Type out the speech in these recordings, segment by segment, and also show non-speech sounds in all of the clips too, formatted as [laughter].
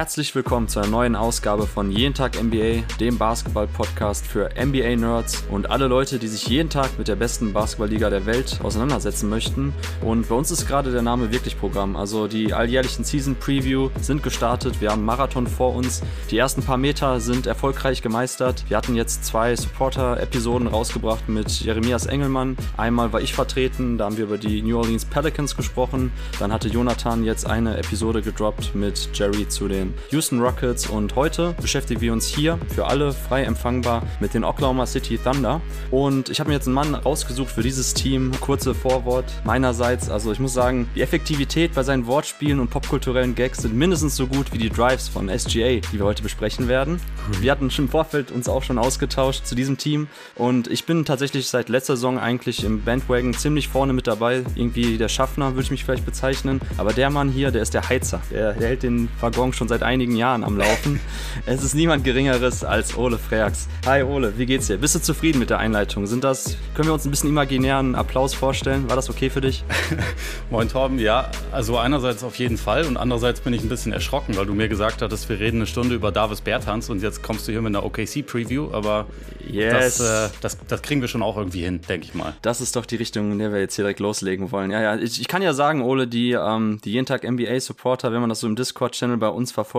Herzlich willkommen zu einer neuen Ausgabe von Jeden Tag NBA, dem Basketball-Podcast für NBA-Nerds und alle Leute, die sich jeden Tag mit der besten Basketballliga der Welt auseinandersetzen möchten. Und bei uns ist gerade der Name wirklich Programm. Also die alljährlichen Season-Preview sind gestartet. Wir haben einen Marathon vor uns. Die ersten paar Meter sind erfolgreich gemeistert. Wir hatten jetzt zwei Supporter-Episoden rausgebracht mit Jeremias Engelmann. Einmal war ich vertreten, da haben wir über die New Orleans Pelicans gesprochen. Dann hatte Jonathan jetzt eine Episode gedroppt mit Jerry zu den den Houston Rockets und heute beschäftigen wir uns hier für alle frei empfangbar mit den Oklahoma City Thunder. Und ich habe mir jetzt einen Mann rausgesucht für dieses Team. Kurze Vorwort meinerseits. Also ich muss sagen, die Effektivität bei seinen Wortspielen und popkulturellen Gags sind mindestens so gut wie die Drives von SGA, die wir heute besprechen werden. Wir hatten schon im Vorfeld uns auch schon ausgetauscht zu diesem Team und ich bin tatsächlich seit letzter Saison eigentlich im Bandwagon ziemlich vorne mit dabei. Irgendwie der Schaffner würde ich mich vielleicht bezeichnen. Aber der Mann hier, der ist der Heizer. Der, der hält den Waggon schon seit einigen Jahren am Laufen. [laughs] es ist niemand Geringeres als Ole Freaks. Hi Ole, wie geht's dir? Bist du zufrieden mit der Einleitung? Sind das, können wir uns ein bisschen imaginären Applaus vorstellen? War das okay für dich? [laughs] Moin Torben, ja, also einerseits auf jeden Fall und andererseits bin ich ein bisschen erschrocken, weil du mir gesagt hattest, wir reden eine Stunde über Davis Bertans und jetzt kommst du hier mit einer OKC-Preview, aber yes. das, äh, das, das, kriegen wir schon auch irgendwie hin, denke ich mal. Das ist doch die Richtung, in der wir jetzt hier direkt loslegen wollen. Ja, ja, ich, ich kann ja sagen, Ole, die, ähm, die jeden Tag NBA-Supporter, wenn man das so im Discord-Channel bei uns verfolgt.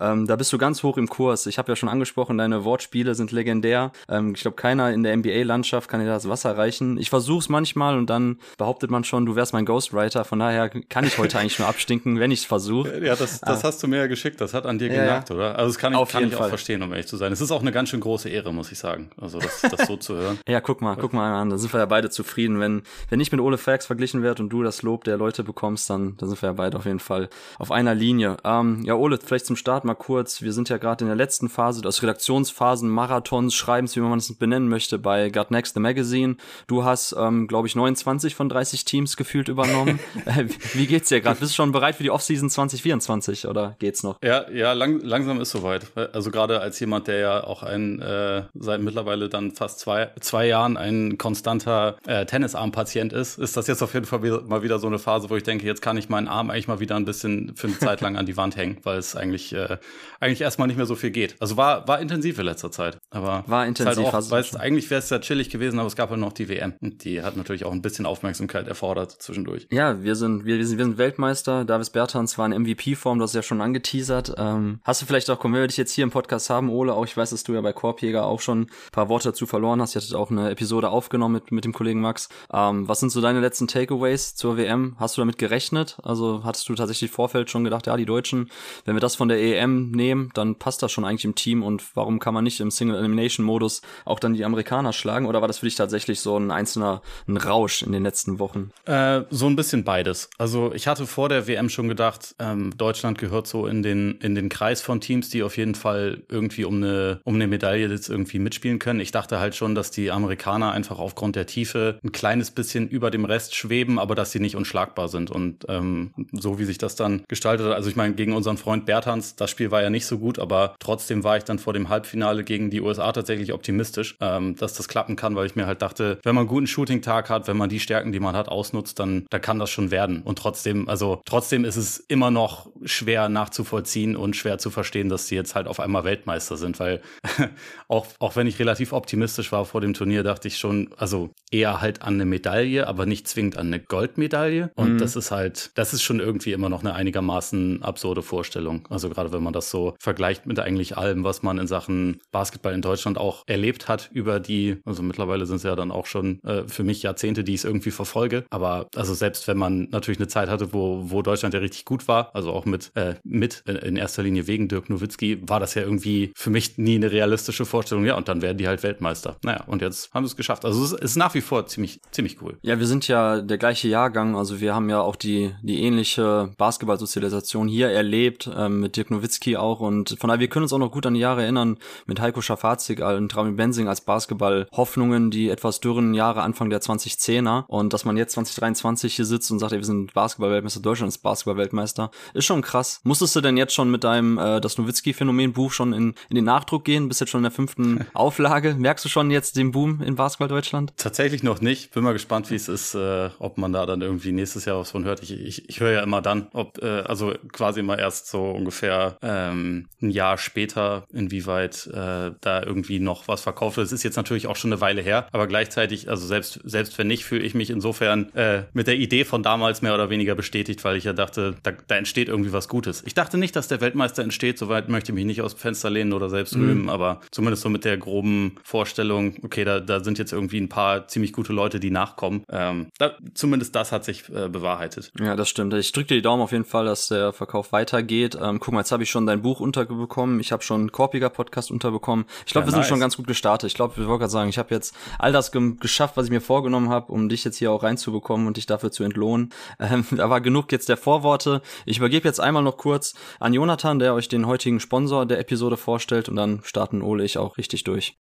Ähm, da bist du ganz hoch im Kurs. Ich habe ja schon angesprochen, deine Wortspiele sind legendär. Ähm, ich glaube, keiner in der NBA-Landschaft kann dir das Wasser reichen. Ich versuche es manchmal und dann behauptet man schon, du wärst mein Ghostwriter. Von daher kann ich heute eigentlich nur abstinken, wenn ich es versuche. [laughs] Ja, das, das ah. hast du mir ja geschickt. Das hat an dir ja, genagt, ja. oder? Also das kann ich, Auf kann ich auch verstehen, um ehrlich zu sein. Es ist auch eine ganz schön große Ehre, muss ich sagen. Also das, das so zu hören. [laughs] Ja, guck mal, guck mal an. Da sind wir ja beide zufrieden. Wenn, wenn ich mit Ole Fax verglichen werde und du das Lob der Leute bekommst, dann, dann sind wir ja beide auf jeden Fall auf einer Linie. Ähm, ja, Ole, vielleicht zum Start mal kurz. Wir sind ja gerade in der letzten Phase des Redaktionsphasen, Marathons, Schreibens, wie man es benennen möchte, bei Got Next the Magazine. Du hast, ähm, glaube ich, 29 von 30 Teams gefühlt übernommen. [laughs] Äh, wie geht's dir gerade? Bist du schon bereit für die Offseason 2024 oder geht's noch? Ja, ja, lang, langsam ist soweit. Also gerade als jemand, der ja auch ein äh, seit mittlerweile dann fast zwei, zwei Jahren ein konstanter äh, Tennisarm-Patient ist, ist das jetzt auf jeden Fall wieder, mal wieder so eine Phase, wo ich denke, jetzt kann ich meinen Arm eigentlich mal wieder ein bisschen für eine Zeit lang an die Wand hängen, weil es eigentlich äh, eigentlich erstmal nicht mehr so viel geht. Also war, war intensiv in letzter Zeit. Aber war intensiv. Halt auch, weil es, eigentlich wäre es ja chillig gewesen, aber es gab ja noch die WM. Und die hat natürlich auch ein bisschen Aufmerksamkeit erfordert zwischendurch. Ja, wir sind, wir, wir sind, wir sind Weltmeister. Davis Bertans war in MVP-Form, du hast ja schon angeteasert. Ähm, hast du vielleicht auch, wenn wir dich jetzt hier im Podcast haben, Ole, auch ich weiß, dass du ja bei Korbjäger auch schon ein paar Worte dazu verloren hast. Ihr hattet auch eine Episode aufgenommen mit, mit dem Kollegen Max. Ähm, was sind so deine letzten Takeaways zur WM? Hast du damit gerechnet? Also hattest du tatsächlich Vorfeld schon gedacht, ja, die Deutschen, wenn wir das von der EM nehmen, dann passt das schon eigentlich im Team und warum kann man nicht im Single Elimination Modus auch dann die Amerikaner schlagen oder war das für dich tatsächlich so ein einzelner ein Rausch in den letzten Wochen? Äh, so ein bisschen beides. Also ich hatte vor der WM schon gedacht, ähm, Deutschland gehört so in den in den Kreis von Teams, die auf jeden Fall irgendwie um eine um eine Medaille jetzt irgendwie mitspielen können. Ich dachte halt schon, dass die Amerikaner einfach aufgrund der Tiefe ein kleines bisschen über dem Rest schweben, aber dass sie nicht unschlagbar sind und ähm, so wie sich das dann gestaltet hat. Also ich meine gegen unseren Freund Bertans, das Spiel war ja nicht so gut, aber trotzdem war ich dann vor dem Halbfinale gegen die USA tatsächlich optimistisch, ähm, dass das klappen kann, weil ich mir halt dachte, wenn man einen guten Shooting-Tag hat, wenn man die Stärken, die man hat, ausnutzt, dann, dann kann das schon werden. Und trotzdem, also trotzdem ist es immer noch schwer nachzuvollziehen und schwer zu verstehen, dass sie jetzt halt auf einmal Weltmeister sind, weil [laughs] auch, auch wenn ich relativ optimistisch war vor dem Turnier, dachte ich schon, also eher halt an eine Medaille, aber nicht zwingend an eine Goldmedaille. Und mhm. das ist halt, das ist schon irgendwie immer noch eine einigermaßen absurde Vorstellung. Also gerade wenn man das so vergleicht mit eigentlich allem, was man in Sachen Basketball in Deutschland auch erlebt hat über die, also mittlerweile sind es ja dann auch schon äh, für mich Jahrzehnte, die ich es irgendwie verfolge. Aber also selbst wenn man natürlich eine Zeit hatte, wo, wo Deutschland ja richtig gut war, also auch mit, äh, mit in erster Linie wegen Dirk Nowitzki, war das ja irgendwie für mich nie eine realistische Vorstellung. Ja, und dann werden die halt Weltmeister. Naja, und jetzt haben sie es geschafft. Also es ist nach wie vor ziemlich, ziemlich cool. Ja, wir sind ja der gleiche Jahrgang, also wir haben ja auch die, die ähnliche Basketballsozialisation hier erlebt, ähm, mit Dirk Nowitzki auch und von daher wir können uns auch noch gut an die Jahre erinnern mit Heiko Schafazik und Rami Bensing als Basketball-Hoffnungen, die etwas dürren Jahre Anfang der 2010er. Und dass man jetzt 2023 hier sitzt und sagt, ey, wir sind Basketball-Weltmeister, Deutschland ist Basketball-Weltmeister, ist schon krass. Musstest du denn jetzt schon mit deinem äh, Das Nowitzki-Phänomen-Buch schon in, in den Nachdruck gehen? Bist jetzt schon in der fünften [laughs] Auflage. Merkst du schon jetzt den Boom in Basketball Deutschland? Tatsächlich noch nicht. Bin mal gespannt, wie es ist, äh, ob man da dann irgendwie nächstes Jahr was von hört. Ich, ich, ich höre ja immer dann, ob, äh, also quasi immer erst so ungefähr ähm, ein Jahr später, inwieweit äh, da irgendwie noch was verkauft wird. Es ist jetzt natürlich auch schon eine Weile her, aber gleichzeitig, also selbst, selbst wenn nicht, fühle ich mich insofern äh, mit der Idee von damals mehr oder weniger bestätigt, weil ich ja dachte, da, da entsteht irgendwie was Gutes. Ich dachte nicht, dass der Weltmeister entsteht, soweit möchte ich mich nicht aus dem Fenster lehnen oder selbst mhm. rühmen, aber zumindest so mit der groben Vorstellung, okay, da, da sind jetzt irgendwie ein paar ziemlich gute Leute, die nachkommen. Ähm, da, zumindest das hat sich äh, bewahrheitet. Ja, das stimmt. Ich drücke dir die Daumen auf jeden Fall, dass der Verkauf weitergeht. Ähm, guck mal, jetzt habe ich schon dein Buch unterbekommen. Ich habe schon Korpiger Podcast unterbekommen. Ich glaube, ja, wir nice. sind schon ganz gut gestartet. Ich glaube, ich wollte gerade sagen, ich habe jetzt all das ge geschafft, was ich mir vorgenommen habe, um dich jetzt hier auch reinzubekommen und dich dafür zu entlohnen. [laughs] Ähm, da war genug jetzt der Vorworte. Ich übergebe jetzt einmal noch kurz an Jonathan, der euch den heutigen Sponsor der Episode vorstellt und dann starten Ole ich auch richtig durch.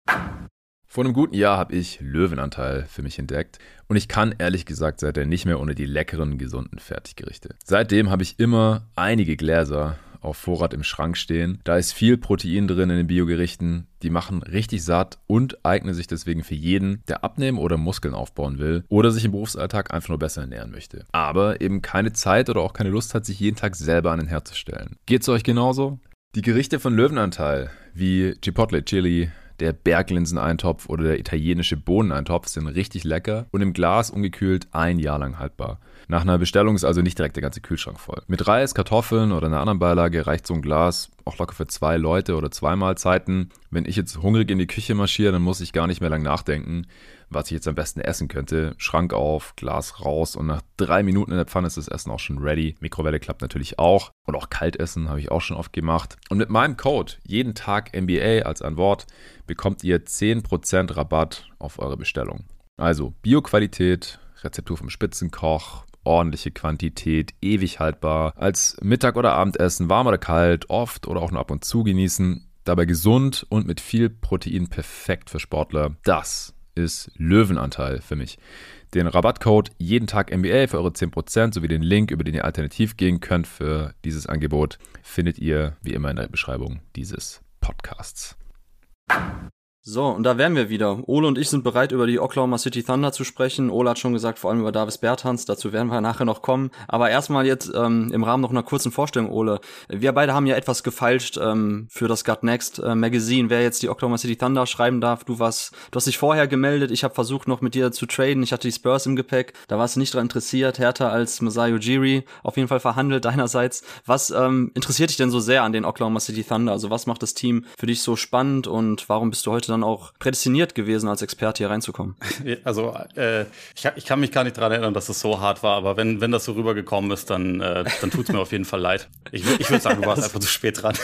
Vor einem guten Jahr habe ich Löwenanteil für mich entdeckt und ich kann ehrlich gesagt seitdem nicht mehr ohne die leckeren, gesunden Fertiggerichte. Seitdem habe ich immer einige Gläser auf Vorrat im Schrank stehen. Da ist viel Protein drin in den Biogerichten. Die machen richtig satt und eignen sich deswegen für jeden, der abnehmen oder Muskeln aufbauen will oder sich im Berufsalltag einfach nur besser ernähren möchte. Aber eben keine Zeit oder auch keine Lust hat, sich jeden Tag selber an den Herd zu stellen. Geht's euch genauso? Die Gerichte von Löwenanteil wie Chipotle Chili, der Berglinseneintopf oder der italienische Bohneneintopf sind richtig lecker und im Glas ungekühlt ein Jahr lang haltbar. Nach einer Bestellung ist also nicht direkt der ganze Kühlschrank voll. Mit Reis, Kartoffeln oder einer anderen Beilage reicht so ein Glas auch locker für zwei Leute oder zwei Mahlzeiten. Wenn ich jetzt hungrig in die Küche marschiere, dann muss ich gar nicht mehr lang nachdenken, was ich jetzt am besten essen könnte. Schrank auf, Glas raus und nach drei Minuten in der Pfanne ist das Essen auch schon ready. Mikrowelle klappt natürlich auch. Und auch Kaltessen habe ich auch schon oft gemacht. Und mit meinem Code jeden Tag MBA als ein Wort bekommt ihr 10% Rabatt auf eure Bestellung. Also Bioqualität, Rezeptur vom Spitzenkoch, ordentliche Quantität, ewig haltbar, als Mittag- oder Abendessen, warm oder kalt, oft oder auch nur ab und zu genießen. Dabei gesund und mit viel Protein perfekt für Sportler. Das ist Löwenanteil für mich. Den Rabattcode jeden Tag MBA für eure 10% sowie den Link, über den ihr alternativ gehen könnt für dieses Angebot, findet ihr wie immer in der Beschreibung dieses Podcasts. So, und da wären wir wieder. Ole und ich sind bereit, über die Oklahoma City Thunder zu sprechen. Ole hat schon gesagt, vor allem über Davis Bertans. Dazu werden wir nachher noch kommen. Aber erstmal jetzt ähm, im Rahmen noch einer kurzen Vorstellung, Ole. Wir beide haben ja etwas gefeilscht ähm, für das Gut Next äh, Magazine, wer jetzt die Oklahoma City Thunder schreiben darf. Du warst, du hast dich vorher gemeldet. Ich habe versucht, noch mit dir zu traden. Ich hatte die Spurs im Gepäck. Da warst du nicht daran interessiert. Härter als Masai Ujiri. Auf jeden Fall verhandelt deinerseits. Was ähm, interessiert dich denn so sehr an den Oklahoma City Thunder? Also was macht das Team für dich so spannend und warum bist du heute dann auch prädestiniert gewesen, als Experte hier reinzukommen. [laughs] Also äh, ich, ich, kann mich gar nicht daran erinnern, dass es so hart war, aber wenn, wenn das so rübergekommen ist, dann, äh, dann tut es mir auf jeden Fall leid. Ich, ich würde sagen, du warst [laughs] einfach zu spät dran.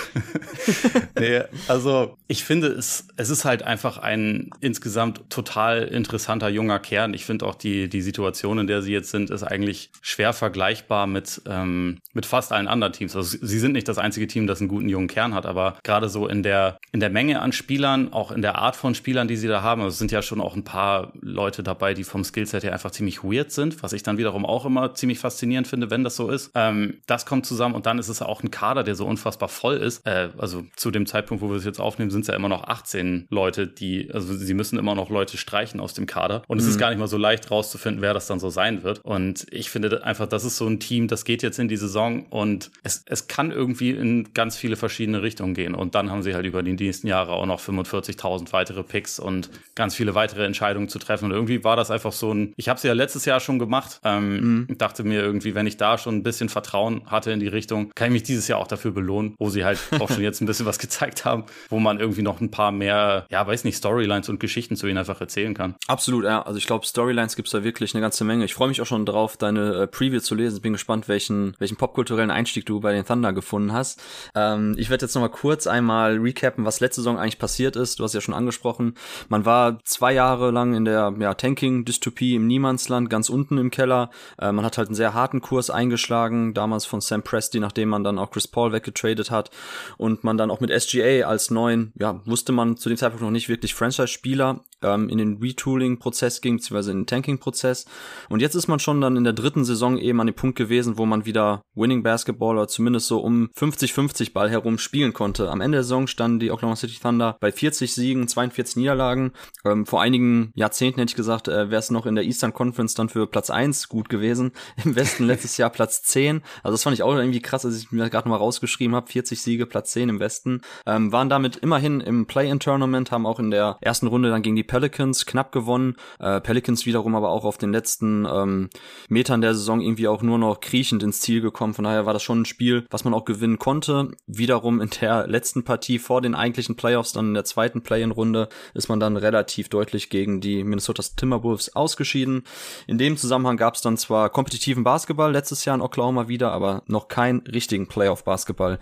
[laughs] nee, also ich finde, es, es ist halt einfach ein insgesamt total interessanter junger Kern. Ich finde auch die, die Situation, in der sie jetzt sind, ist eigentlich schwer vergleichbar mit, ähm, mit fast allen anderen Teams. Also sie sind nicht das einzige Team, das einen guten jungen Kern hat, aber gerade so in der, in der Menge an Spielern, auch in der Art von Spielern, die sie da haben. Also es sind ja schon auch ein paar Leute dabei, die vom Skillset her einfach ziemlich weird sind, was ich dann wiederum auch immer ziemlich faszinierend finde, wenn das so ist. Ähm, das kommt zusammen und dann ist es auch ein Kader, der so unfassbar voll ist. Äh, also zu dem Zeitpunkt, wo wir es jetzt aufnehmen, sind es ja immer noch 18 Leute, die, also sie müssen immer noch Leute streichen aus dem Kader. Und mhm. es ist mhm. gar nicht mal so leicht rauszufinden, wer das dann so sein wird. Und ich finde einfach, das ist so ein Team, das geht jetzt in die Saison und es, es kann irgendwie in ganz viele verschiedene Richtungen gehen. Und dann haben sie halt über die nächsten Jahre auch noch 45.000 weitere Picks und ganz viele weitere Entscheidungen zu treffen. Und irgendwie war das einfach so ein, ich habe es ja letztes Jahr schon gemacht, ähm, mhm. dachte mir irgendwie, wenn ich da schon ein bisschen Vertrauen hatte in die Richtung, kann ich mich dieses Jahr auch dafür belohnen, wo sie halt auch schon jetzt ein bisschen [laughs] was gezeigt haben, wo man irgendwie noch ein paar mehr, ja, weiß nicht, Storylines und Geschichten zu ihnen einfach erzählen kann. Absolut, ja. Also ich glaube, Storylines gibt's da wirklich eine ganze Menge. Ich freue mich auch schon drauf, deine äh, Preview zu lesen. Bin gespannt, welchen, welchen popkulturellen Einstieg du bei den Thunder gefunden hast. Ähm, ich werde jetzt nochmal kurz einmal recappen, was letzte Saison eigentlich passiert ist. Du hast ja schon angesprochen. Man war zwei Jahre lang in der ja, Tanking-Dystopie im Niemandsland, ganz unten im Keller. Äh, man hat halt einen sehr harten Kurs eingeschlagen, damals von Sam Presti, nachdem man dann auch Chris Paul weggetradet hat und man dann auch mit SGA als neuen, ja, wusste man zu dem Zeitpunkt noch nicht wirklich Franchise-Spieler ähm, in den Retooling-Prozess ging, beziehungsweise in den Tanking-Prozess. Und jetzt ist man schon dann in der dritten Saison eben an dem Punkt gewesen, wo man wieder Winning Basketball oder zumindest so um 50-50 Ball herum spielen konnte. Am Ende der Saison standen die Oklahoma City Thunder bei 40 Siegen, 42 Niederlagen. Ähm, vor einigen Jahrzehnten hätte ich gesagt, äh, wäre es noch in der Eastern Conference dann für Platz 1 gut gewesen. [laughs] Im Westen letztes Jahr Platz 10. Also das fand ich auch irgendwie krass, als ich mir gerade nochmal rausgeschrieben habe. 40 Siege, Platz 10 im Westen. Ähm, waren damit immerhin im Play-In-Tournament, haben auch in der ersten Runde dann gegen die Pelicans knapp gewonnen. Äh, Pelicans wiederum aber auch auf den letzten ähm, Metern der Saison irgendwie auch nur noch kriechend ins Ziel gekommen. Von daher war das schon ein Spiel, was man auch gewinnen konnte. Wiederum in der [laughs] letzten Partie vor den eigentlichen Playoffs, dann in der zweiten Play-in-Runde, ist man dann relativ deutlich gegen die Minnesota Timberwolves ausgeschieden. In dem Zusammenhang gab es dann zwar kompetitiven Basketball letztes Jahr in Oklahoma wieder, aber noch keinen richtigen Playoff-Basketball.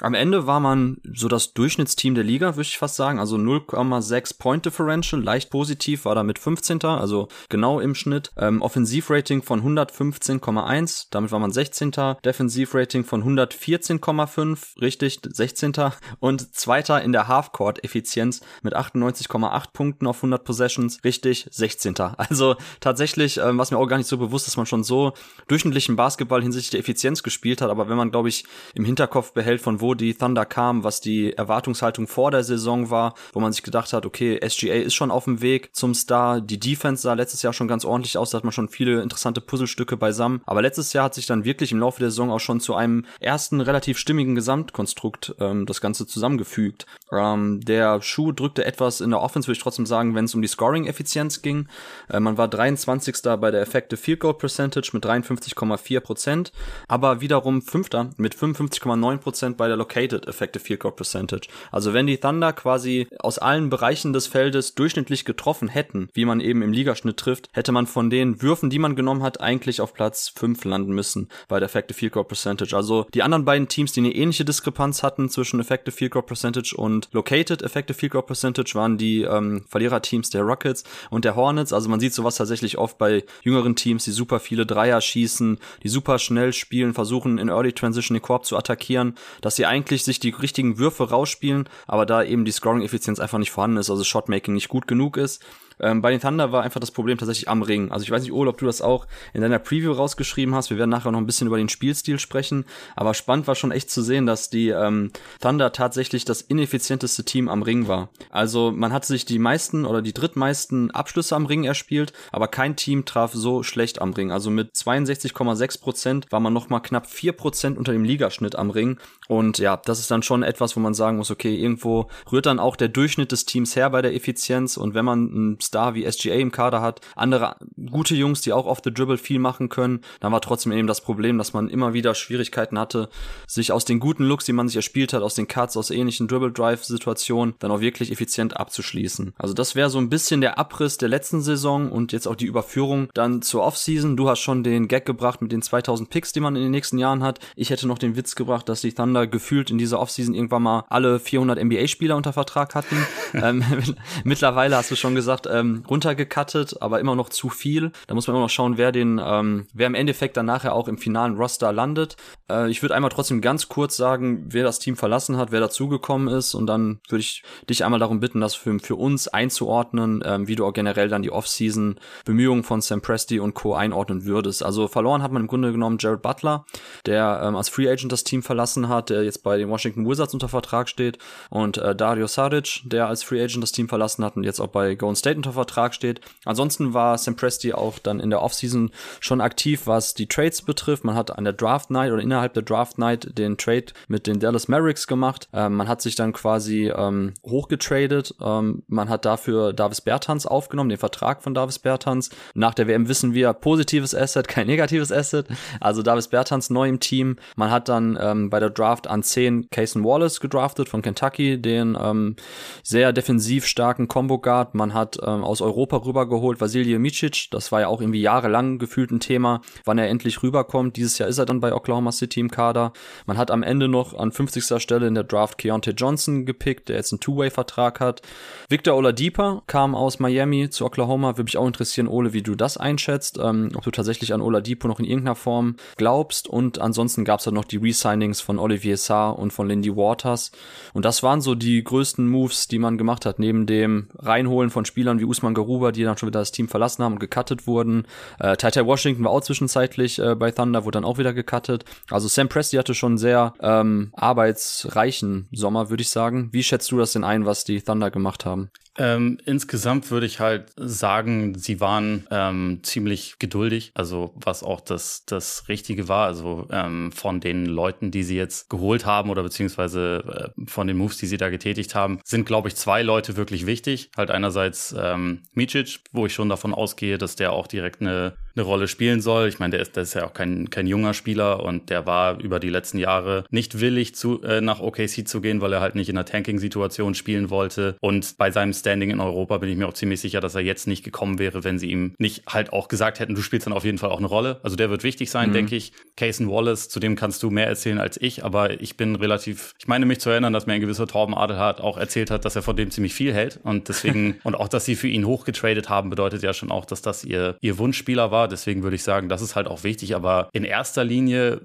Am Ende war man so das Durchschnittsteam der Liga, würde ich fast sagen. Also 0,6 Point Differential, leicht positiv, war damit 15. Also genau im Schnitt. Ähm, Offensivrating von 115,1, damit war man 16. Defensivrating von 114,5, richtig, 16. Und zweiter in der Halfcourt-Effizienz mit 98,8 Punkten auf 100 Possessions, richtig, 16. Also tatsächlich, ähm, was mir auch gar nicht so bewusst, dass man schon so durchschnittlichen Basketball hinsichtlich der Effizienz gespielt hat. Aber wenn man, glaube ich, im Hinterkopf behält, von wo die Thunder kamen, was die Erwartungshaltung vor der Saison war, wo man sich gedacht hat, okay, SGA ist schon auf dem Weg zum Star. Die Defense sah letztes Jahr schon ganz ordentlich aus, da hat man schon viele interessante Puzzlestücke beisammen. Aber letztes Jahr hat sich dann wirklich im Laufe der Saison auch schon zu einem ersten relativ stimmigen Gesamtkonstrukt ähm, das Ganze zusammengefügt. Ähm, der Schuh drückte etwas in der Offense, würde ich trotzdem sagen, wenn es um die Scoring-Effizienz ging. Äh, man war 23. bei der Effective Field Goal Percentage mit 53,4 Prozent, aber wiederum Fünfter mit 55,9 Prozent bei der Located Effective Field Goal Percentage. Also wenn die Thunder quasi aus allen Bereichen des Feldes durchschnittlich getroffen hätten, wie man eben im Ligaschnitt trifft, hätte man von den Würfen, die man genommen hat, eigentlich auf Platz 5 landen müssen bei der Effective Field Goal Percentage. Also die anderen beiden Teams, die eine ähnliche Diskrepanz hatten zwischen Effective Field Goal Percentage und Located Effective Field Goal Percentage, waren die ähm, Verliererteams der Rockets und der Hornets. Also man sieht sowas tatsächlich oft bei jüngeren Teams, die super viele Dreier schießen, die super schnell spielen, versuchen in Early Transition den Korb zu attackieren, dass sie eigentlich sich die richtigen Würfe rausspielen, aber da eben die Scoring-Effizienz einfach nicht vorhanden ist, also Shotmaking nicht gut genug ist. Ähm, bei den Thunder war einfach das Problem tatsächlich am Ring. Also ich weiß nicht, Ole, ob du das auch in deiner Preview rausgeschrieben hast. Wir werden nachher noch ein bisschen über den Spielstil sprechen. Aber spannend war schon echt zu sehen, dass die ähm, Thunder tatsächlich das ineffizienteste Team am Ring war. Also man hat sich die meisten oder die drittmeisten Abschlüsse am Ring erspielt, aber kein Team traf so schlecht am Ring. Also mit 62,6 Prozent war man noch mal knapp 4 Prozent unter dem Ligaschnitt am Ring. Und ja, das ist dann schon etwas, wo man sagen muss, okay, irgendwo rührt dann auch der Durchschnitt des Teams her bei der Effizienz. Und wenn man ein Star wie SGA im Kader hat, andere gute Jungs, die auch off the dribble viel machen können, dann war trotzdem eben das Problem, dass man immer wieder Schwierigkeiten hatte, sich aus den guten Looks, die man sich erspielt hat, aus den Cuts, aus ähnlichen Dribble-Drive-Situationen, dann auch wirklich effizient abzuschließen. Also das wäre so ein bisschen der Abriss der letzten Saison und jetzt auch die Überführung dann zur Offseason. Du hast schon den Gag gebracht mit den 2000 Picks, die man in den nächsten Jahren hat. Ich hätte noch den Witz gebracht, dass die Thunder gefühlt in dieser Offseason irgendwann mal alle 400 NBA-Spieler unter Vertrag hatten. [laughs] ähm, [laughs] mittlerweile hast du schon gesagt, ähm, runtergekattet, aber immer noch zu viel. Da muss man immer noch schauen, wer den, ähm, wer im Endeffekt dann nachher auch im finalen Roster landet. Äh, ich würde einmal trotzdem ganz kurz sagen, wer das Team verlassen hat, wer dazugekommen ist und dann würde ich dich einmal darum bitten, das für, für uns einzuordnen, ähm, wie du auch generell dann die Offseason Bemühungen von Sam Presti und Co. einordnen würdest. Also verloren hat man im Grunde genommen Jared Butler, der ähm, als Free Agent das Team verlassen hat, der jetzt bei den Washington Wizards unter Vertrag steht und äh, Dario Saric, der als Free Agent das Team verlassen hat und jetzt auch bei Golden State unter Vertrag steht. Ansonsten war Sam Presti auch dann in der Offseason schon aktiv, was die Trades betrifft. Man hat an der Draft Night oder innerhalb der Draft Night den Trade mit den Dallas Mavericks gemacht. Ähm, man hat sich dann quasi ähm, hochgetradet. Ähm, man hat dafür Davis Bertans aufgenommen, den Vertrag von Davis Bertans. Nach der WM wissen wir, positives Asset, kein negatives Asset. Also Davis Bertans neu im Team. Man hat dann ähm, bei der Draft an 10 Cason Wallace gedraftet von Kentucky, den ähm, sehr defensiv starken Combo Guard. Man hat ähm, aus Europa rübergeholt, Vasilije Micic. Das war ja auch irgendwie jahrelang gefühlt ein Thema, wann er endlich rüberkommt. Dieses Jahr ist er dann bei Oklahoma City im Kader. Man hat am Ende noch an 50. Stelle in der Draft Keontae Johnson gepickt, der jetzt einen Two-Way-Vertrag hat. Victor Oladipo kam aus Miami zu Oklahoma. Würde mich auch interessieren, Ole, wie du das einschätzt. Ähm, ob du tatsächlich an Oladipo noch in irgendeiner Form glaubst. Und ansonsten gab es dann noch die Resignings von Olivier Sarr und von Lindy Waters. Und das waren so die größten Moves, die man gemacht hat, neben dem Reinholen von Spielern wie Usman Garuba, die dann schon wieder das Team verlassen haben und gecuttet wurden. Äh, Tata Washington war auch zwischenzeitlich äh, bei Thunder, wurde dann auch wieder gecuttet. Also Sam Presti hatte schon sehr ähm, arbeitsreichen Sommer, würde ich sagen. Wie schätzt du das denn ein, was die Thunder gemacht haben? Ähm, insgesamt würde ich halt sagen, sie waren ähm, ziemlich geduldig, also was auch das, das Richtige war. Also ähm, von den Leuten, die sie jetzt geholt haben oder beziehungsweise äh, von den Moves, die sie da getätigt haben, sind, glaube ich, zwei Leute wirklich wichtig. Halt einerseits ähm, Micic, wo ich schon davon ausgehe, dass der auch direkt eine eine Rolle spielen soll. Ich meine, der ist, der ist ja auch kein, kein junger Spieler und der war über die letzten Jahre nicht willig zu, äh, nach OKC zu gehen, weil er halt nicht in einer Tanking-Situation spielen wollte. Und bei seinem Standing in Europa bin ich mir auch ziemlich sicher, dass er jetzt nicht gekommen wäre, wenn sie ihm nicht halt auch gesagt hätten, du spielst dann auf jeden Fall auch eine Rolle. Also der wird wichtig sein, mhm. denke ich. Cason Wallace, zu dem kannst du mehr erzählen als ich, aber ich bin relativ, ich meine mich zu erinnern, dass mir ein gewisser Torben Adelhardt auch erzählt hat, dass er von dem ziemlich viel hält und deswegen, [laughs] und auch, dass sie für ihn hochgetradet haben, bedeutet ja schon auch, dass das ihr, ihr Wunschspieler war Deswegen würde ich sagen, das ist halt auch wichtig. Aber in erster Linie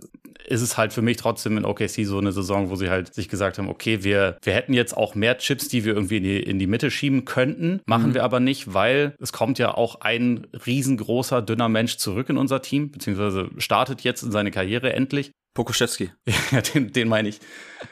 ist es halt für mich trotzdem in OKC so eine Saison, wo sie halt sich gesagt haben, okay, wir, wir hätten jetzt auch mehr Chips, die wir irgendwie in die, in die Mitte schieben könnten, machen mhm. wir aber nicht, weil es kommt ja auch ein riesengroßer, dünner Mensch zurück in unser Team, beziehungsweise startet jetzt in seine Karriere endlich. Pokuschewski. [laughs] Ja, den, den meine ich.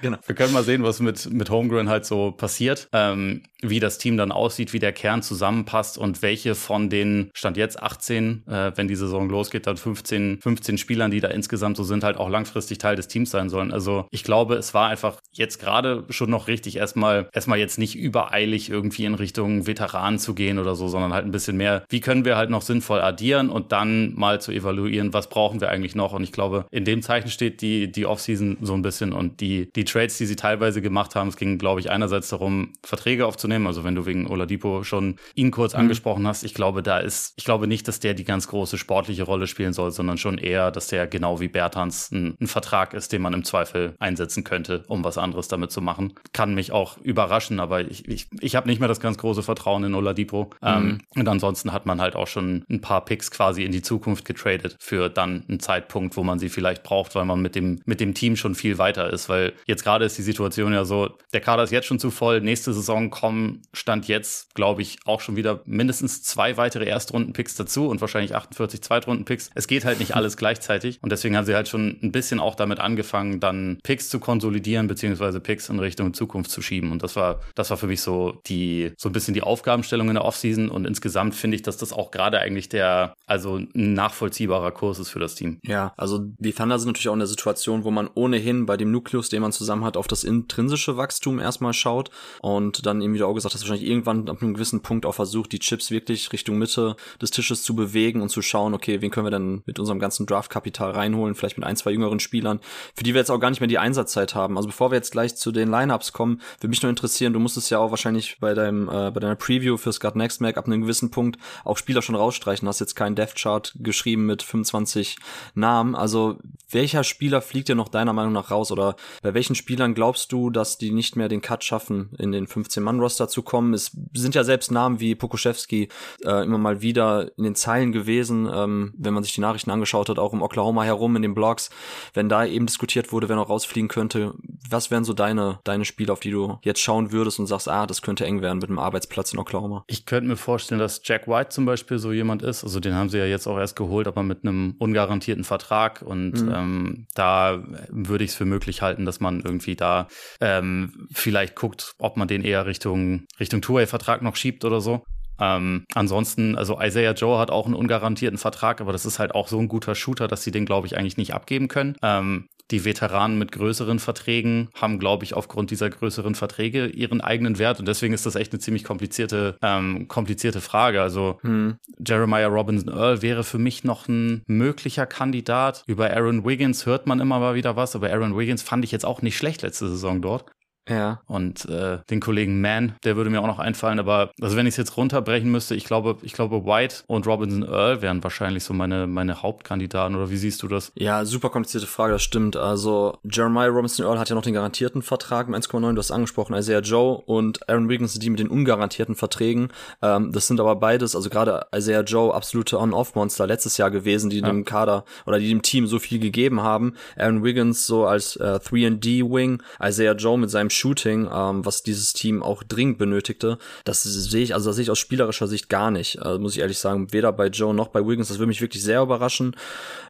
Genau. Wir können mal sehen, was mit, mit Homegrown halt so passiert, ähm, wie das Team dann aussieht, wie der Kern zusammenpasst und welche von den, Stand jetzt 18, äh, wenn die Saison losgeht, dann 15, 15 Spielern, die da insgesamt so sind, halt auch langfristig Teil des Teams sein sollen. Also ich glaube, es war einfach jetzt gerade schon noch richtig, erstmal, erstmal jetzt nicht übereilig irgendwie in Richtung Veteranen zu gehen oder so, sondern halt ein bisschen mehr, wie können wir halt noch sinnvoll addieren und dann mal zu evaluieren, was brauchen wir eigentlich noch. Und ich glaube, in dem Zeichen steht die, die Offseason so ein bisschen und die, die Trades, die sie teilweise gemacht haben, es ging, glaube ich, einerseits darum, Verträge aufzunehmen. Also wenn du wegen Oladipo schon ihn kurz mhm. angesprochen hast, ich glaube, da ist, ich glaube nicht, dass der die ganz große sportliche Rolle spielen soll, sondern schon eher, dass der genau wie Bertans ein, ein Vertrag ist, den man im Zweifel einsetzen könnte, um was anderes damit zu machen. Kann mich auch überraschen, aber ich, ich, ich habe nicht mehr das ganz große Vertrauen in Oladipo. Mhm. Ähm, und ansonsten hat man halt auch schon ein paar Picks quasi in die Zukunft getradet für dann einen Zeitpunkt, wo man sie vielleicht braucht, weil man mit dem, mit dem Team schon viel weiter ist, weil jetzt gerade ist die Situation ja so, der Kader ist jetzt schon zu voll, nächste Saison kommen, Stand jetzt, glaube ich, auch schon wieder mindestens zwei weitere Erstrunden-Picks dazu und wahrscheinlich 48 Zweitrunden-Picks. Es geht halt nicht [laughs] alles gleichzeitig und deswegen haben sie halt schon ein bisschen auch damit angefangen, dann Picks zu konsolidieren, beziehungsweise Picks in Richtung Zukunft zu schieben und das war, das war für mich so die, so ein bisschen die Aufgabenstellung in der Offseason und insgesamt finde ich, dass das auch gerade eigentlich der, also ein nachvollziehbarer Kurs ist für das Team. Ja, also die Thunder sind natürlich auch in der Situation, wo man ohnehin bei dem Nukleus, den man zusammen hat, auf das intrinsische Wachstum erstmal schaut und dann eben, wie du auch gesagt hast, wahrscheinlich irgendwann ab einem gewissen Punkt auch versucht, die Chips wirklich Richtung Mitte des Tisches zu bewegen und zu schauen, okay, wen können wir denn mit unserem ganzen Draftkapital reinholen, vielleicht mit ein, zwei jüngeren Spielern, für die wir jetzt auch gar nicht mehr die Einsatzzeit haben. Also bevor wir jetzt gleich zu den Lineups kommen, würde mich nur interessieren, du musstest ja auch wahrscheinlich bei deinem äh, bei deiner Preview fürs God Next Mac ab einem gewissen Punkt auch Spieler schon rausstreichen. Hast jetzt keinen Death Chart geschrieben mit 25 Namen. Also welcher Spieler fliegt dir noch deiner Meinung nach raus oder bei welchen Spielern glaubst du, dass die nicht mehr den Cut schaffen, in den 15-Mann-Roster zu kommen? Es sind ja selbst Namen wie Pokuschewski äh, immer mal wieder in den Zeilen gewesen, ähm, wenn man sich die Nachrichten angeschaut hat, auch um Oklahoma herum in den Blogs, wenn da eben diskutiert wurde, wer noch rausfliegen könnte. Was wären so deine, deine Spiele, auf die du jetzt schauen würdest und sagst, ah, das könnte eng werden mit einem Arbeitsplatz in Oklahoma? Ich könnte mir vorstellen, dass Jack White zum Beispiel so jemand ist. Also den haben sie ja jetzt auch erst geholt, aber mit einem ungarantierten Vertrag. Und mhm. ähm, da würde ich es für möglich halten, dass man irgendwie da ähm, vielleicht guckt, ob man den eher Richtung, Richtung Two-Way-Vertrag noch schiebt oder so. Ähm, ansonsten, also Isaiah Joe hat auch einen ungarantierten Vertrag, aber das ist halt auch so ein guter Shooter, dass sie den, glaube ich, eigentlich nicht abgeben können. Ähm, die Veteranen mit größeren Verträgen haben, glaube ich, aufgrund dieser größeren Verträge ihren eigenen Wert. Und deswegen ist das echt eine ziemlich komplizierte, ähm, komplizierte Frage. Also hm. Jeremiah Robinson Earl wäre für mich noch ein möglicher Kandidat. Über Aaron Wiggins hört man immer mal wieder was, aber Aaron Wiggins fand ich jetzt auch nicht schlecht letzte Saison dort. Ja. Und äh, den Kollegen Mann, der würde mir auch noch einfallen. Aber also wenn ich es jetzt runterbrechen müsste, ich glaube, ich glaube, White und Robinson Earl wären wahrscheinlich so meine, meine Hauptkandidaten. Oder wie siehst du das? Ja, super komplizierte Frage, das stimmt. Also Jeremiah Robinson Earl hat ja noch den garantierten Vertrag mit 1,9, du hast angesprochen, Isaiah Joe und Aaron Wiggins die mit den ungarantierten Verträgen. Ähm, das sind aber beides, also gerade Isaiah Joe, absolute On-Off-Monster letztes Jahr gewesen, die ja. dem Kader oder die dem Team so viel gegeben haben. Aaron Wiggins so als äh, 3D-Wing, Isaiah Joe mit seinem Shooting, ähm, was dieses Team auch dringend benötigte. Das sehe ich, also das sehe ich aus spielerischer Sicht gar nicht, äh, muss ich ehrlich sagen. Weder bei Joe noch bei Wiggins. Das würde mich wirklich sehr überraschen.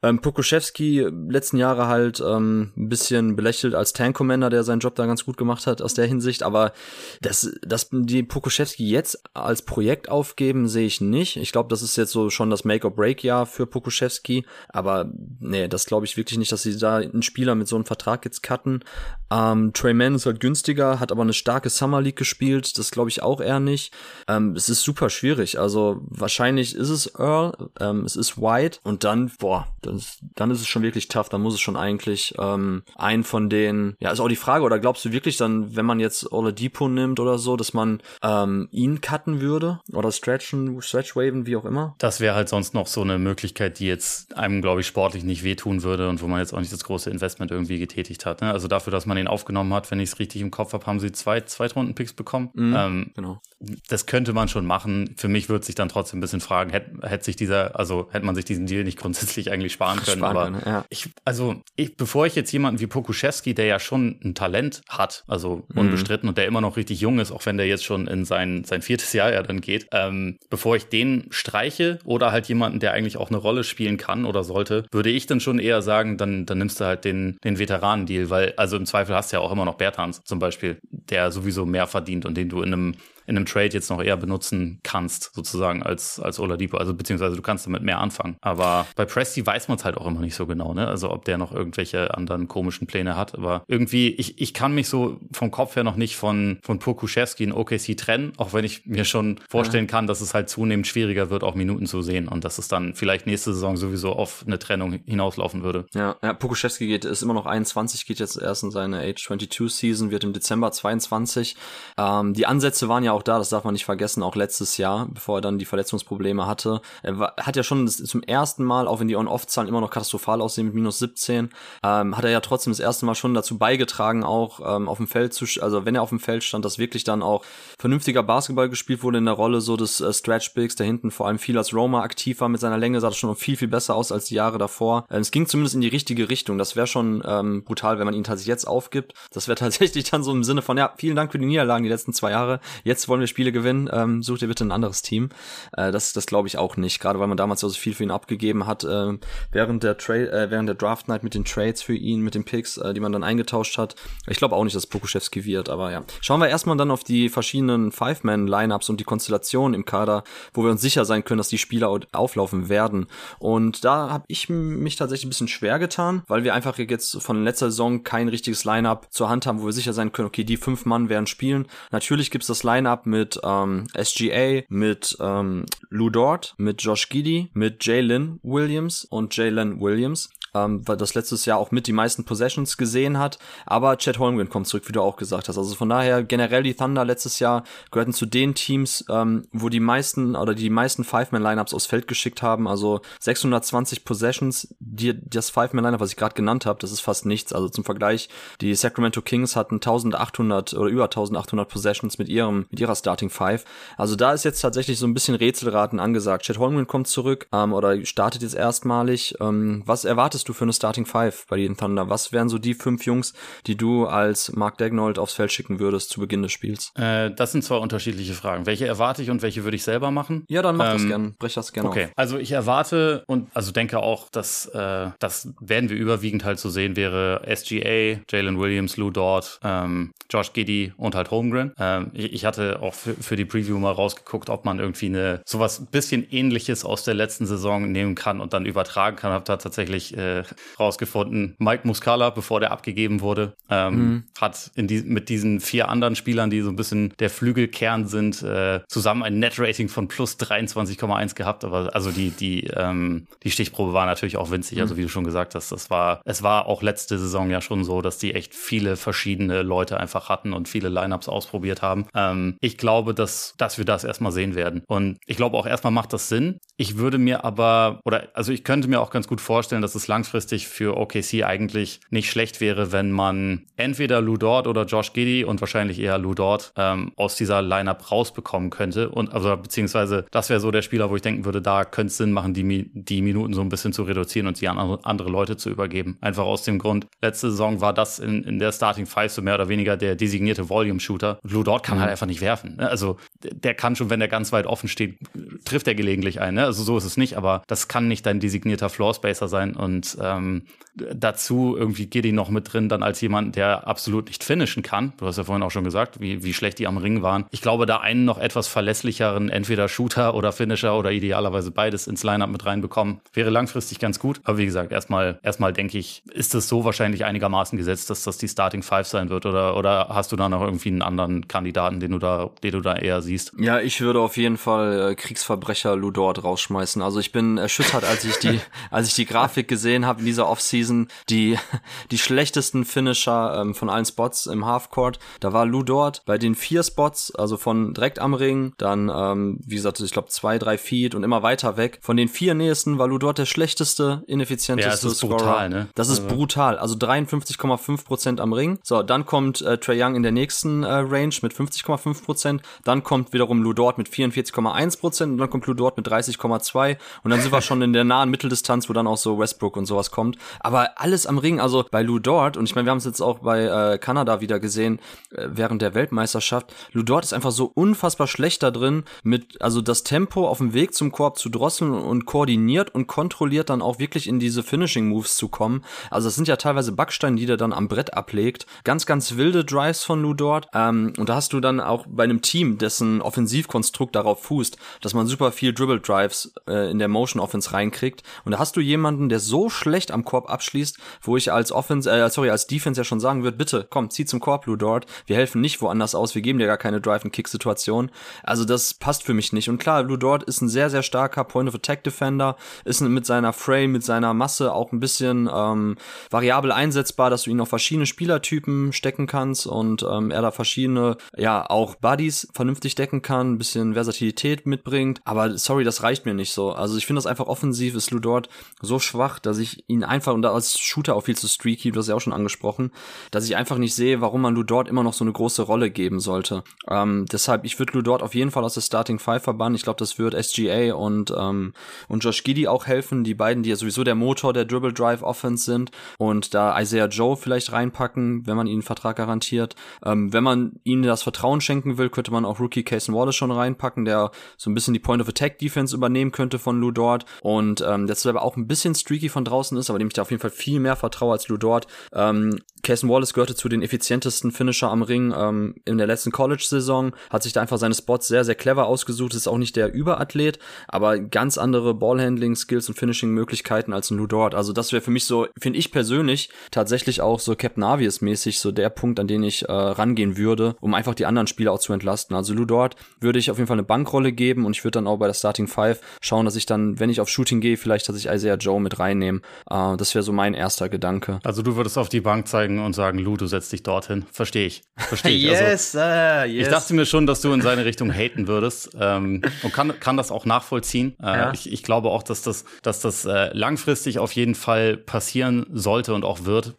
Ähm, Pokuschewski letzten Jahre halt ähm, ein bisschen belächelt als Tank Commander, der seinen Job da ganz gut gemacht hat aus der Hinsicht. Aber dass, dass die Pokuschewski jetzt als Projekt aufgeben, sehe ich nicht. Ich glaube, das ist jetzt so schon das Make-or-Break-Jahr für Pokuschewski. Aber nee, das glaube ich wirklich nicht, dass sie da einen Spieler mit so einem Vertrag jetzt cutten. Ähm, Trey Mann ist halt günstiger, hat aber eine starke Summer League gespielt. Das glaube ich auch eher nicht. Ähm, es ist super schwierig. Also wahrscheinlich ist es Earl, ähm, es ist White und dann, boah, dann, dann ist es schon wirklich tough. Dann muss es schon eigentlich ähm, ein von den, ja, ist auch die Frage, oder glaubst du wirklich dann, wenn man jetzt Oladipo nimmt oder so, dass man ähm, ihn cutten würde oder stretchen, stretchwaven, wie auch immer? Das wäre halt sonst noch so eine Möglichkeit, die jetzt einem, glaube ich, sportlich nicht wehtun würde und wo man jetzt auch nicht das große Investment irgendwie getätigt hat. Ne? Also dafür, dass man ihn aufgenommen hat, wenn ich es richtig im Kopf habe, haben sie zwei Zweitrunden-Picks bekommen. Mhm, ähm, genau. Das könnte man schon machen. Für mich würde sich dann trotzdem ein bisschen fragen, hätte hätt sich dieser, also hätte man sich diesen Deal nicht grundsätzlich eigentlich sparen können. Sparen aber können, ja. ich, also ich, bevor ich jetzt jemanden wie Pokuschewski, der ja schon ein Talent hat, also mhm. unbestritten und der immer noch richtig jung ist, auch wenn der jetzt schon in sein, sein viertes Jahr ja dann geht, ähm, bevor ich den streiche oder halt jemanden, der eigentlich auch eine Rolle spielen kann oder sollte, würde ich dann schon eher sagen, dann, dann nimmst du halt den, den Veteranen-Deal, weil also im Zweifel hast du ja auch immer noch Bertans zum Beispiel, der sowieso mehr verdient und den du in einem in einem Trade jetzt noch eher benutzen kannst, sozusagen, als, als Oladipo. Also beziehungsweise du kannst damit mehr anfangen. Aber bei Presti weiß man es halt auch immer nicht so genau, ne? Also ob der noch irgendwelche anderen komischen Pläne hat. Aber irgendwie, ich, ich kann mich so vom Kopf her noch nicht von, von Pokuschewski in OKC trennen, auch wenn ich mir schon vorstellen kann, dass es halt zunehmend schwieriger wird, auch Minuten zu sehen und dass es dann vielleicht nächste Saison sowieso auf eine Trennung hinauslaufen würde. Ja, ja Pokuschewski geht, ist immer noch 21, geht jetzt erst in seine Age 22 Season, wird im Dezember 22. Ähm, die Ansätze waren ja auch da, das darf man nicht vergessen, auch letztes Jahr, bevor er dann die Verletzungsprobleme hatte. Er war, hat ja schon zum ersten Mal, auch wenn die On-Off-Zahlen immer noch katastrophal aussehen mit minus 17, ähm, hat er ja trotzdem das erste Mal schon dazu beigetragen, auch ähm, auf dem Feld zu, also wenn er auf dem Feld stand, dass wirklich dann auch vernünftiger Basketball gespielt wurde in der Rolle so des äh, Stretch Bigs, der hinten vor allem viel als Roma aktiv war mit seiner Länge, sah das schon viel, viel besser aus als die Jahre davor. Ähm, es ging zumindest in die richtige Richtung. Das wäre schon ähm, brutal, wenn man ihn tatsächlich jetzt aufgibt. Das wäre [laughs] tatsächlich dann so im Sinne von, ja, vielen Dank für die Niederlagen die letzten zwei Jahre. Jetzt wollen wir Spiele gewinnen, ähm, sucht ihr bitte ein anderes Team. Äh, das das glaube ich auch nicht, gerade weil man damals so viel für ihn abgegeben hat, äh, während der äh, während der Draft Night mit den Trades für ihn, mit den Picks, äh, die man dann eingetauscht hat. Ich glaube auch nicht, dass Pokuschewski wird, aber ja. Schauen wir erstmal dann auf die verschiedenen Five-Man-Lineups und die Konstellation im Kader, wo wir uns sicher sein können, dass die Spieler auflaufen werden. Und da habe ich mich tatsächlich ein bisschen schwer getan, weil wir einfach jetzt von letzter Saison kein richtiges Lineup zur Hand haben, wo wir sicher sein können, okay, die fünf Mann werden spielen. Natürlich gibt's das Lineup mit ähm, SGA, mit ähm, Lou Dort, mit Josh Giddy, mit Jalen Williams und Jalen Williams ähm, weil das letztes Jahr auch mit die meisten Possessions gesehen hat. Aber Chad Holmgren kommt zurück, wie du auch gesagt hast. Also von daher generell die Thunder letztes Jahr gehörten zu den Teams, ähm, wo die meisten oder die meisten Five-Man-Lineups aufs Feld geschickt haben. Also 620 Possessions, die, das Five-Man-Lineup, was ich gerade genannt habe, das ist fast nichts. Also zum Vergleich, die Sacramento Kings hatten 1800 oder über 1800 Possessions mit ihrem mit ihrer Starting Five. Also da ist jetzt tatsächlich so ein bisschen Rätselraten angesagt. Chad Holmgren kommt zurück ähm, oder startet jetzt erstmalig. Ähm, was erwartest hättest du für eine Starting Five bei den Thunder? Was wären so die fünf Jungs, die du als Mark Dagnold aufs Feld schicken würdest zu Beginn des Spiels? Äh, das sind zwei unterschiedliche Fragen. Welche erwarte ich und welche würde ich selber machen? Ja, dann mach ähm, das gerne. Brech das gerne Okay, auf. also ich erwarte und also denke auch, dass äh, das werden wir überwiegend halt so sehen, wäre SGA, Jalen Williams, Lou Dort, ähm, Josh Giddy und halt Holmgren. Ähm, ich, ich, hatte auch für, für, die Preview mal rausgeguckt, ob man irgendwie eine sowas bisschen ähnliches aus der letzten Saison nehmen kann und dann übertragen kann. Hab da tatsächlich äh, äh, rausgefunden. Mike Muscala, bevor der abgegeben wurde, ähm, mhm. hat die, mit diesen vier anderen Spielern, die so ein bisschen der Flügelkern sind, äh, zusammen ein Net-Rating von plus 23,1 gehabt. Aber also die, die, ähm, die Stichprobe war natürlich auch winzig. Also mhm. wie du schon gesagt hast, das war, es war auch letzte Saison ja schon so, dass die echt viele verschiedene Leute einfach hatten und viele Lineups ausprobiert haben. Ähm, ich glaube, dass, dass wir das erstmal sehen werden. Und ich glaube auch erstmal macht das Sinn. Ich würde mir aber, oder also ich könnte mir auch ganz gut vorstellen, dass es langfristig für OKC eigentlich nicht schlecht wäre, wenn man entweder Lou Dort oder Josh Giddy und wahrscheinlich eher Lou Dort ähm, aus dieser Lineup rausbekommen könnte. Und also beziehungsweise das wäre so der Spieler, wo ich denken würde, da könnte es Sinn machen, die, die Minuten so ein bisschen zu reduzieren und sie an andere Leute zu übergeben. Einfach aus dem Grund, letzte Saison war das in, in der Starting Five so mehr oder weniger der designierte Volume Shooter. Lou Dort kann halt einfach nicht werfen. Ne? Also der kann schon, wenn der ganz weit offen steht, trifft er gelegentlich ein. Ne? Also so ist es nicht, aber das kann nicht dein designierter Floor Spacer sein und ähm, dazu irgendwie Giddy noch mit drin, dann als jemand, der absolut nicht finishen kann. Du hast ja vorhin auch schon gesagt, wie, wie schlecht die am Ring waren. Ich glaube, da einen noch etwas verlässlicheren, entweder Shooter oder Finisher oder idealerweise beides ins Lineup mit reinbekommen, wäre langfristig ganz gut. Aber wie gesagt, erstmal, erstmal denke ich, ist es so wahrscheinlich einigermaßen gesetzt, dass das die Starting Five sein wird oder, oder hast du da noch irgendwie einen anderen Kandidaten, den du da, den du da eher siehst? Ja, ich würde auf jeden Fall äh, Kriegsverbrecher Ludort rausschmeißen. Also ich bin erschüttert, als ich die, [laughs] als ich die Grafik gesehen habe in dieser Offseason Season die, [laughs] die schlechtesten Finisher ähm, von allen Spots im Halfcourt. Da war Lou Dort bei den vier Spots, also von direkt am Ring, dann, ähm, wie gesagt, ich glaube zwei, drei Feet und immer weiter weg. Von den vier nächsten war Lou Dort der schlechteste, ineffizienteste ja, das ist Scorer. Brutal, ne? Das ist also. brutal. Also 53,5 Prozent am Ring. So, dann kommt äh, Trey Young in der nächsten äh, Range mit 50,5 Prozent. Dann kommt wiederum Lou Dort mit 44,1 Prozent und dann kommt Lou Dort mit 30,2 und dann sind wir schon in der nahen Mitteldistanz, wo dann auch so Westbrook und sowas kommt. Aber alles am Ring, also bei Lou Dort, und ich meine, wir haben es jetzt auch bei äh, Kanada wieder gesehen, äh, während der Weltmeisterschaft, Lou Dort ist einfach so unfassbar schlecht da drin, mit, also das Tempo auf dem Weg zum Korb zu drosseln und koordiniert und kontrolliert dann auch wirklich in diese Finishing Moves zu kommen. Also das sind ja teilweise Backsteine, die der dann am Brett ablegt. Ganz, ganz wilde Drives von Lou Dort. Ähm, und da hast du dann auch bei einem Team, dessen Offensivkonstrukt darauf fußt, dass man super viel Dribble Drives äh, in der Motion Offense reinkriegt. Und da hast du jemanden, der so schlecht am Korb abschließt, wo ich als Offense, äh, sorry, als Defense ja schon sagen würde, bitte, komm, zieh zum Korb, Blue Dort. Wir helfen nicht woanders aus, wir geben dir gar keine Drive-and-Kick-Situation. Also das passt für mich nicht. Und klar, Blue Dort ist ein sehr, sehr starker Point-of-Attack-Defender, ist mit seiner Frame, mit seiner Masse auch ein bisschen ähm, variabel einsetzbar, dass du ihn auf verschiedene Spielertypen stecken kannst und ähm, er da verschiedene, ja, auch Buddies vernünftig decken kann, ein bisschen Versatilität mitbringt. Aber sorry, das reicht mir nicht so. Also ich finde das einfach offensiv ist Lou Dort so schwach, dass ich ihn einfach, und da als Shooter auch viel zu streaky, du hast ja auch schon angesprochen, dass ich einfach nicht sehe, warum man Lou Dort immer noch so eine große Rolle geben sollte. Ähm, deshalb, ich würde Lou Dort auf jeden Fall aus der Starting Five verbannen. Ich glaube, das wird SGA und, ähm, und Josh Giddy auch helfen, die beiden, die ja sowieso der Motor der Dribble Drive Offense sind und da Isaiah Joe vielleicht reinpacken, wenn man ihnen einen Vertrag garantiert. Ähm, wenn man ihnen das Vertrauen schenken will, könnte man auch Rookie Cason Wallace schon reinpacken, der so ein bisschen die Point of Attack Defense übernehmen könnte von Lou Dort und ähm, der selber auch ein bisschen streaky von draußen ist, aber dem ich da auf jeden Fall viel mehr vertraue als Lou Dort. Ähm, Cason Wallace gehörte zu den effizientesten Finisher am Ring ähm, in der letzten College-Saison, hat sich da einfach seine Spots sehr, sehr clever ausgesucht, ist auch nicht der Überathlet, aber ganz andere Ballhandling-Skills und Finishing-Möglichkeiten als Lou Dort. Also das wäre für mich so, finde ich persönlich, tatsächlich auch so Cap Navius-mäßig so der Punkt, an den ich äh, rangehen würde, um einfach die anderen Spieler auch zu entlasten. Also Lou Dort würde ich auf jeden Fall eine Bankrolle geben und ich würde dann auch bei der Starting Five schauen, dass ich dann, wenn ich auf Shooting gehe, vielleicht, dass ich Isaiah Joe mit reinnehme. Äh, das wäre so mein erster Gedanke. Also du würdest auf die Bank zeigen und sagen, Lou, du setzt dich dorthin. Verstehe ich. Verstehe [laughs] ich. yes, also, uh, yes. Ich dachte mir schon, dass du in seine Richtung haten würdest ähm, und kann, kann das auch nachvollziehen. Äh, ja. ich, ich glaube auch, dass das, dass das äh, langfristig auf jeden Fall passieren sollte und auch wird.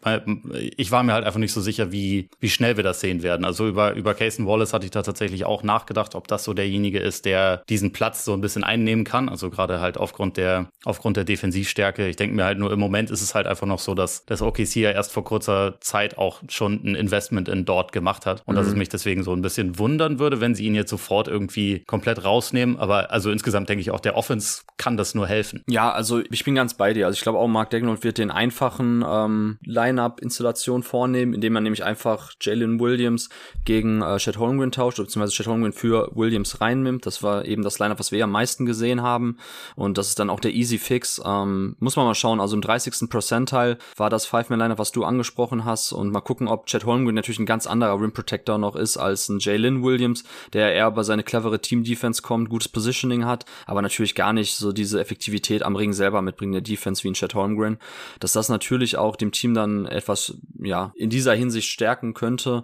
Ich war mir halt einfach nicht so sicher, wie, wie schnell wir das sehen werden. Also über, über Cason Wallace hatte ich da tatsächlich auch nachgedacht, ob das so derjenige ist, der diesen Platz so ein bisschen einnehmen kann. Also gerade halt aufgrund der, aufgrund der Defensivstärke. Ich denke mir halt nur, im Moment ist es halt einfach noch so, dass das OKC ja erst vor kurzer Zeit auch schon ein Investment in dort gemacht hat und mhm. dass es mhm. mich deswegen so ein bisschen wundern würde, wenn sie ihn jetzt sofort irgendwie komplett rausnehmen. Aber also insgesamt denke ich auch, der Offense kann das nur helfen. Ja, also ich bin ganz bei dir. Also ich glaube auch, Mark Dagnall wird den einfachen ähm, Line-Up-Installation vornehmen, indem man nämlich einfach Jalen Williams gegen äh, Chet Holmgren tauscht, beziehungsweise Chet Holmgren für Williams reinnimmt. Das war eben das line Lineup, was wir am meisten gesehen haben. Und das ist dann auch der Easy Fix. Ähm, muss man mal schauen. Also im 30. Percentile war das Five-Man-Lineup, was du angesprochen hast. Und mal gucken, ob Chad Holmgren natürlich ein ganz anderer Rim Protector noch ist als ein Jalen Williams, der eher über seine clevere Team-Defense kommt, gutes Positioning hat, aber natürlich gar nicht so diese Effektivität am Ring selber mitbringt, der Defense wie ein Chad Holmgren. Dass das natürlich auch dem Team dann etwas, ja, in dieser Hinsicht stärken könnte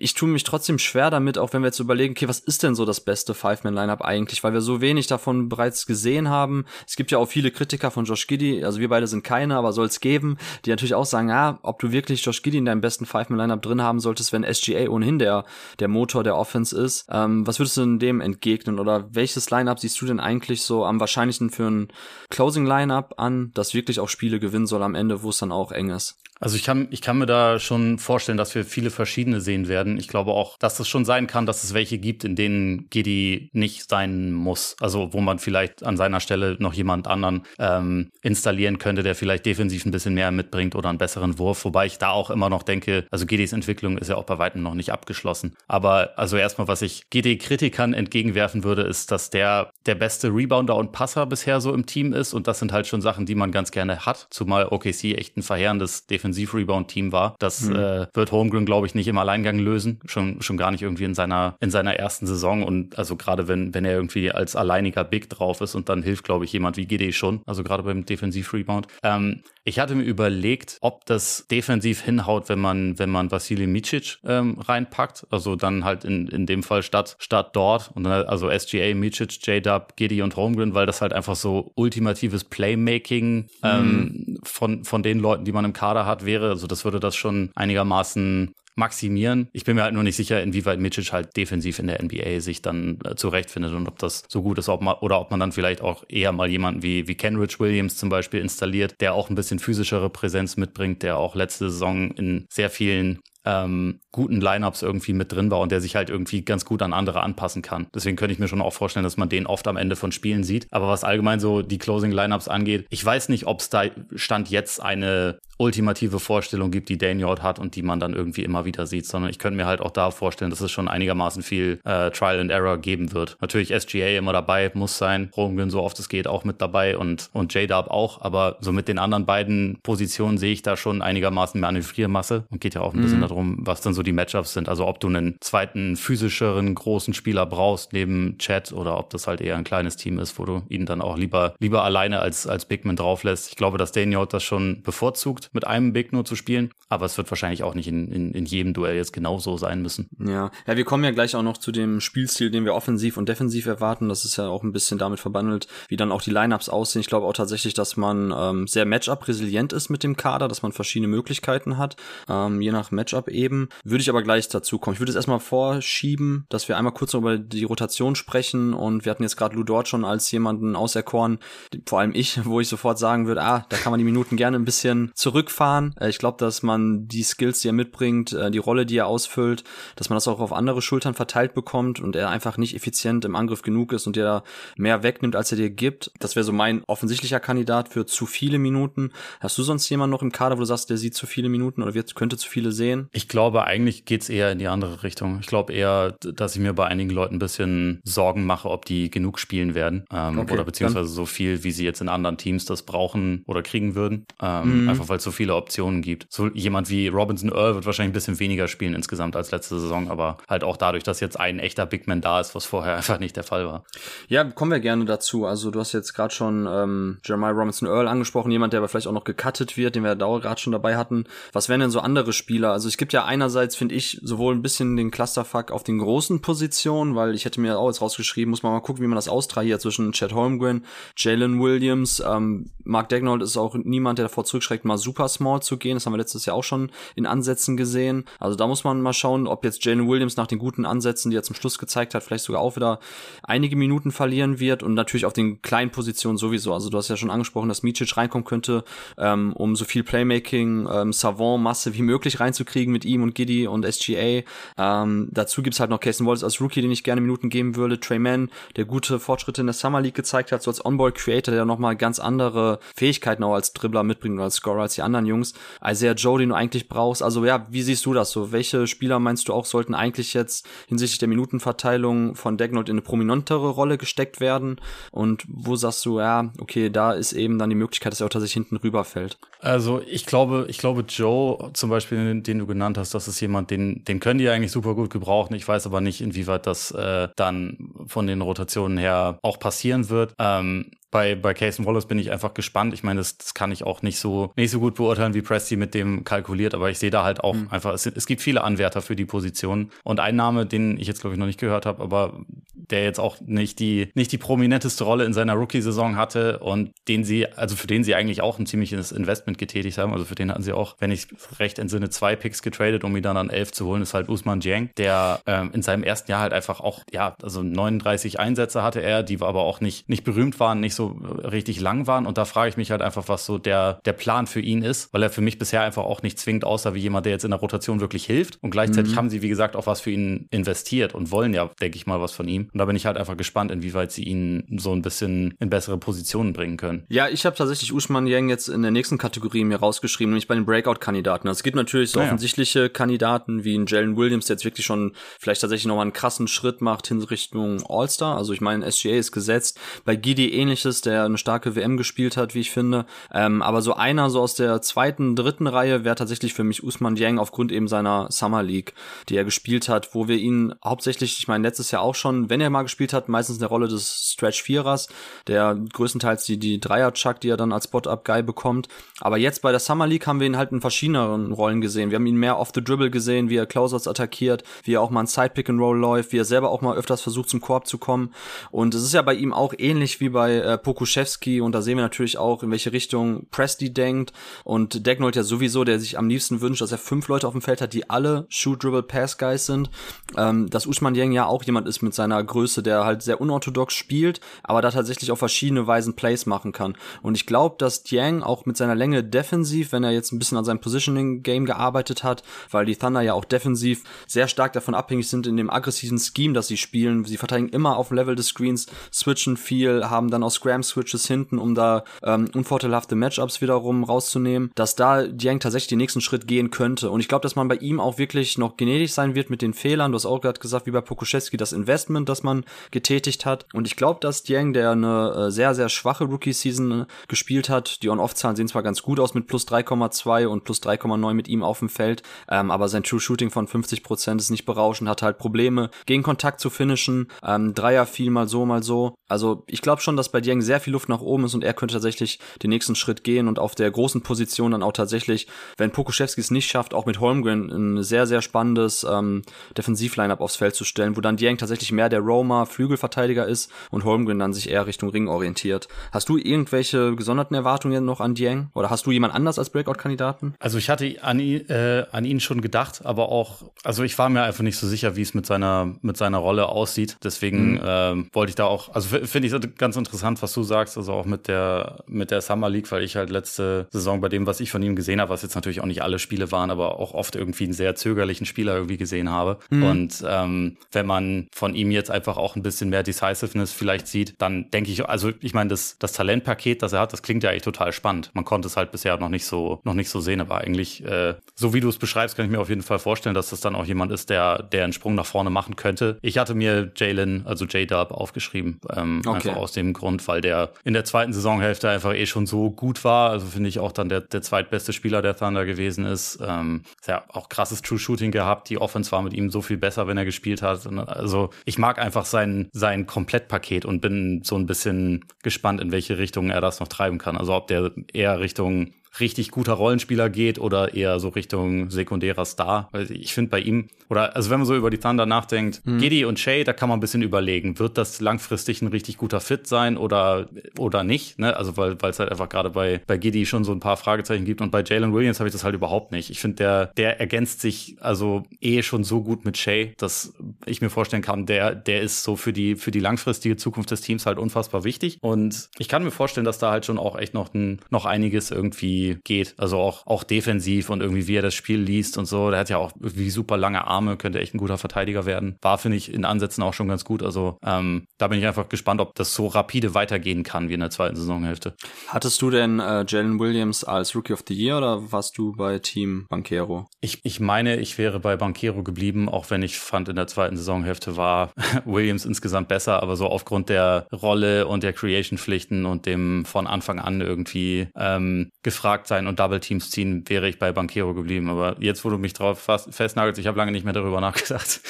ich tue mich trotzdem schwer damit, auch wenn wir jetzt überlegen, okay, was ist denn so das beste Five-Man-Lineup eigentlich, weil wir so wenig davon bereits gesehen haben. Es gibt ja auch viele Kritiker von Josh Giddy, also wir beide sind keine, aber soll es geben, die natürlich auch sagen, ja, ob du wirklich Josh Giddy in deinem besten Five-Man-Lineup drin haben solltest, wenn SGA ohnehin der, der Motor der Offense ist. Ähm, was würdest du denn dem entgegnen oder welches Lineup siehst du denn eigentlich so am wahrscheinlichsten für ein Closing-Lineup an, das wirklich auch Spiele gewinnen soll am Ende, wo es dann auch eng ist? Also ich kann, ich kann mir da schon vorstellen, dass wir viele verschiedene sehen werden. Ich glaube auch, dass es schon sein kann, dass es welche gibt, in denen Giddy nicht sein muss. Also wo man vielleicht an seiner Stelle noch jemand anderen ähm, installieren könnte, der vielleicht defensiv ein bisschen mehr mitbringt oder einen besseren Wurf. Wobei ich da auch immer noch denke, also Giddys Entwicklung ist ja auch bei weitem noch nicht abgeschlossen. Aber also erstmal, was ich Giddy-Kritikern entgegenwerfen würde, ist, dass der der beste Rebounder und Passer bisher so im Team ist. Und das sind halt schon Sachen, die man ganz gerne hat. Zumal OKC echt ein verheerendes Defensiv Defensiv-Rebound-Team war. Das mhm. äh, wird Holmgren, glaube ich, nicht im Alleingang lösen. Schon, schon gar nicht irgendwie in seiner, in seiner ersten Saison. Und also gerade wenn, wenn er irgendwie als alleiniger Big drauf ist und dann hilft, glaube ich, jemand wie Gide schon. Also gerade beim Defensiv-Rebound. Ähm, ich hatte mir überlegt, ob das defensiv hinhaut, wenn man, wenn man Vasili Micic ähm, reinpackt. Also dann halt in, in dem Fall statt, statt dort. Und dann also SGA, Micic, J-Dub, Giddy und Holmgren, weil das halt einfach so ultimatives Playmaking ähm, mhm. von, von den Leuten, die man im Kader hat, wäre. Also das würde das schon einigermaßen maximieren. Ich bin mir halt nur nicht sicher, inwieweit Mitchell halt defensiv in der NBA sich dann äh, zurechtfindet und ob das so gut ist, ob man, oder ob man dann vielleicht auch eher mal jemanden wie, wie Kenrich Williams zum Beispiel installiert, der auch ein bisschen physischere Präsenz mitbringt, der auch letzte Saison in sehr vielen ähm, guten Lineups irgendwie mit drin war und der sich halt irgendwie ganz gut an andere anpassen kann. Deswegen könnte ich mir schon auch vorstellen, dass man den oft am Ende von Spielen sieht. Aber was allgemein so die Closing Lineups angeht, ich weiß nicht, ob es da Stand jetzt eine ultimative Vorstellung gibt, die Daniel hat und die man dann irgendwie immer wieder sieht, sondern ich könnte mir halt auch da vorstellen, dass es schon einigermaßen viel äh, Trial and Error geben wird. Natürlich SGA immer dabei, muss sein, Rogan so oft es geht auch mit dabei und, und J-Dub auch, aber so mit den anderen beiden Positionen sehe ich da schon einigermaßen Manövriermasse und geht ja auch ein bisschen mhm. Darum, was dann so die Matchups sind. Also ob du einen zweiten physischeren großen Spieler brauchst neben Chat oder ob das halt eher ein kleines Team ist, wo du ihn dann auch lieber, lieber alleine als, als Bigman drauf lässt. Ich glaube, dass Daniel das schon bevorzugt mit einem Big nur zu spielen. Aber es wird wahrscheinlich auch nicht in, in, in jedem Duell jetzt genauso sein müssen. Ja. ja, wir kommen ja gleich auch noch zu dem Spielstil, den wir offensiv und defensiv erwarten. Das ist ja auch ein bisschen damit verbandelt, wie dann auch die Lineups aussehen. Ich glaube auch tatsächlich, dass man ähm, sehr Matchup-resilient ist mit dem Kader, dass man verschiedene Möglichkeiten hat, ähm, je nach Matchup eben. Würde ich aber gleich dazu kommen. Ich würde es erstmal vorschieben, dass wir einmal kurz noch über die Rotation sprechen und wir hatten jetzt gerade Lou Dort schon als jemanden auserkoren, vor allem ich, [laughs] wo ich sofort sagen würde, ah, da kann man die Minuten gerne ein bisschen zurück zurückfahren. Äh, ich glaube, dass man die Skills, die er mitbringt, äh, die Rolle, die er ausfüllt, dass man das auch auf andere Schultern verteilt bekommt und er einfach nicht effizient im Angriff genug ist und der mehr wegnimmt, als er dir gibt. Das wäre so mein offensichtlicher Kandidat für zu viele Minuten. Hast du sonst jemanden noch im Kader, wo du sagst, der sieht zu viele Minuten oder wird, könnte zu viele sehen? Ich glaube, eigentlich geht's eher in die andere Richtung. Ich glaube eher, dass ich mir bei einigen Leuten ein bisschen Sorgen mache, ob die genug spielen werden ähm, okay, oder beziehungsweise so viel, wie sie jetzt in anderen Teams das brauchen oder kriegen würden. Ähm, mhm. Einfach weil es so viele Optionen gibt. So jemand wie Robinson Earl wird wahrscheinlich ein bisschen weniger spielen insgesamt als letzte Saison, aber halt auch dadurch, dass jetzt ein echter Big Man da ist, was vorher [laughs] einfach nicht der Fall war. Ja, kommen wir gerne dazu. Also du hast jetzt gerade schon ähm, Jeremiah Robinson Earl angesprochen, jemand, der aber vielleicht auch noch gecuttet wird, den wir da gerade schon dabei hatten. Was wären denn so andere Spieler? Also es gibt ja einerseits, finde ich, sowohl ein bisschen den Clusterfuck auf den großen Positionen, weil ich hätte mir auch jetzt rausgeschrieben, muss man mal gucken, wie man das austrahiert zwischen Chad Holmgren, Jalen Williams, ähm, Mark Degnold ist auch niemand, der davor zurückschreckt, mal super small zu gehen. Das haben wir letztes Jahr auch schon in Ansätzen gesehen. Also da muss man mal schauen, ob jetzt Jalen Williams nach den guten Ansätzen, die er zum Schluss gezeigt hat, vielleicht sogar auch wieder einige Minuten verlieren wird und natürlich auf den kleinen Positionen sowieso. Also du hast ja schon angesprochen, dass Micic reinkommen könnte, ähm, um so viel Playmaking, ähm, Savant-Masse wie möglich reinzukriegen, kriegen mit ihm und Giddy und SGA. Ähm, dazu gibt's halt noch Casey Wallace als Rookie, den ich gerne Minuten geben würde. Trey Mann, der gute Fortschritte in der Summer League gezeigt hat, so als On-Ball-Creator, der nochmal ganz andere Fähigkeiten auch als Dribbler mitbringt oder als Scorer als die anderen Jungs. Isaiah Joe, den du eigentlich brauchst. Also ja, wie siehst du das so? Welche Spieler meinst du auch sollten eigentlich jetzt hinsichtlich der Minutenverteilung von Dagnott in eine prominentere Rolle gesteckt werden? Und wo sagst du, ja, okay, da ist eben dann die Möglichkeit, dass er auch tatsächlich hinten rüberfällt? Also ich glaube, ich glaube, Joe zum Beispiel, den du genannt hast, das ist jemand, den, den können die eigentlich super gut gebrauchen. Ich weiß aber nicht, inwieweit das äh, dann von den Rotationen her auch passieren wird. Ähm, bei, bei Case Wallace bin ich einfach gespannt. Ich meine, das, das kann ich auch nicht so, nicht so gut beurteilen, wie Presti mit dem kalkuliert, aber ich sehe da halt auch mhm. einfach, es, es gibt viele Anwärter für die Position. Und ein Name, den ich jetzt, glaube ich, noch nicht gehört habe, aber der jetzt auch nicht die, nicht die prominenteste Rolle in seiner Rookie-Saison hatte und den sie, also für den sie eigentlich auch ein ziemliches Investment getätigt haben. Also für den hatten sie auch, wenn ich recht entsinne, zwei Picks getradet, um ihn dann an elf zu holen, ist halt Usman Jiang, der ähm, in seinem ersten Jahr halt einfach auch, ja, also 39 Einsätze hatte er, die aber auch nicht, nicht berühmt waren, nicht so so richtig lang waren. Und da frage ich mich halt einfach, was so der, der Plan für ihn ist, weil er für mich bisher einfach auch nicht zwingend aussah wie jemand, der jetzt in der Rotation wirklich hilft. Und gleichzeitig mhm. haben sie, wie gesagt, auch was für ihn investiert und wollen ja, denke ich mal, was von ihm. Und da bin ich halt einfach gespannt, inwieweit sie ihn so ein bisschen in bessere Positionen bringen können. Ja, ich habe tatsächlich Usman Yang jetzt in der nächsten Kategorie mir rausgeschrieben, nämlich bei den Breakout-Kandidaten. Also es gibt natürlich so naja. offensichtliche Kandidaten wie ein Jalen Williams, der jetzt wirklich schon vielleicht tatsächlich nochmal einen krassen Schritt macht hin Richtung All-Star. Also ich meine, SGA ist gesetzt. Bei Gidi ähnliches der eine starke WM gespielt hat, wie ich finde. Ähm, aber so einer so aus der zweiten, dritten Reihe wäre tatsächlich für mich Usman Yang aufgrund eben seiner Summer League, die er gespielt hat, wo wir ihn hauptsächlich, ich meine, letztes Jahr auch schon, wenn er mal gespielt hat, meistens in der Rolle des Stretch Vierers, der größtenteils die, die Dreier-Chuck, die er dann als Spot-Up-Guy bekommt. Aber jetzt bei der Summer League haben wir ihn halt in verschiedeneren Rollen gesehen. Wir haben ihn mehr off the dribble gesehen, wie er Closers attackiert, wie er auch mal ein Side-Pick-and-Roll läuft, wie er selber auch mal öfters versucht, zum Korb zu kommen. Und es ist ja bei ihm auch ähnlich wie bei äh, Pokuschewski und da sehen wir natürlich auch, in welche Richtung Presti denkt und Degnold ja sowieso, der sich am liebsten wünscht, dass er fünf Leute auf dem Feld hat, die alle Shoot Dribble Pass Guys sind. Ähm, dass Usman Yang ja auch jemand ist mit seiner Größe, der halt sehr unorthodox spielt, aber da tatsächlich auf verschiedene Weisen Plays machen kann. Und ich glaube, dass Yang auch mit seiner Länge defensiv, wenn er jetzt ein bisschen an seinem Positioning Game gearbeitet hat, weil die Thunder ja auch defensiv sehr stark davon abhängig sind in dem aggressiven Scheme, das sie spielen. Sie verteidigen immer auf dem Level des Screens, switchen viel, haben dann auch Scram Switches hinten, um da ähm, unvorteilhafte Matchups wiederum rauszunehmen, dass da Yang tatsächlich den nächsten Schritt gehen könnte. Und ich glaube, dass man bei ihm auch wirklich noch gnädig sein wird mit den Fehlern. Du hast auch gerade gesagt, wie bei Pokuschewski, das Investment, das man getätigt hat. Und ich glaube, dass Yang, der eine äh, sehr, sehr schwache Rookie-Season äh, gespielt hat, die On-Off-Zahlen sehen zwar ganz gut aus mit plus 3,2 und plus 3,9 mit ihm auf dem Feld, ähm, aber sein True Shooting von 50% ist nicht berauschend, hat halt Probleme, gegen Kontakt zu finishen, ähm, Dreier viel mal so, mal so. Also ich glaube schon, dass bei Yang sehr viel Luft nach oben ist und er könnte tatsächlich den nächsten Schritt gehen und auf der großen Position dann auch tatsächlich, wenn Pokuschewski es nicht schafft, auch mit Holmgren ein sehr, sehr spannendes ähm, Defensiv-Lineup aufs Feld zu stellen, wo dann Dieng tatsächlich mehr der Roma Flügelverteidiger ist und Holmgren dann sich eher Richtung Ring orientiert. Hast du irgendwelche gesonderten Erwartungen noch an Dieng? Oder hast du jemand anders als Breakout-Kandidaten? Also ich hatte an ihn, äh, an ihn schon gedacht, aber auch, also ich war mir einfach nicht so sicher, wie es mit seiner, mit seiner Rolle aussieht. Deswegen mhm. äh, wollte ich da auch, also finde ich ganz interessant, was du sagst, also auch mit der, mit der Summer League, weil ich halt letzte Saison bei dem, was ich von ihm gesehen habe, was jetzt natürlich auch nicht alle Spiele waren, aber auch oft irgendwie einen sehr zögerlichen Spieler irgendwie gesehen habe. Mhm. Und ähm, wenn man von ihm jetzt einfach auch ein bisschen mehr Decisiveness vielleicht sieht, dann denke ich, also ich meine, das, das Talentpaket, das er hat, das klingt ja eigentlich total spannend. Man konnte es halt bisher noch nicht so, noch nicht so sehen, aber eigentlich, äh, so wie du es beschreibst, kann ich mir auf jeden Fall vorstellen, dass das dann auch jemand ist, der, der einen Sprung nach vorne machen könnte. Ich hatte mir Jalen, also J-Dub, aufgeschrieben, ähm, okay. einfach aus dem Grund, weil der in der zweiten Saisonhälfte einfach eh schon so gut war. Also finde ich auch dann der, der zweitbeste Spieler der Thunder gewesen ist. Ähm, ja auch krasses True Shooting gehabt. Die Offense war mit ihm so viel besser, wenn er gespielt hat. Also ich mag einfach sein, sein Komplettpaket und bin so ein bisschen gespannt, in welche Richtung er das noch treiben kann. Also ob der eher Richtung richtig guter Rollenspieler geht oder eher so Richtung sekundärer Star. Weil ich finde bei ihm, oder also wenn man so über die Thunder nachdenkt, mhm. Giddy und Shay, da kann man ein bisschen überlegen, wird das langfristig ein richtig guter Fit sein oder, oder nicht? Ne? Also weil es halt einfach gerade bei, bei Giddy schon so ein paar Fragezeichen gibt und bei Jalen Williams habe ich das halt überhaupt nicht. Ich finde, der, der ergänzt sich also eh schon so gut mit Shay, dass ich mir vorstellen kann, der, der ist so für die, für die langfristige Zukunft des Teams halt unfassbar wichtig. Und ich kann mir vorstellen, dass da halt schon auch echt noch, ein, noch einiges irgendwie irgendwie geht. Also auch, auch defensiv und irgendwie wie er das Spiel liest und so. Der hat ja auch irgendwie super lange Arme, könnte echt ein guter Verteidiger werden. War, finde ich, in Ansätzen auch schon ganz gut. Also ähm, da bin ich einfach gespannt, ob das so rapide weitergehen kann wie in der zweiten Saisonhälfte. Hattest du denn äh, Jalen Williams als Rookie of the Year oder warst du bei Team Banquero? Ich, ich meine, ich wäre bei Banquero geblieben, auch wenn ich fand, in der zweiten Saisonhälfte war [laughs] Williams insgesamt besser, aber so aufgrund der Rolle und der Creation-Pflichten und dem von Anfang an irgendwie ähm, gefragt sein und Double Teams ziehen, wäre ich bei Banquero geblieben. Aber jetzt, wo du mich drauf festnagelst, ich habe lange nicht mehr darüber [laughs] nachgedacht.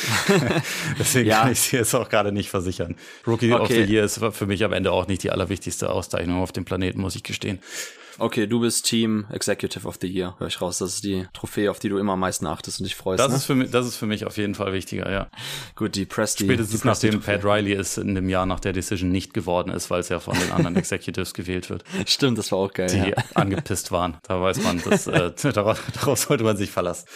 [laughs] Deswegen ja. kann ich es jetzt auch gerade nicht versichern. Rookie okay. of the Year ist für mich am Ende auch nicht die allerwichtigste Auszeichnung auf dem Planeten, muss ich gestehen. Okay, du bist Team Executive of the Year, höre ich raus. Das ist die Trophäe, auf die du immer am meisten achtest und dich freust. Das, ne? ist, für mich, das ist für mich auf jeden Fall wichtiger, ja. Gut, die Presti. Spätestens die nachdem Pat Riley es in dem Jahr nach der Decision nicht geworden ist, weil es ja von den anderen [laughs] Executives gewählt wird. Stimmt, das war auch geil. Die ja. angepisst waren. Da weiß man, dass, äh, [laughs] [laughs] darauf, darauf sollte man sich verlassen.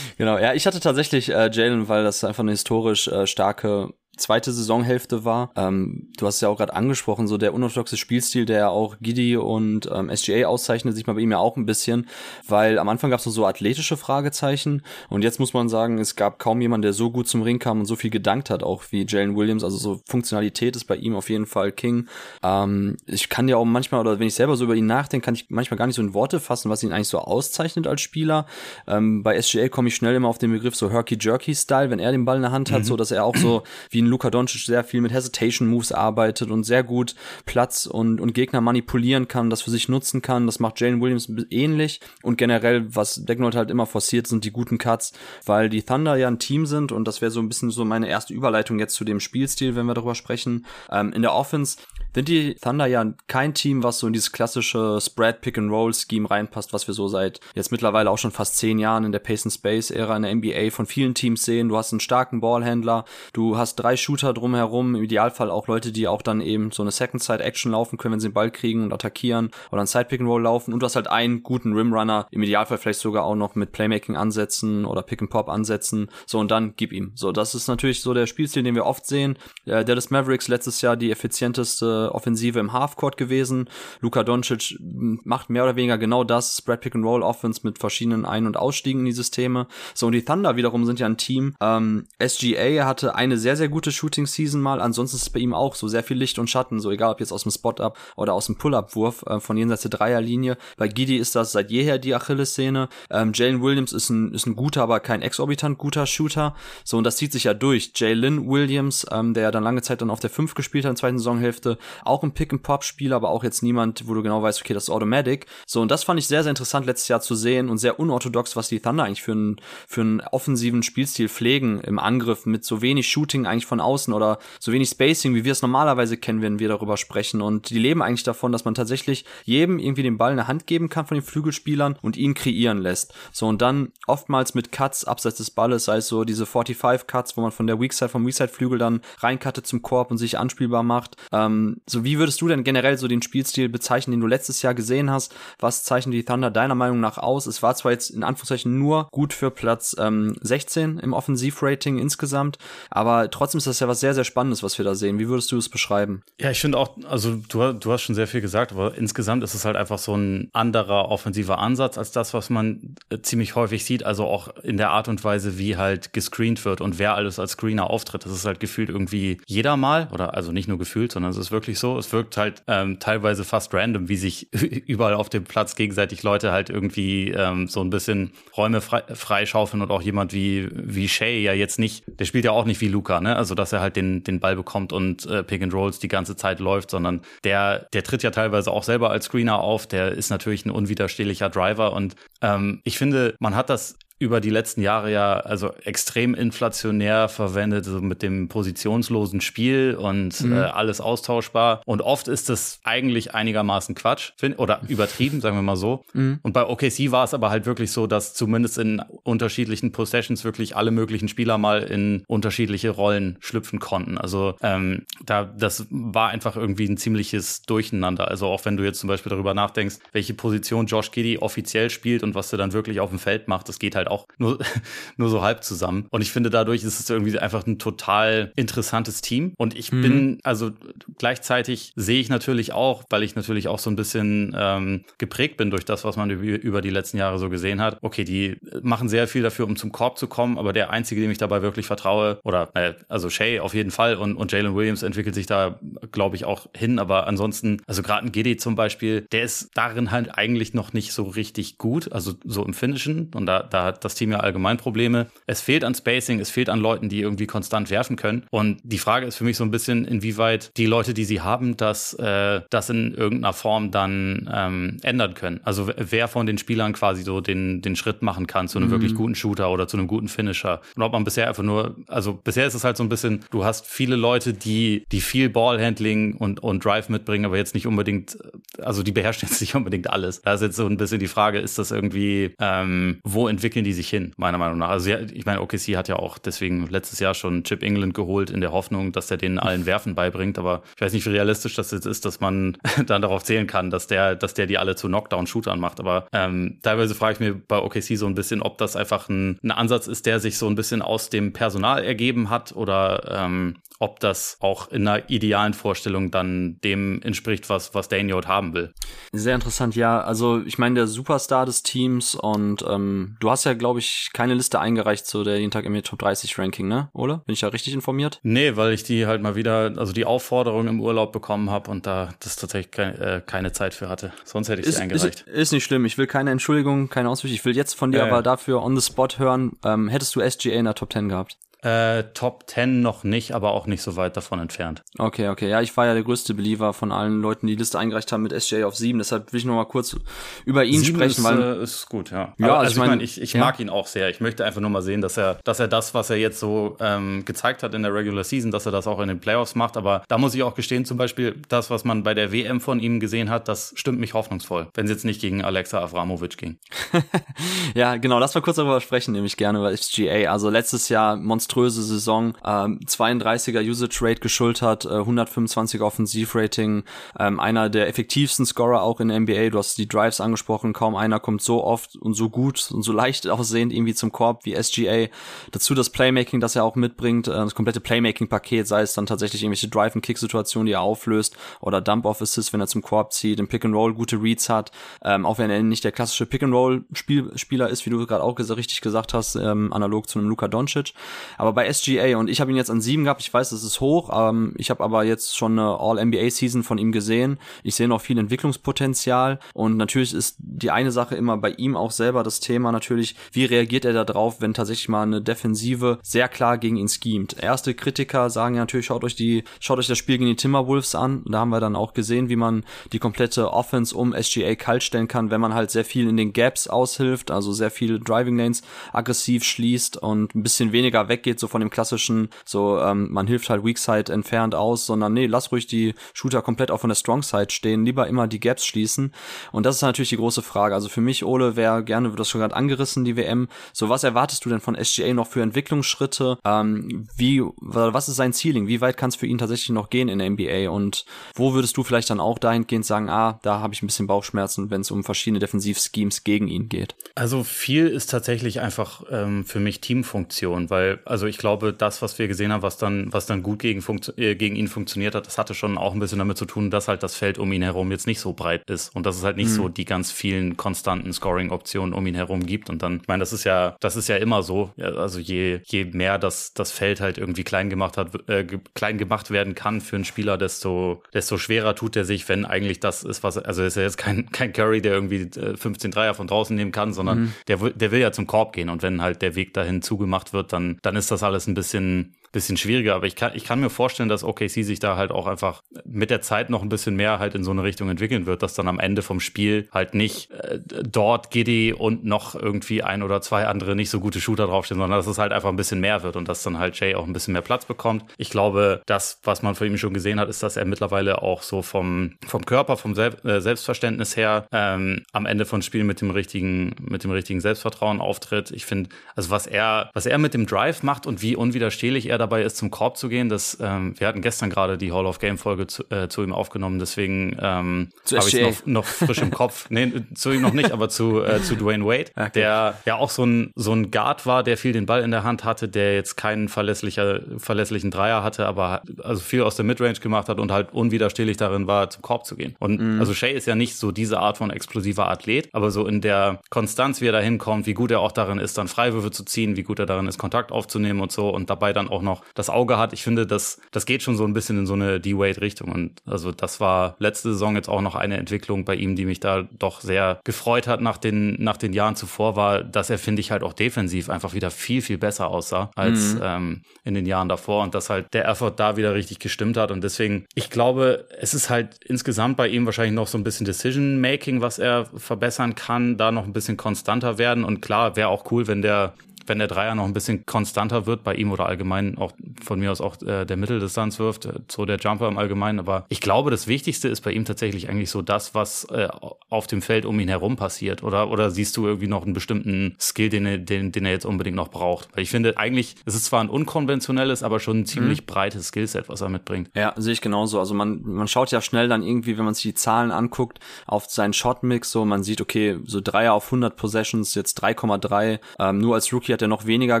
Genau, ja, ich hatte tatsächlich äh, Jalen, weil das einfach eine historisch äh, starke zweite Saisonhälfte war. Ähm, du hast es ja auch gerade angesprochen, so der unorthodoxe Spielstil, der auch Giddy und ähm, SGA auszeichnet, sieht man bei ihm ja auch ein bisschen, weil am Anfang gab es so athletische Fragezeichen und jetzt muss man sagen, es gab kaum jemanden, der so gut zum Ring kam und so viel gedankt hat, auch wie Jalen Williams. Also so Funktionalität ist bei ihm auf jeden Fall King. Ähm, ich kann ja auch manchmal, oder wenn ich selber so über ihn nachdenke, kann ich manchmal gar nicht so in Worte fassen, was ihn eigentlich so auszeichnet als Spieler. Ähm, bei SGA komme ich schnell immer auf den Begriff so Herky-Jerky-Style, wenn er den Ball in der Hand hat, mhm. so dass er auch so wie ein Luka Doncic sehr viel mit Hesitation Moves arbeitet und sehr gut Platz und, und Gegner manipulieren kann, das für sich nutzen kann. Das macht Jalen Williams ähnlich und generell, was Decknold halt immer forciert, sind die guten Cuts, weil die Thunder ja ein Team sind und das wäre so ein bisschen so meine erste Überleitung jetzt zu dem Spielstil, wenn wir darüber sprechen. Ähm, in der Offense sind die Thunder ja kein Team, was so in dieses klassische Spread Pick and Roll Scheme reinpasst, was wir so seit jetzt mittlerweile auch schon fast zehn Jahren in der Pace and Space Ära in der NBA von vielen Teams sehen. Du hast einen starken Ballhändler, du hast drei Shooter drumherum, im Idealfall auch Leute, die auch dann eben so eine Second Side Action laufen können, wenn sie den Ball kriegen und attackieren oder ein Side Pick and Roll laufen und du hast halt einen guten Rim Runner, im Idealfall vielleicht sogar auch noch mit Playmaking Ansätzen oder Pick and Pop Ansätzen. So und dann gib ihm. So, das ist natürlich so der Spielstil, den wir oft sehen. Äh, der des Mavericks letztes Jahr die effizienteste Offensive im Halfcourt gewesen. Luka Doncic macht mehr oder weniger genau das, Spread Pick and Roll Offense mit verschiedenen Ein- und Ausstiegen in die Systeme. So und die Thunder wiederum sind ja ein Team. Ähm, SGA hatte eine sehr sehr gute Shooting Season mal. Ansonsten ist es bei ihm auch so sehr viel Licht und Schatten, so egal ob jetzt aus dem Spot-Up oder aus dem Pull-Up-Wurf äh, von jenseits der Dreierlinie. Bei Giddy ist das seit jeher die Achillessehne. Ähm, Jalen Williams ist ein, ist ein guter, aber kein exorbitant guter Shooter. So, und das zieht sich ja durch. Jalen Williams, ähm, der dann lange Zeit dann auf der 5 gespielt hat in der zweiten Saisonhälfte, auch ein Pick-and-Pop-Spieler, aber auch jetzt niemand, wo du genau weißt, okay, das ist Automatic. So, und das fand ich sehr, sehr interessant letztes Jahr zu sehen und sehr unorthodox, was die Thunder eigentlich für einen, für einen offensiven Spielstil pflegen im Angriff mit so wenig Shooting eigentlich von außen oder so wenig Spacing, wie wir es normalerweise kennen, wenn wir darüber sprechen. Und die leben eigentlich davon, dass man tatsächlich jedem irgendwie den Ball in der Hand geben kann von den Flügelspielern und ihn kreieren lässt. So, und dann oftmals mit Cuts abseits des Balles, sei es so diese 45 Cuts, wo man von der Weakside, vom Weakside-Flügel dann reinkattet zum Korb und sich anspielbar macht. Ähm, so, wie würdest du denn generell so den Spielstil bezeichnen, den du letztes Jahr gesehen hast? Was zeichnen die Thunder deiner Meinung nach aus? Es war zwar jetzt in Anführungszeichen nur gut für Platz ähm, 16 im Offensivrating insgesamt, aber trotzdem ist das ja was sehr, sehr Spannendes, was wir da sehen. Wie würdest du es beschreiben? Ja, ich finde auch, also du, du hast schon sehr viel gesagt, aber insgesamt ist es halt einfach so ein anderer offensiver Ansatz als das, was man äh, ziemlich häufig sieht. Also auch in der Art und Weise, wie halt gescreent wird und wer alles als Screener auftritt. Das ist halt gefühlt irgendwie jeder mal oder also nicht nur gefühlt, sondern es ist wirklich so. Es wirkt halt ähm, teilweise fast random, wie sich [laughs] überall auf dem Platz gegenseitig Leute halt irgendwie ähm, so ein bisschen Räume frei, freischaufeln und auch jemand wie, wie Shay ja jetzt nicht, der spielt ja auch nicht wie Luca, ne? Also dass er halt den, den Ball bekommt und äh, Pick and Rolls die ganze Zeit läuft, sondern der, der tritt ja teilweise auch selber als Screener auf, der ist natürlich ein unwiderstehlicher Driver und ähm, ich finde, man hat das über die letzten Jahre ja also extrem inflationär verwendet, so mit dem positionslosen Spiel und mhm. äh, alles austauschbar. Und oft ist das eigentlich einigermaßen Quatsch find, oder übertrieben, sagen wir mal so. Mhm. Und bei OKC war es aber halt wirklich so, dass zumindest in unterschiedlichen Possessions wirklich alle möglichen Spieler mal in unterschiedliche Rollen schlüpfen konnten. Also ähm, da das war einfach irgendwie ein ziemliches Durcheinander. Also auch wenn du jetzt zum Beispiel darüber nachdenkst, welche Position Josh Giddy offiziell spielt und was er dann wirklich auf dem Feld macht, das geht halt auch nur, [laughs] nur so halb zusammen. Und ich finde, dadurch ist es irgendwie einfach ein total interessantes Team. Und ich mhm. bin, also gleichzeitig sehe ich natürlich auch, weil ich natürlich auch so ein bisschen ähm, geprägt bin durch das, was man über die letzten Jahre so gesehen hat. Okay, die machen sehr viel dafür, um zum Korb zu kommen, aber der Einzige, dem ich dabei wirklich vertraue, oder äh, also Shay auf jeden Fall und, und Jalen Williams entwickelt sich da, glaube ich, auch hin. Aber ansonsten, also gerade ein Giddy zum Beispiel, der ist darin halt eigentlich noch nicht so richtig gut, also so im Finishen. Und da, da hat das Team ja allgemein Probleme. Es fehlt an Spacing, es fehlt an Leuten, die irgendwie konstant werfen können. Und die Frage ist für mich so ein bisschen, inwieweit die Leute, die sie haben, das, äh, das in irgendeiner Form dann ähm, ändern können. Also wer von den Spielern quasi so den, den Schritt machen kann zu einem mhm. wirklich guten Shooter oder zu einem guten Finisher. Und ob man bisher einfach nur, also bisher ist es halt so ein bisschen, du hast viele Leute, die, die viel Ballhandling und, und Drive mitbringen, aber jetzt nicht unbedingt, also die beherrschen jetzt nicht unbedingt alles. Da ist jetzt so ein bisschen die Frage, ist das irgendwie, ähm, wo entwickeln die sich hin, meiner Meinung nach? Also ich meine, OKC hat ja auch deswegen letztes Jahr schon Chip England geholt in der Hoffnung, dass er denen allen Werfen beibringt, aber ich weiß nicht, wie realistisch das jetzt ist, dass man [laughs] dann darauf zählen kann, dass der, dass der die alle zu Knockdown-Shootern macht. Aber ähm, teilweise frage ich mir bei OKC so ein bisschen, ob das einfach ein, ein Ansatz ist, der sich so ein bisschen aus dem Personal ergeben hat oder ähm, ob das auch in einer idealen Vorstellung dann dem entspricht, was, was Daniel haben will. Sehr interessant, ja. Also ich meine, der Superstar des Teams und ähm, du hast ja, glaube ich, keine Liste eingereicht zu der jeden Tag im Top 30 Ranking, ne? Oder? Bin ich da richtig informiert? Nee, weil ich die halt mal wieder, also die Aufforderung im Urlaub bekommen habe und da das tatsächlich keine, äh, keine Zeit für hatte. Sonst hätte ich sie eingereicht. Ist, ist, nicht schlimm. Ich will keine Entschuldigung, keine Auswüchse. Ich will jetzt von dir ja, aber dafür on the spot hören. Ähm, hättest du SGA in der Top 10 gehabt? Äh, Top 10 noch nicht, aber auch nicht so weit davon entfernt. Okay, okay. Ja, ich war ja der größte Believer von allen Leuten, die die Liste eingereicht haben mit SJ auf 7. Deshalb will ich noch mal kurz über ihn sprechen. Ist, weil, äh, ist gut, ja. Ja, aber, also, also ich meine, mein, ich, ich ja. mag ihn auch sehr. Ich möchte einfach nur mal sehen, dass er, dass er das, was er jetzt so ähm, gezeigt hat in der Regular Season, dass er das auch in den Playoffs macht. Aber da muss ich auch gestehen, zum Beispiel das, was man bei der WM von ihm gesehen hat, das stimmt mich hoffnungsvoll, wenn es jetzt nicht gegen Alexa Avramovic ging. [laughs] ja, genau. Lass mal kurz darüber sprechen, nämlich gerne über SGA. Also letztes Jahr monströse Saison ähm, 32er Usage Rate geschultert, äh, 125 Offensivrating, ähm, einer der effektivsten Scorer auch in der NBA. Du hast die Drives angesprochen, kaum einer kommt so oft und so gut und so leicht [laughs] aussehend irgendwie zum Korb wie SGA. Dazu das Playmaking, das er auch mitbringt, äh, das komplette Playmaking-Paket, sei es dann tatsächlich irgendwelche Drive-and-Kick-Situationen, die er auflöst oder Dump-Off-Assists, wenn er zum Korb zieht, im Pick-and-Roll gute Reads hat, ähm, auch wenn er nicht der klassische Pick-and-Roll-Spieler ist, wie du gerade auch richtig gesagt hast, ähm, analog zu einem Luka Doncic. Aber bei SGA und ich habe ihn jetzt an sieben gehabt. Ich weiß, das ist hoch. Ähm, ich habe aber jetzt schon eine All-NBA-Season von ihm gesehen. Ich sehe noch viel Entwicklungspotenzial. Und natürlich ist die eine Sache immer bei ihm auch selber das Thema natürlich, wie reagiert er da drauf, wenn tatsächlich mal eine Defensive sehr klar gegen ihn schemt. Erste Kritiker sagen ja natürlich, schaut euch die, schaut euch das Spiel gegen die Timberwolves an. Da haben wir dann auch gesehen, wie man die komplette Offense um SGA kalt stellen kann, wenn man halt sehr viel in den Gaps aushilft, also sehr viele Driving Lanes aggressiv schließt und ein bisschen weniger weggeht so von dem klassischen klassischen, so ähm, man hilft halt Weak Side entfernt aus, sondern nee, lass ruhig die Shooter komplett auch von der Strong Side stehen, lieber immer die Gaps schließen. Und das ist natürlich die große Frage. Also für mich, Ole, wäre gerne, wird das schon gerade angerissen, die WM. So, was erwartest du denn von SGA noch für Entwicklungsschritte? Ähm, wie, was ist sein Ceiling? Wie weit kann es für ihn tatsächlich noch gehen in der NBA? Und wo würdest du vielleicht dann auch dahingehend sagen, ah, da habe ich ein bisschen Bauchschmerzen, wenn es um verschiedene Defensivschemes gegen ihn geht? Also viel ist tatsächlich einfach ähm, für mich Teamfunktion, weil, also ich glaube, das, was wir gesehen haben, was dann, was dann gut gegen, äh, gegen ihn funktioniert hat, das hatte schon auch ein bisschen damit zu tun, dass halt das Feld um ihn herum jetzt nicht so breit ist und dass es halt nicht mhm. so die ganz vielen konstanten Scoring-Optionen um ihn herum gibt. Und dann, ich meine, das ist ja, das ist ja immer so. Also je, je mehr das, das Feld halt irgendwie klein gemacht hat, äh, klein gemacht werden kann für einen Spieler, desto, desto schwerer tut er sich, wenn eigentlich das ist, was, also ist er jetzt kein, [laughs] kein Curry, der irgendwie 15 äh, Dreier von draußen nehmen kann, sondern mhm. der, der will ja zum Korb gehen. Und wenn halt der Weg dahin zugemacht wird, dann, dann ist das alles ein bisschen bisschen schwieriger, aber ich kann, ich kann mir vorstellen, dass OKC sich da halt auch einfach mit der Zeit noch ein bisschen mehr halt in so eine Richtung entwickeln wird, dass dann am Ende vom Spiel halt nicht äh, dort Giddy und noch irgendwie ein oder zwei andere nicht so gute Shooter draufstehen, sondern dass es halt einfach ein bisschen mehr wird und dass dann halt Jay auch ein bisschen mehr Platz bekommt. Ich glaube, das, was man von ihm schon gesehen hat, ist, dass er mittlerweile auch so vom, vom Körper, vom Sel äh, Selbstverständnis her ähm, am Ende von Spielen mit dem richtigen, mit dem richtigen Selbstvertrauen auftritt. Ich finde, also was er, was er mit dem Drive macht und wie unwiderstehlich er dabei ist, zum Korb zu gehen. Das, ähm, wir hatten gestern gerade die Hall of Game Folge zu, äh, zu ihm aufgenommen, deswegen ähm, habe ich noch, noch frisch im Kopf. Nee, zu ihm noch nicht, aber zu, äh, zu Dwayne Wade, [laughs] okay. der ja auch so ein, so ein Guard war, der viel den Ball in der Hand hatte, der jetzt keinen verlässlicher, verlässlichen Dreier hatte, aber also viel aus der Midrange gemacht hat und halt unwiderstehlich darin war, zum Korb zu gehen. Und mhm. also Shay ist ja nicht so diese Art von explosiver Athlet, aber so in der Konstanz, wie er da hinkommt, wie gut er auch darin ist, dann Freiwürfe zu ziehen, wie gut er darin ist, Kontakt aufzunehmen und so und dabei dann auch noch das Auge hat. Ich finde, das, das geht schon so ein bisschen in so eine D-Wade-Richtung. Und also das war letzte Saison jetzt auch noch eine Entwicklung bei ihm, die mich da doch sehr gefreut hat nach den, nach den Jahren zuvor, war, dass er, finde ich, halt auch defensiv einfach wieder viel, viel besser aussah als mhm. ähm, in den Jahren davor und dass halt der Effort da wieder richtig gestimmt hat. Und deswegen, ich glaube, es ist halt insgesamt bei ihm wahrscheinlich noch so ein bisschen Decision-Making, was er verbessern kann, da noch ein bisschen konstanter werden. Und klar, wäre auch cool, wenn der wenn der Dreier noch ein bisschen konstanter wird bei ihm oder allgemein auch von mir aus auch äh, der Mitteldistanz wirft, äh, so der Jumper im Allgemeinen. Aber ich glaube, das Wichtigste ist bei ihm tatsächlich eigentlich so das, was äh, auf dem Feld um ihn herum passiert. Oder, oder siehst du irgendwie noch einen bestimmten Skill, den er, den, den er jetzt unbedingt noch braucht? Weil ich finde eigentlich, es ist zwar ein unkonventionelles, aber schon ein ziemlich mhm. breites Skillset, was er mitbringt. Ja, sehe ich genauso. Also man, man schaut ja schnell dann irgendwie, wenn man sich die Zahlen anguckt, auf seinen Shotmix, so man sieht, okay, so Dreier auf 100 Possessions, jetzt 3,3. Ähm, nur als Rookie hat er noch weniger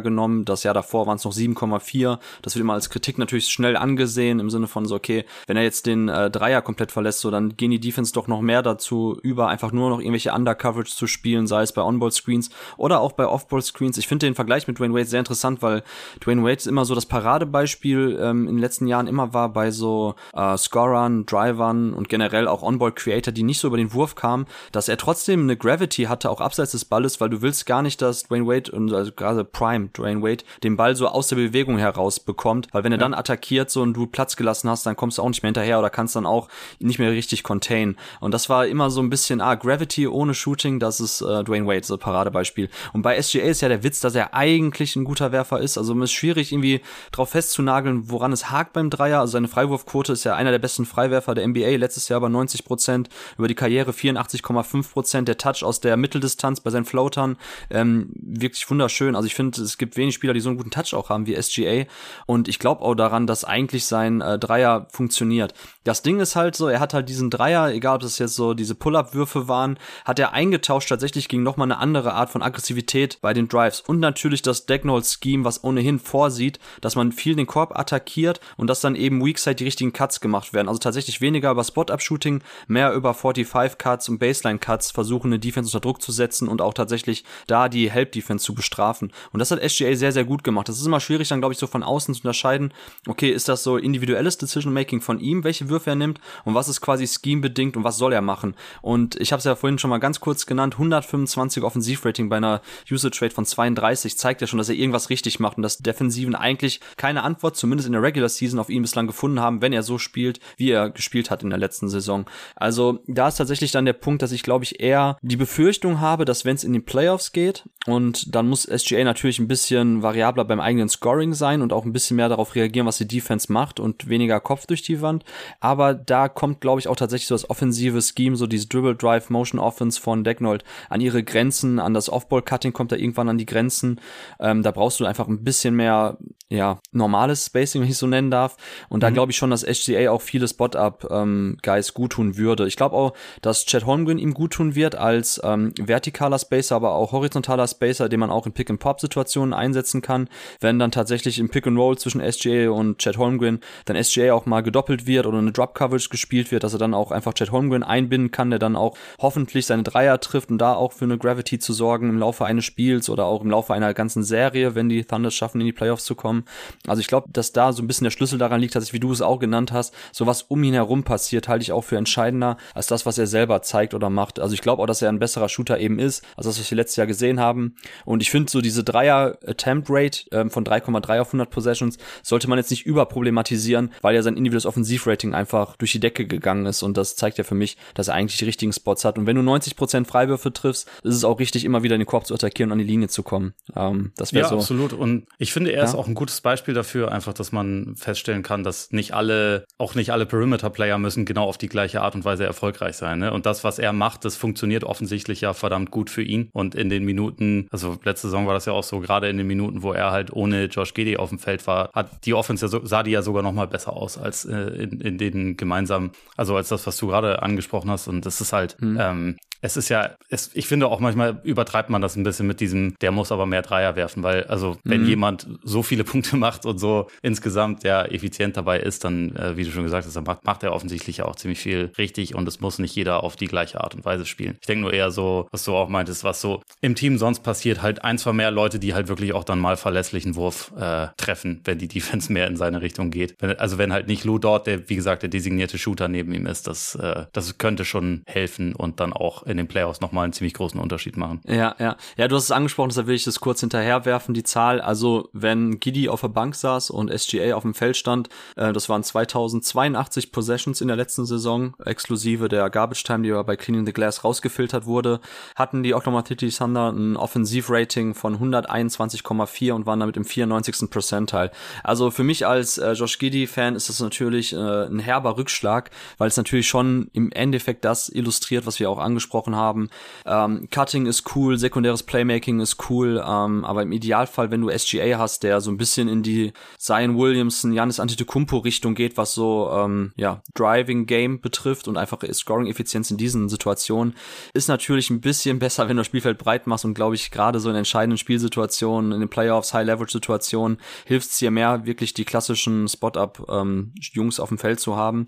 genommen. Das Jahr davor waren es noch 7,4. Das wird immer als Kritik natürlich schnell angesehen im Sinne von so, okay, wenn er jetzt den äh, Dreier komplett verlässt, so dann gehen die Defense doch noch mehr dazu über, einfach nur noch irgendwelche Undercoverage zu spielen, sei es bei On-Ball-Screens oder auch bei Off-Ball-Screens. Ich finde den Vergleich mit Dwayne Wade sehr interessant, weil Dwayne Wade immer so das Paradebeispiel ähm, in den letzten Jahren immer war bei so äh, Scorern, Drivern und generell auch On-Ball-Creator, die nicht so über den Wurf kamen, dass er trotzdem eine Gravity hatte, auch abseits des Balles, weil du willst gar nicht, dass Dwayne Wade und also gerade Prime, Dwayne Wade, den Ball so aus der Bewegung heraus bekommt, weil wenn er ja. dann attackiert so und du Platz gelassen hast, dann kommst du auch nicht mehr hinterher oder kannst dann auch nicht mehr richtig contain. Und das war immer so ein bisschen, ah, Gravity ohne Shooting, das ist äh, Dwayne Wade, so Paradebeispiel. Und bei SGA ist ja der Witz, dass er eigentlich ein guter Werfer ist. Also es ist schwierig irgendwie drauf festzunageln, woran es hakt beim Dreier. Also seine Freiwurfquote ist ja einer der besten Freiwerfer der NBA, letztes Jahr bei 90 Prozent, über die Karriere 84,5 Prozent, der Touch aus der Mitteldistanz bei seinen Floatern, ähm, wirklich wunderschön. Also ich finde, es gibt wenig Spieler, die so einen guten Touch auch haben wie SGA. Und ich glaube auch daran, dass eigentlich sein äh, Dreier funktioniert. Das Ding ist halt so, er hat halt diesen Dreier, egal ob das jetzt so diese Pull-Up-Würfe waren, hat er eingetauscht tatsächlich gegen nochmal eine andere Art von Aggressivität bei den Drives. Und natürlich das Decknold-Scheme, was ohnehin vorsieht, dass man viel den Korb attackiert und dass dann eben Weakside die richtigen Cuts gemacht werden. Also tatsächlich weniger über Spot-Up-Shooting, mehr über 45-Cuts und Baseline-Cuts versuchen, eine Defense unter Druck zu setzen und auch tatsächlich da die Help-Defense zu bestrafen. Und das hat SGA sehr, sehr gut gemacht. Das ist immer schwierig, dann glaube ich, so von außen zu unterscheiden, okay, ist das so individuelles Decision-Making von ihm, welche Würfe er nimmt und was ist quasi scheme-bedingt und was soll er machen. Und ich habe es ja vorhin schon mal ganz kurz genannt, 125 Offensivrating bei einer Usage Rate von 32 zeigt ja schon, dass er irgendwas richtig macht und dass Defensiven eigentlich keine Antwort, zumindest in der Regular Season, auf ihn bislang gefunden haben, wenn er so spielt, wie er gespielt hat in der letzten Saison. Also da ist tatsächlich dann der Punkt, dass ich glaube ich eher die Befürchtung habe, dass wenn es in die Playoffs geht und dann muss SGA natürlich ein bisschen variabler beim eigenen Scoring sein und auch ein bisschen mehr darauf reagieren, was die Defense macht und weniger Kopf durch die Wand. Aber da kommt, glaube ich, auch tatsächlich so das offensive Scheme, so dieses Dribble Drive Motion Offense von Decknold an ihre Grenzen, an das Offball Cutting kommt da irgendwann an die Grenzen. Ähm, da brauchst du einfach ein bisschen mehr, ja, normales Spacing, wenn ich so nennen darf. Und da mhm. glaube ich schon, dass HCA auch viele Spot-Up ähm, gut tun würde. Ich glaube auch, dass Chad Holmgren ihm gut tun wird als ähm, vertikaler Spacer, aber auch horizontaler Spacer, den man auch in Pick-and-Pop-Situationen einsetzen kann. Wenn dann tatsächlich im Pick and Roll zwischen SGA und Chad Holmgren dann SGA auch mal gedoppelt wird oder eine Drop Coverage gespielt wird, dass er dann auch einfach Chad Holmgren einbinden kann, der dann auch hoffentlich seine Dreier trifft und da auch für eine Gravity zu sorgen im Laufe eines Spiels oder auch im Laufe einer ganzen Serie, wenn die Thunders schaffen, in die Playoffs zu kommen. Also ich glaube, dass da so ein bisschen der Schlüssel daran liegt, dass ich, wie du es auch genannt hast, so was um ihn herum passiert, halte ich auch für entscheidender als das, was er selber zeigt oder macht. Also ich glaube auch, dass er ein besserer Shooter eben ist, als das, was wir letztes Jahr gesehen haben. Und ich finde so diese Dreier Attempt Rate ähm, von 3,3 auf 100 Possessions sollte man jetzt nicht überproblematisieren, weil ja sein individuelles Offensivrating einfach durch die Decke gegangen ist und das zeigt ja für mich, dass er eigentlich die richtigen Spots hat. Und wenn du 90% Freiwürfe triffst, ist es auch richtig, immer wieder in den Korb zu attackieren und an die Linie zu kommen. Ähm, das wäre ja, so. absolut. Und ich finde, er ja? ist auch ein guter gutes Beispiel dafür, einfach, dass man feststellen kann, dass nicht alle, auch nicht alle Perimeter-Player müssen genau auf die gleiche Art und Weise erfolgreich sein. Ne? Und das, was er macht, das funktioniert offensichtlich ja verdammt gut für ihn. Und in den Minuten, also letzte Saison war das ja auch so, gerade in den Minuten, wo er halt ohne Josh Giddy auf dem Feld war, hat die Offense ja so, sah die ja sogar noch mal besser aus als äh, in, in den gemeinsamen, also als das, was du gerade angesprochen hast. Und das ist halt, mhm. ähm, es ist ja, es, ich finde auch manchmal übertreibt man das ein bisschen mit diesem, der muss aber mehr Dreier werfen, weil also wenn mhm. jemand so viele [laughs] Punkte macht und so insgesamt ja effizient dabei ist, dann, äh, wie du schon gesagt hast, dann macht, macht er offensichtlich auch ziemlich viel richtig und es muss nicht jeder auf die gleiche Art und Weise spielen. Ich denke nur eher so, was du auch meintest, was so im Team sonst passiert, halt ein, zwei mehr Leute, die halt wirklich auch dann mal verlässlichen Wurf äh, treffen, wenn die [laughs] Defense mehr in seine Richtung geht. Wenn, also wenn halt nicht Lou dort, der wie gesagt der designierte Shooter neben ihm ist, das, äh, das könnte schon helfen und dann auch in den Playoffs nochmal einen ziemlich großen Unterschied machen. Ja, ja. Ja, du hast es angesprochen, deshalb will ich das kurz hinterherwerfen, die Zahl. Also, wenn Giddy auf der Bank saß und SGA auf dem Feld stand, äh, das waren 2082 Possessions in der letzten Saison, exklusive der Garbage Time, die bei Cleaning the Glass rausgefiltert wurde, hatten die Oklahoma City Thunder ein Offensivrating von 121,4 und waren damit im 94. Percentile. Also für mich als äh, Josh Giddy-Fan ist das natürlich äh, ein herber Rückschlag, weil es natürlich schon im Endeffekt das illustriert, was wir auch angesprochen angesprochen haben. Ähm, Cutting ist cool, sekundäres Playmaking ist cool, ähm, aber im Idealfall, wenn du SGA hast, der so ein bisschen in die Zion Williamson, Janis Antetokounmpo Richtung geht, was so ähm, ja Driving Game betrifft und einfach Scoring Effizienz in diesen Situationen, ist natürlich ein bisschen besser, wenn du das Spielfeld breit machst und glaube ich gerade so in entscheidenden Spielsituationen, in den Playoffs, High Leverage Situationen hilft es dir mehr, wirklich die klassischen Spot-up ähm, Jungs auf dem Feld zu haben.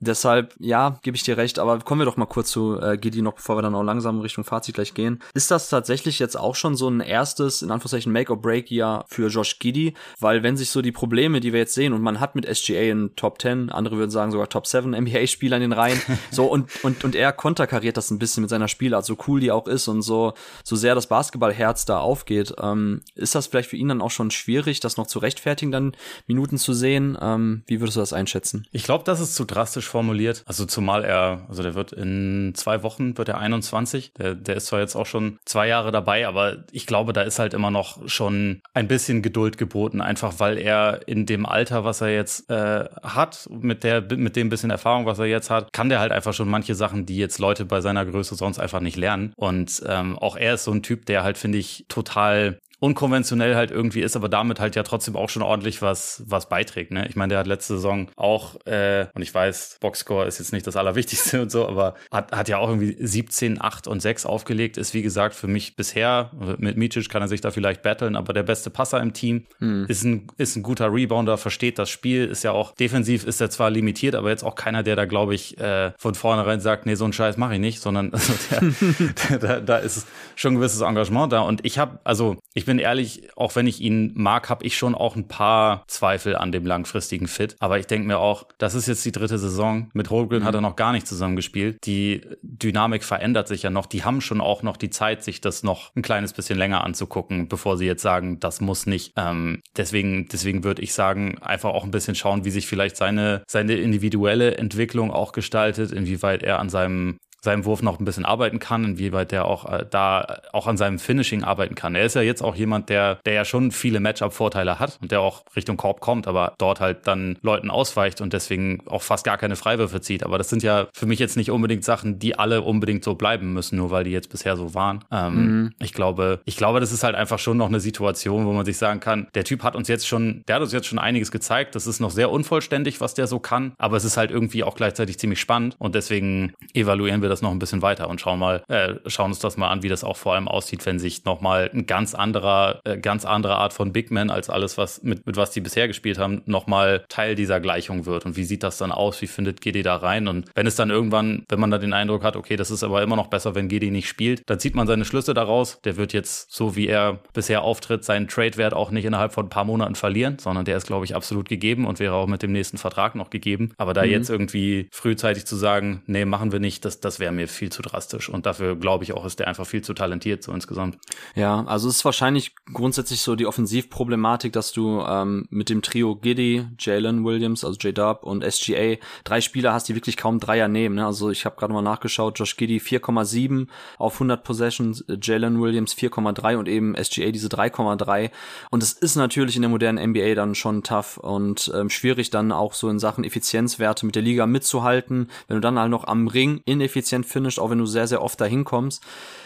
Deshalb, ja, gebe ich dir recht, aber kommen wir doch mal kurz zu äh, Gidi noch, bevor wir dann auch langsam Richtung Fazit gleich gehen. Ist das tatsächlich jetzt auch schon so ein erstes, in Anführungszeichen, Make-or-Break-Jahr für Josh Giddy? Weil wenn sich so die Probleme, die wir jetzt sehen, und man hat mit SGA in Top 10, andere würden sagen sogar Top 7 NBA-Spieler in den Reihen, [laughs] so und, und, und er konterkariert das ein bisschen mit seiner Spielart, so cool die auch ist und so, so sehr das Basketballherz da aufgeht. Ähm, ist das vielleicht für ihn dann auch schon schwierig, das noch zu rechtfertigen, dann Minuten zu sehen? Ähm, wie würdest du das einschätzen? Ich glaube, das ist zu drastisch formuliert. Also zumal er, also der wird in zwei Wochen, wird er 21. Der, der ist zwar jetzt auch schon zwei Jahre dabei, aber ich glaube, da ist halt immer noch schon ein bisschen Geduld geboten, einfach weil er in dem Alter, was er jetzt äh, hat, mit der, mit dem bisschen Erfahrung, was er jetzt hat, kann der halt einfach schon manche Sachen, die jetzt Leute bei seiner Größe sonst einfach nicht lernen. Und ähm, auch er ist so ein Typ, der halt, finde ich, total unkonventionell halt irgendwie ist, aber damit halt ja trotzdem auch schon ordentlich was, was beiträgt. Ne? Ich meine, der hat letzte Saison auch, äh, und ich weiß, Boxscore ist jetzt nicht das Allerwichtigste [laughs] und so, aber hat, hat ja auch irgendwie 17, 8 und 6 aufgelegt. Ist wie gesagt für mich bisher, mit Micic kann er sich da vielleicht battlen, aber der beste Passer im Team, hm. ist, ein, ist ein guter Rebounder, versteht das Spiel, ist ja auch defensiv, ist er zwar limitiert, aber jetzt auch keiner, der da, glaube ich, äh, von vornherein sagt, nee, so einen Scheiß mache ich nicht, sondern [laughs] also [laughs] der, da, da ist schon ein gewisses Engagement da. Und ich habe, also ich bin bin ehrlich, auch wenn ich ihn mag, habe ich schon auch ein paar Zweifel an dem langfristigen Fit. Aber ich denke mir auch, das ist jetzt die dritte Saison. Mit Holgren mhm. hat er noch gar nicht zusammengespielt. Die Dynamik verändert sich ja noch. Die haben schon auch noch die Zeit, sich das noch ein kleines bisschen länger anzugucken, bevor sie jetzt sagen, das muss nicht. Ähm, deswegen, deswegen würde ich sagen, einfach auch ein bisschen schauen, wie sich vielleicht seine, seine individuelle Entwicklung auch gestaltet, inwieweit er an seinem seinem Wurf noch ein bisschen arbeiten kann, inwieweit der auch äh, da auch an seinem Finishing arbeiten kann. Er ist ja jetzt auch jemand, der, der ja schon viele Matchup-Vorteile hat und der auch Richtung Korb kommt, aber dort halt dann Leuten ausweicht und deswegen auch fast gar keine Freiwürfe zieht. Aber das sind ja für mich jetzt nicht unbedingt Sachen, die alle unbedingt so bleiben müssen, nur weil die jetzt bisher so waren. Ähm, mhm. Ich glaube, ich glaube, das ist halt einfach schon noch eine Situation, wo man sich sagen kann, der Typ hat uns jetzt schon, der hat uns jetzt schon einiges gezeigt. Das ist noch sehr unvollständig, was der so kann, aber es ist halt irgendwie auch gleichzeitig ziemlich spannend und deswegen evaluieren wir das noch ein bisschen weiter und schauen mal, äh, schauen uns das mal an, wie das auch vor allem aussieht, wenn sich nochmal ein ganz anderer, äh, ganz andere Art von Big Man als alles, was mit, mit was die bisher gespielt haben, nochmal Teil dieser Gleichung wird. Und wie sieht das dann aus? Wie findet Gedi da rein? Und wenn es dann irgendwann, wenn man da den Eindruck hat, okay, das ist aber immer noch besser, wenn Gedi nicht spielt, dann zieht man seine Schlüsse daraus. Der wird jetzt, so wie er bisher auftritt, seinen Trade-Wert auch nicht innerhalb von ein paar Monaten verlieren, sondern der ist, glaube ich, absolut gegeben und wäre auch mit dem nächsten Vertrag noch gegeben. Aber da mhm. jetzt irgendwie frühzeitig zu sagen, nee, machen wir nicht, das, das wäre mir viel zu drastisch. Und dafür glaube ich auch, ist der einfach viel zu talentiert so insgesamt. Ja, also es ist wahrscheinlich grundsätzlich so die Offensivproblematik, dass du ähm, mit dem Trio Giddy, Jalen Williams, also J-Dub und SGA drei Spieler hast, die wirklich kaum Dreier nehmen. Ne? Also ich habe gerade mal nachgeschaut, Josh Giddy 4,7 auf 100 Possessions, Jalen Williams 4,3 und eben SGA diese 3,3. Und es ist natürlich in der modernen NBA dann schon tough und ähm, schwierig dann auch so in Sachen Effizienzwerte mit der Liga mitzuhalten. Wenn du dann halt noch am Ring ineffizient findest, auch wenn du sehr, sehr oft dahin kommst,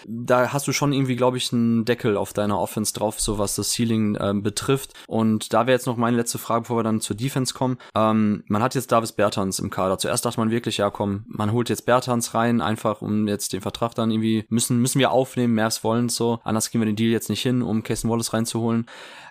da hast du schon irgendwie, glaube ich, einen Deckel auf deiner Offense drauf, so was das Ceiling ähm, betrifft. Und da wäre jetzt noch meine letzte Frage, bevor wir dann zur Defense kommen. Ähm, man hat jetzt Davis Bertans im Kader. Zuerst dachte man wirklich, ja komm, man holt jetzt Bertans rein, einfach um jetzt den Vertrag dann irgendwie, müssen, müssen wir aufnehmen, mehr wollen so. Anders kriegen wir den Deal jetzt nicht hin, um Casey Wallace reinzuholen.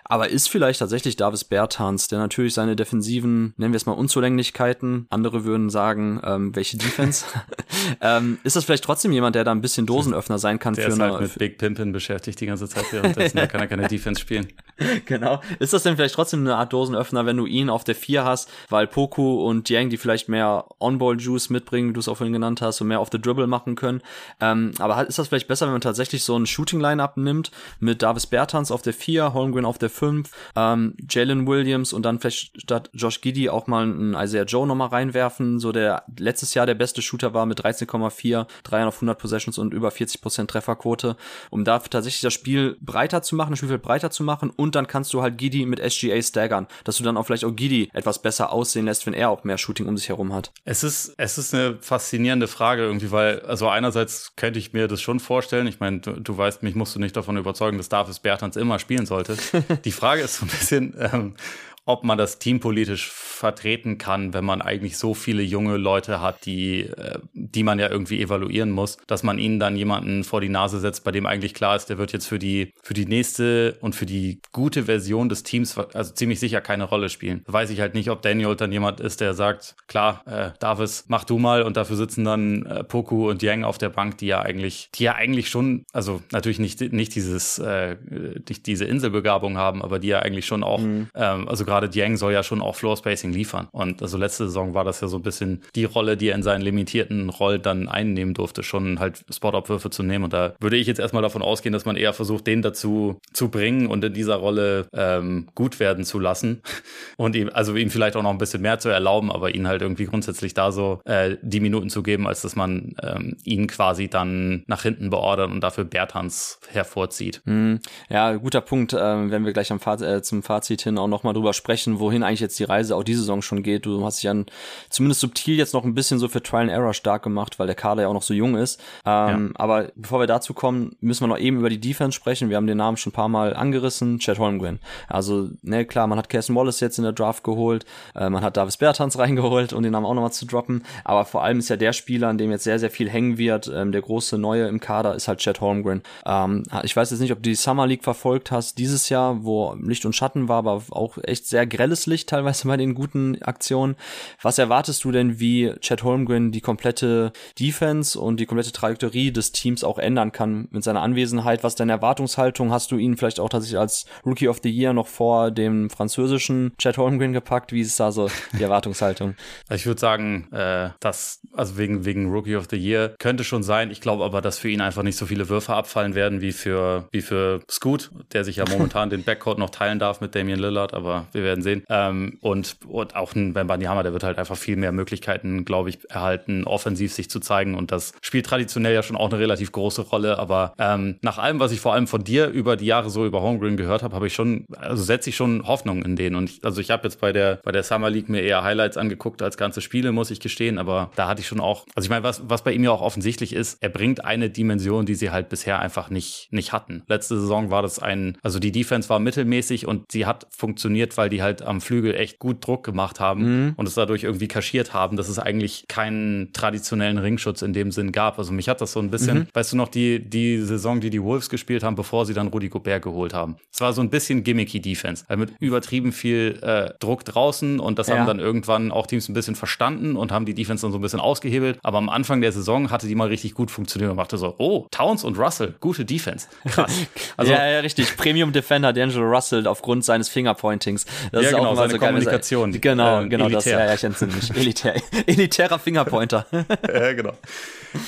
Aber ist vielleicht tatsächlich Davis Bertans, der natürlich seine defensiven, nennen wir es mal Unzulänglichkeiten, andere würden sagen, ähm, welche Defense, [laughs] ähm, ist das vielleicht trotzdem jemand, der da ein bisschen Dosenöffner sein kann der für ist eine. Halt mit Big Pimpin beschäftigt die ganze Zeit währenddessen, da kann er keine Defense spielen. [laughs] Genau. Ist das denn vielleicht trotzdem eine Art Dosenöffner, wenn du ihn auf der 4 hast, weil Poku und Yang, die vielleicht mehr On-Ball-Juice mitbringen, wie du es auch vorhin genannt hast, und mehr auf the Dribble machen können. Ähm, aber ist das vielleicht besser, wenn man tatsächlich so ein Shooting-Line-Up nimmt mit Davis Bertans auf der 4, Holmgren auf der 5, ähm, Jalen Williams und dann vielleicht statt Josh Giddy auch mal einen Isaiah Joe nochmal reinwerfen, so der letztes Jahr der beste Shooter war mit 13,4, 3 auf 100 Possessions und über 40% Trefferquote, um da tatsächlich das Spiel breiter zu machen, das Spielfeld breiter zu machen und dann kannst du halt Giddy mit SGA staggern, dass du dann auch vielleicht auch Giddy etwas besser aussehen lässt, wenn er auch mehr Shooting um sich herum hat. Es ist, es ist eine faszinierende Frage irgendwie, weil, also einerseits könnte ich mir das schon vorstellen, ich meine, du, du weißt, mich musst du nicht davon überzeugen, dass Davis Bertans immer spielen sollte. [laughs] Die Frage ist so ein bisschen, ähm, ob man das teampolitisch vertreten kann, wenn man eigentlich so viele junge Leute hat, die, äh, die man ja irgendwie evaluieren muss, dass man ihnen dann jemanden vor die Nase setzt, bei dem eigentlich klar ist, der wird jetzt für die, für die nächste und für die gute Version des Teams, also ziemlich sicher keine Rolle spielen. Weiß ich halt nicht, ob Daniel dann jemand ist, der sagt, klar, äh, Davis, mach du mal und dafür sitzen dann äh, Poku und Yang auf der Bank, die ja eigentlich, die ja eigentlich schon, also natürlich nicht, nicht dieses, äh, nicht diese Inselbegabung haben, aber die ja eigentlich schon auch, mhm. ähm, also gerade Yang soll ja schon auch Floor Spacing liefern. Und also letzte Saison war das ja so ein bisschen die Rolle, die er in seinen limitierten Rollen dann einnehmen durfte, schon halt Spotabwürfe zu nehmen. Und da würde ich jetzt erstmal davon ausgehen, dass man eher versucht, den dazu zu bringen und in dieser Rolle ähm, gut werden zu lassen. [laughs] Und ihm, also ihm vielleicht auch noch ein bisschen mehr zu erlauben, aber ihn halt irgendwie grundsätzlich da so äh, die Minuten zu geben, als dass man ähm, ihn quasi dann nach hinten beordert und dafür Bertans hervorzieht. Hm. Ja, guter Punkt, äh, wenn wir gleich Faz äh, zum Fazit hin auch nochmal drüber sprechen, wohin eigentlich jetzt die Reise auch diese Saison schon geht. Du hast dich ja zumindest subtil jetzt noch ein bisschen so für Trial and Error stark gemacht, weil der Kader ja auch noch so jung ist. Ähm, ja. Aber bevor wir dazu kommen, müssen wir noch eben über die Defense sprechen. Wir haben den Namen schon ein paar Mal angerissen, Chad Holmgren. Also, ne, klar, man hat Carson Wallace jetzt in der Draft geholt, äh, man hat Davis Bertans [laughs] reingeholt, um den Namen auch nochmal zu droppen. Aber vor allem ist ja der Spieler, an dem jetzt sehr, sehr viel hängen wird, ähm, der große Neue im Kader, ist halt Chad Holmgren. Ähm, ich weiß jetzt nicht, ob du die Summer League verfolgt hast dieses Jahr, wo Licht und Schatten war, aber auch echt sehr grelles Licht teilweise bei den guten Aktionen. Was erwartest du denn, wie Chad Holmgren die komplette Defense und die komplette Trajektorie des Teams auch ändern kann mit seiner Anwesenheit? Was deine Erwartungshaltung? Hast du ihn vielleicht auch tatsächlich als Rookie of the Year noch vor dem französischen Chad Holmgren gepackt? Wie ist da so die Erwartungshaltung? [laughs] Ich würde sagen, äh, dass, also wegen, wegen Rookie of the Year könnte schon sein. Ich glaube aber, dass für ihn einfach nicht so viele Würfe abfallen werden wie für, wie für Scoot, der sich ja [laughs] momentan den Backcourt noch teilen darf mit Damian Lillard, aber wir werden sehen. Ähm, und, und auch ein Ben Banyama, der wird halt einfach viel mehr Möglichkeiten, glaube ich, erhalten, offensiv sich zu zeigen. Und das spielt traditionell ja schon auch eine relativ große Rolle. Aber ähm, nach allem, was ich vor allem von dir über die Jahre so über Homegrown gehört habe, habe ich schon, also setze ich schon Hoffnung in den. Und ich, also ich habe jetzt bei der, bei der Summer League mir eher Highlights angeguckt als ganze Spiele, muss ich gestehen. Aber da hatte ich schon auch, also ich meine, was, was bei ihm ja auch offensichtlich ist, er bringt eine Dimension, die sie halt bisher einfach nicht, nicht hatten. Letzte Saison war das ein, also die Defense war mittelmäßig und sie hat funktioniert, weil die halt am Flügel echt gut Druck gemacht haben mhm. und es dadurch irgendwie kaschiert haben, dass es eigentlich keinen traditionellen Ringschutz in dem Sinn gab. Also mich hat das so ein bisschen, mhm. weißt du noch, die, die Saison, die die Wolves gespielt haben, bevor sie dann Rudi Gobert geholt haben. Es war so ein bisschen gimmicky Defense, also mit übertrieben viel äh, Druck draußen und das ja. haben dann irgendwann auch Teams ein bisschen verstanden und haben die Defense dann so ein bisschen ausgehebelt. Aber am Anfang der Saison hatte die mal richtig gut funktioniert und machte so, oh, Towns und Russell, gute Defense. Krass. [laughs] Also, ja, ja, richtig. Premium Defender D'Angelo Russell aufgrund seines Fingerpointings. Das ja, ist genau, auch seine so Kommunikation. Genau, äh, genau, elitär. das, ja, ja, ich entsinne mich. Elitär, [laughs] elitärer Fingerpointer. [laughs] ja, genau.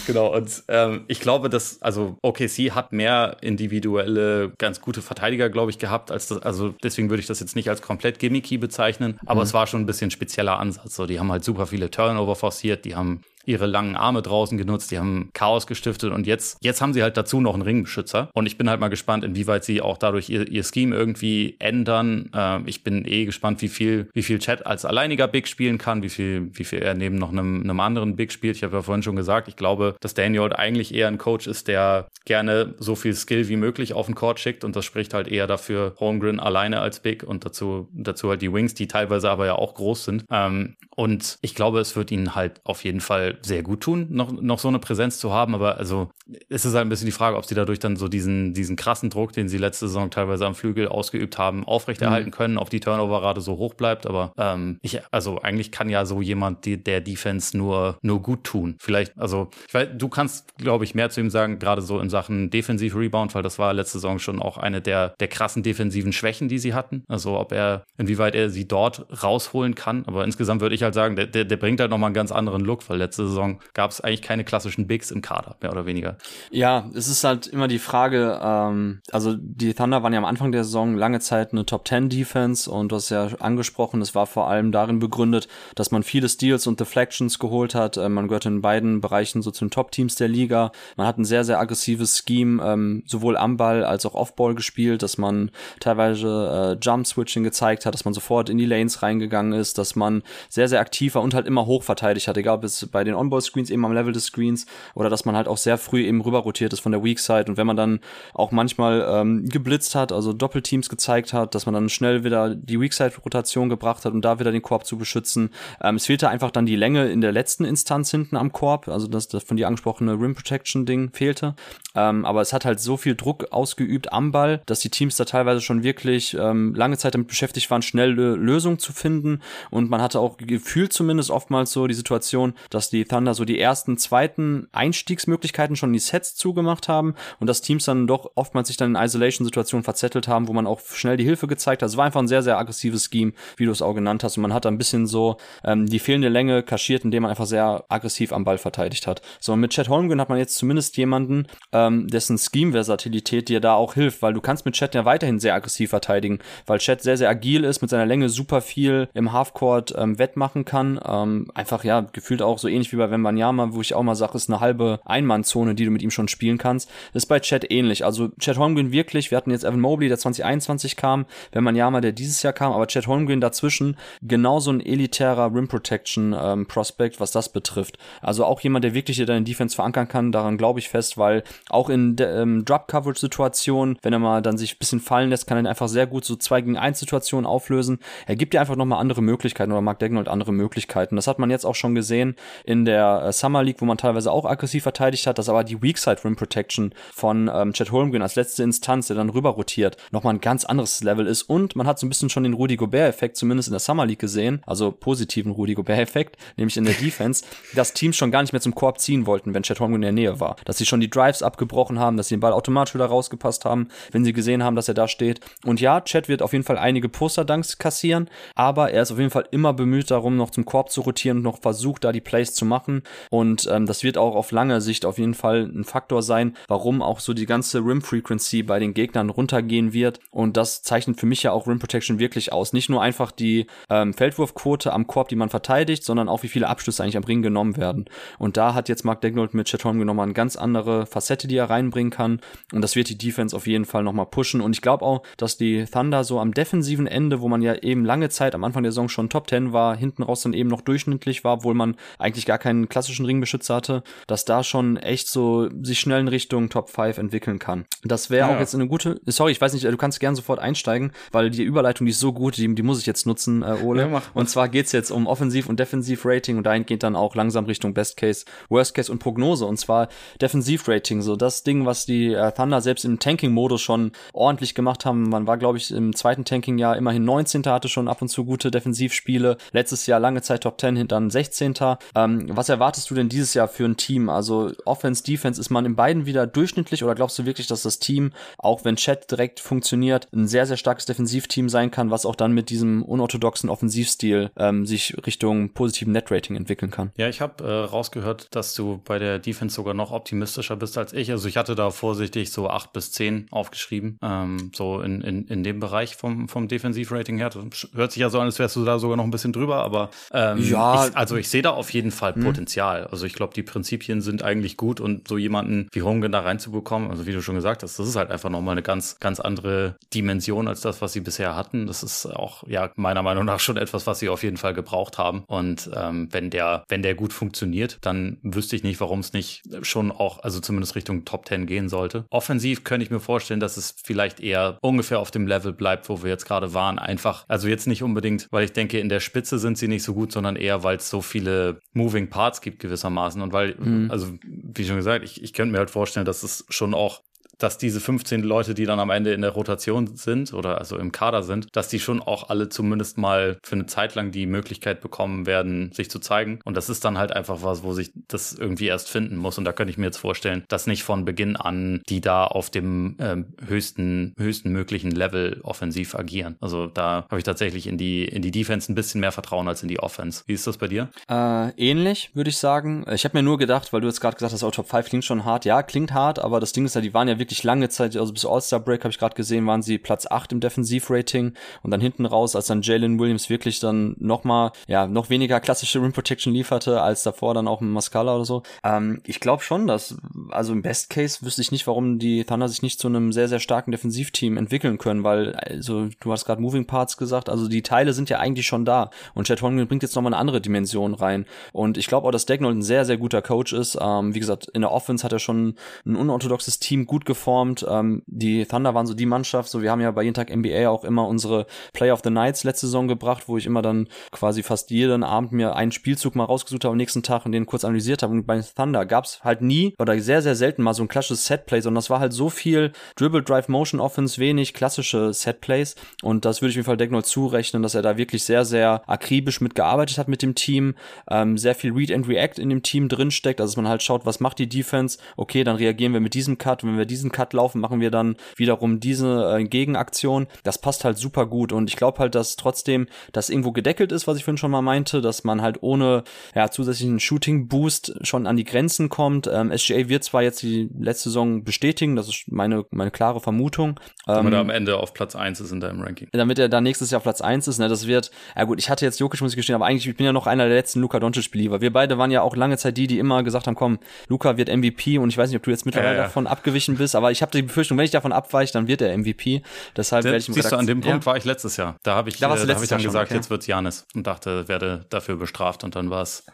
Genau, und ähm, ich glaube, dass, also OKC hat mehr individuelle, ganz gute Verteidiger, glaube ich, gehabt, als das, also deswegen würde ich das jetzt nicht als komplett gimmicky bezeichnen, aber es war schon ein bisschen spezieller Ansatz. So, die haben halt super viele Turnover forciert, die haben ihre langen Arme draußen genutzt, die haben Chaos gestiftet und jetzt, jetzt haben sie halt dazu noch einen Ringbeschützer. Und ich bin halt mal gespannt, inwieweit sie auch dadurch ihr, ihr Scheme irgendwie ändern. Ähm, ich bin eh gespannt, wie viel, wie viel Chat als alleiniger Big spielen kann, wie viel, wie viel er neben noch einem, einem anderen Big spielt. Ich habe ja vorhin schon gesagt, ich glaube, dass Daniel eigentlich eher ein Coach ist, der gerne so viel Skill wie möglich auf den Court schickt und das spricht halt eher dafür Holmgren alleine als Big und dazu, dazu halt die Wings, die teilweise aber ja auch groß sind. Ähm, und ich glaube, es wird ihnen halt auf jeden Fall sehr gut tun, noch, noch so eine Präsenz zu haben. Aber also es ist halt ein bisschen die Frage, ob sie dadurch dann so diesen, diesen krassen Druck, den sie letzte Saison teilweise am Flügel ausgeübt haben, aufrechterhalten mhm. können, ob die Turnover-Rate so hoch bleibt. Aber ähm, ich, also eigentlich kann ja so jemand die, der Defense nur, nur gut tun. Vielleicht, also ich weiß, du kannst, glaube ich, mehr zu ihm sagen, gerade so in Sachen Defensiv-Rebound, weil das war letzte Saison schon auch eine der, der krassen defensiven Schwächen, die sie hatten. Also ob er, inwieweit er sie dort rausholen kann. Aber insgesamt würde ich halt sagen, der, der, der bringt halt nochmal einen ganz anderen Look, weil letzte Saison gab es eigentlich keine klassischen Bigs im Kader, mehr oder weniger. Ja, es ist halt immer die Frage, ähm, also die Thunder waren ja am Anfang der Saison lange Zeit eine Top 10 Defense und du hast ja angesprochen, es war vor allem darin begründet, dass man viele Steals und Deflections geholt hat. Äh, man gehört in beiden Bereichen so zu den Top-Teams der Liga. Man hat ein sehr, sehr aggressives Scheme, ähm, sowohl am Ball als auch off-Ball gespielt, dass man teilweise äh, Jump-Switching gezeigt hat, dass man sofort in die Lanes reingegangen ist, dass man sehr, sehr aktiv war und halt immer hoch verteidigt hat, egal ob es bei den On-Ball-Screens eben am Level des Screens oder dass man halt auch sehr früh eben rüber rotiert ist von der Weak Side und wenn man dann auch manchmal ähm, geblitzt hat, also Doppelteams gezeigt hat, dass man dann schnell wieder die Weak Side Rotation gebracht hat, um da wieder den Korb zu beschützen. Ähm, es fehlte einfach dann die Länge in der letzten Instanz hinten am Korb, also das, das von dir angesprochene Rim Protection Ding fehlte. Ähm, aber es hat halt so viel Druck ausgeübt am Ball, dass die Teams da teilweise schon wirklich ähm, lange Zeit damit beschäftigt waren, schnelle Lösungen zu finden und man hatte auch gefühlt zumindest oftmals so die Situation, dass die Thunder so die ersten, zweiten Einstiegsmöglichkeiten schon in die Sets zugemacht haben und dass Teams dann doch oftmals sich dann in Isolation-Situationen verzettelt haben, wo man auch schnell die Hilfe gezeigt hat. Es war einfach ein sehr, sehr aggressives Scheme, wie du es auch genannt hast. Und man hat da ein bisschen so ähm, die fehlende Länge kaschiert, indem man einfach sehr aggressiv am Ball verteidigt hat. So, und mit Chad Holmgren hat man jetzt zumindest jemanden, ähm, dessen Scheme-Versatilität dir da auch hilft, weil du kannst mit Chad ja weiterhin sehr aggressiv verteidigen, weil Chad sehr, sehr agil ist, mit seiner Länge super viel im Halfcourt ähm, wettmachen kann. Ähm, einfach, ja, gefühlt auch so ähnlich wie bei Wembanyama, wo ich auch mal sage, ist eine halbe Einmannzone, die du mit ihm schon spielen kannst. Das ist bei Chad ähnlich. Also Chad Holmgren wirklich, wir hatten jetzt Evan Mobley, der 2021 kam, Wembanyama, der dieses Jahr kam, aber Chad Holmgren dazwischen genauso ein elitärer Rim Protection ähm, Prospect, was das betrifft. Also auch jemand, der wirklich deine Defense verankern kann, daran glaube ich fest, weil auch in ähm, Drop Coverage Situationen, wenn er mal dann sich ein bisschen fallen lässt, kann er einfach sehr gut so 2 gegen 1 Situationen auflösen. Er gibt dir einfach nochmal andere Möglichkeiten oder Mark Degnold andere Möglichkeiten. Das hat man jetzt auch schon gesehen in der äh, Summer League, wo man teilweise auch aggressiv verteidigt hat, dass aber die Weak Side Rim Protection von ähm, Chad Holmgren als letzte Instanz, der dann rüber rotiert, nochmal ein ganz anderes Level ist und man hat so ein bisschen schon den Rudy Gobert-Effekt zumindest in der Summer League gesehen, also positiven Rudy Gobert-Effekt, [laughs] nämlich in der Defense, dass Teams schon gar nicht mehr zum Korb ziehen wollten, wenn Chad Holmgren in der Nähe war, dass sie schon die Drives abgebrochen haben, dass sie den Ball automatisch wieder rausgepasst haben, wenn sie gesehen haben, dass er da steht. Und ja, Chad wird auf jeden Fall einige Poster-Dunks kassieren, aber er ist auf jeden Fall immer bemüht darum, noch zum Korb zu rotieren und noch versucht, da die Plays zu machen. Und ähm, das wird auch auf lange Sicht auf jeden Fall ein Faktor sein, warum auch so die ganze Rim Frequency bei den Gegnern runtergehen wird. Und das zeichnet für mich ja auch Rim Protection wirklich aus. Nicht nur einfach die ähm, Feldwurfquote am Korb, die man verteidigt, sondern auch wie viele Abschlüsse eigentlich am Ring genommen werden. Und da hat jetzt Mark Degnold mit Chet nochmal eine ganz andere Facette, die er reinbringen kann. Und das wird die Defense auf jeden Fall nochmal pushen. Und ich glaube auch, dass die Thunder so am defensiven Ende, wo man ja eben lange Zeit am Anfang der Saison schon Top 10 war, hinten raus dann eben noch durchschnittlich war, obwohl man eigentlich gar keinen klassischen Ringbeschützer hatte, dass da schon echt so sich schnell in Richtung Top 5 entwickeln kann. Das wäre Ja. auch jetzt eine gute, sorry, ich weiß nicht, du kannst gern sofort einsteigen, weil die Überleitung, die ist so gut, die, die muss ich jetzt nutzen, äh, Ole. Ja, und zwar geht's jetzt um Offensiv- und Defensiv-Rating und dahin geht dann auch langsam Richtung Best Case, Worst Case und Prognose und zwar Defensiv-Rating, so das Ding, was die äh, Thunder selbst im Tanking-Modus schon ordentlich gemacht haben. Man war, glaube ich, im zweiten Tanking-Jahr immerhin 19. hatte schon ab und zu gute Defensivspiele. Letztes Jahr lange Zeit Top 10, dann 16. Ähm, was erwartest du denn dieses Jahr für ein Team? Also Offense, Defense, ist man in beiden wieder durchschnittlich oder glaubst du wirklich, dass das Team, auch wenn Chat direkt funktioniert, ein sehr, sehr starkes Defensivteam sein kann, was auch dann mit diesem unorthodoxen Offensivstil ähm, sich Richtung positiven Net-Rating entwickeln kann? Ja, ich habe äh, rausgehört, dass du bei der Defense sogar noch optimistischer bist als ich. Also ich hatte da vorsichtig so acht bis zehn aufgeschrieben, ähm, so in, in, in dem Bereich vom, vom Defensivrating her. Das hört sich ja so an, als wärst du da sogar noch ein bisschen drüber, aber ähm, ja, ich, also ich sehe da auf jeden Fall hm. Potenzial. Also ich glaube, die Prinzipien sind eigentlich gut und so jemanden wie Hogan da reinzubekommen, also wie du schon gesagt hast, das ist halt einfach nochmal eine ganz, ganz andere Dimension als das, was sie bisher hatten. Das ist auch, ja, meiner Meinung nach schon etwas, was sie auf jeden Fall gebraucht haben. Und ähm, wenn der, wenn der gut funktioniert, dann wüsste ich nicht, warum es nicht schon auch, also zumindest Richtung Top 10 gehen sollte. Offensiv könnte ich mir vorstellen, dass es vielleicht eher ungefähr auf dem Level bleibt, wo wir jetzt gerade waren. Einfach, also jetzt nicht unbedingt, weil ich denke, in der Spitze sind sie nicht so gut, sondern eher, weil es so viele Moving Parts gibt gewissermaßen und weil, mhm. also wie schon gesagt, ich, ich könnte mir halt vorstellen, dass es schon auch dass diese 15 Leute, die dann am Ende in der Rotation sind oder also im Kader sind, dass die schon auch alle zumindest mal für eine Zeit lang die Möglichkeit bekommen werden, sich zu zeigen. Und das ist dann halt einfach was, wo sich das irgendwie erst finden muss. Und da könnte ich mir jetzt vorstellen, dass nicht von Beginn an die da auf dem ähm, höchsten, höchsten möglichen Level offensiv agieren. Also da habe ich tatsächlich in die, in die Defense ein bisschen mehr Vertrauen als in die Offense. Wie ist das bei dir? Äh, ähnlich, würde ich sagen. Ich habe mir nur gedacht, weil du jetzt gerade gesagt hast, oh, Top 5 klingt schon hart. Ja, klingt hart, aber das Ding ist ja, die waren ja wirklich wirklich lange Zeit, also bis All-Star Break habe ich gerade gesehen, waren sie Platz 8 im Defensivrating und dann hinten raus, als dann Jalen Williams wirklich dann nochmal, ja, noch weniger klassische Rim Protection lieferte als davor dann auch Mascala oder so. Ähm, ich glaube schon, dass, also im Best Case wüsste ich nicht, warum die Thunder sich nicht zu einem sehr, sehr starken Defensivteam entwickeln können, weil, also du hast gerade Moving Parts gesagt, also die Teile sind ja eigentlich schon da und Chad Holmgren bringt jetzt nochmal eine andere Dimension rein und ich glaube auch, dass Dagnall ein sehr, sehr guter Coach ist. Ähm, wie gesagt, in der Offense hat er schon ein unorthodoxes Team gut gefunden geformt. Ähm, die Thunder waren so die Mannschaft, so wir haben ja bei jeden Tag NBA auch immer unsere Play of the Nights letzte Saison gebracht, wo ich immer dann quasi fast jeden Abend mir einen Spielzug mal rausgesucht habe am nächsten Tag und den kurz analysiert habe. Und bei Thunder gab es halt nie oder sehr, sehr selten mal so ein klassisches Setplay, sondern das war halt so viel Dribble, Drive, Motion Offense, wenig klassische Setplays. Und das würde ich mir Fall Decknold zurechnen, dass er da wirklich sehr, sehr akribisch mitgearbeitet hat mit dem Team, ähm, sehr viel Read and React in dem Team drinsteckt, also dass man halt schaut, was macht die Defense, okay, dann reagieren wir mit diesem Cut, wenn wir diesen diesen Cut laufen, machen wir dann wiederum diese äh, Gegenaktion. Das passt halt super gut und ich glaube halt, dass trotzdem das irgendwo gedeckelt ist, was ich vorhin schon mal meinte, dass man halt ohne ja, zusätzlichen Shooting-Boost schon an die Grenzen kommt. Ähm, SGA wird zwar jetzt die letzte Saison bestätigen, das ist meine, meine klare Vermutung. Damit ähm, er am Ende auf Platz 1 ist in deinem Ranking. Damit er dann nächstes Jahr auf Platz 1 ist, ne, das wird, ja gut, ich hatte jetzt Jokic, muss ich gestehen, aber eigentlich, ich bin ja noch einer der letzten Luka Doncic-Believer. Wir beide waren ja auch lange Zeit die, die immer gesagt haben, komm, Luka wird MVP und ich weiß nicht, ob du jetzt mittlerweile ja. davon abgewichen bist, aber ich habe die Befürchtung, wenn ich davon abweiche, dann wird er MVP. Deshalb werde ich Siehst du, an dem Punkt ja. war ich letztes Jahr. Da habe ich, da, äh, da hab ich dann gesagt, schon, okay. jetzt wird's Janis und dachte, werde dafür bestraft und dann war es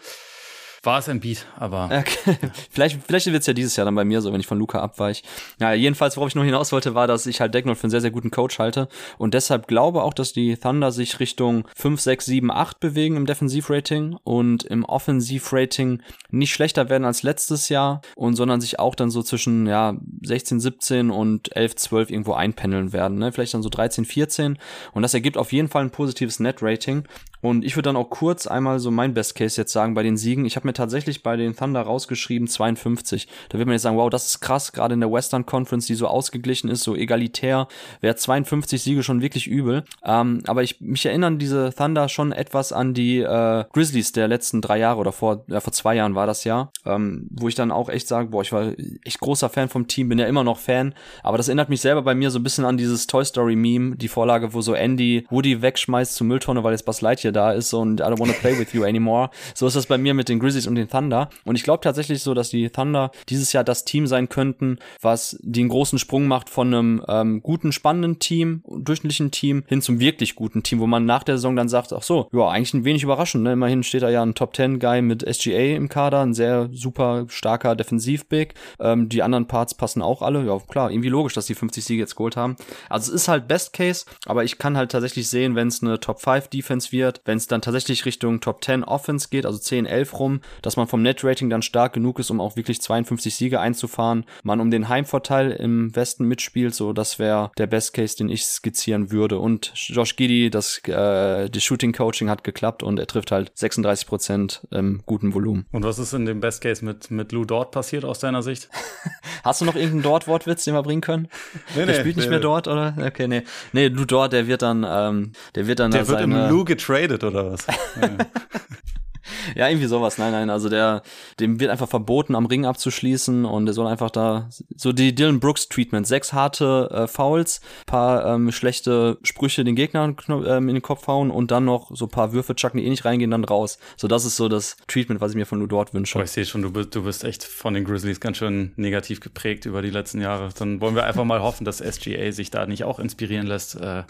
war es ein Beat, aber. Okay. [laughs] vielleicht vielleicht wird es ja dieses Jahr dann bei mir so, wenn ich von Luca abweich. Ja, jedenfalls, worauf ich nur hinaus wollte, war, dass ich halt Decknold für einen sehr, sehr guten Coach halte und deshalb glaube auch, dass die Thunder sich Richtung 5, 6, 7, 8 bewegen im Defensivrating und im Offensivrating nicht schlechter werden als letztes Jahr und sondern sich auch dann so zwischen ja 16, 17 und 11, 12 irgendwo einpendeln werden. Ne? Vielleicht dann so 13, 14 und das ergibt auf jeden Fall ein positives Net-Rating und ich würde dann auch kurz einmal so mein Best Case jetzt sagen bei den Siegen. Ich habe mir tatsächlich bei den Thunder rausgeschrieben 52. Da wird man jetzt sagen, wow, das ist krass, gerade in der Western Conference, die so ausgeglichen ist, so egalitär, wäre 52 Siege schon wirklich übel. Ähm, aber ich mich erinnern diese Thunder schon etwas an die äh, Grizzlies der letzten drei Jahre oder vor ja, vor zwei Jahren war das ja, ähm, wo ich dann auch echt sage, boah, ich war echt großer Fan vom Team, bin ja immer noch Fan. Aber das erinnert mich selber bei mir so ein bisschen an dieses Toy Story Meme, die Vorlage, wo so Andy Woody wegschmeißt zur Mülltonne, weil jetzt Buzz Lightyear da ist und I don't wanna play with you anymore. So ist das bei mir mit den Grizzlies und den Thunder. Und ich glaube tatsächlich so, dass die Thunder dieses Jahr das Team sein könnten, was den großen Sprung macht von einem ähm, guten, spannenden Team, durchschnittlichen Team hin zum wirklich guten Team, wo man nach der Saison dann sagt, ach so, ja, eigentlich ein wenig überraschend. Ne? Immerhin steht da ja ein Top 10 Guy mit SGA im Kader, ein sehr super starker Defensiv-Big. Ähm, die anderen Parts passen auch alle. Ja, klar, irgendwie logisch, dass die 50 Siege jetzt geholt haben. Also es ist halt Best Case, aber ich kann halt tatsächlich sehen, wenn es eine Top 5 Defense wird, wenn es dann tatsächlich Richtung Top 10 Offense geht, also 10, 11 rum, dass man vom Net-Rating dann stark genug ist, um auch wirklich 52 Siege einzufahren, man um den Heimvorteil im Westen mitspielt, so das wäre der Best Case, den ich skizzieren würde. Und Josh Giddy, das, äh, das Shooting Coaching hat geklappt und er trifft halt 36 Prozent im guten Volumen. Und was ist in dem Best Case mit, mit Lou Dort passiert aus deiner Sicht? [laughs] Hast du noch irgendeinen Dort-Wortwitz, den wir bringen können? Nee, der nee, spielt nicht nee, mehr dort, oder? Okay, nee. Nee, Lou Dort, der wird dann, ähm, der wird dann. Der wird seine... im Lou getradet, oder was? [laughs] ja, irgendwie sowas. Nein, nein, also der, dem wird einfach verboten, am Ring abzuschließen und der soll einfach da, so die Dylan Brooks Treatment, sechs harte äh, Fouls, paar ähm, schlechte Sprüche den Gegnern ähm, in den Kopf hauen und dann noch so paar Würfe chucken, die eh nicht reingehen, dann raus. So, das ist so das Treatment, was ich mir von Lou Dort wünsche. Oh, ich sehe schon, du bist, du bist echt von den Grizzlies ganz schön negativ geprägt über die letzten Jahre. Dann wollen wir einfach mal hoffen, dass SGA sich da nicht auch inspirieren lässt. Äh,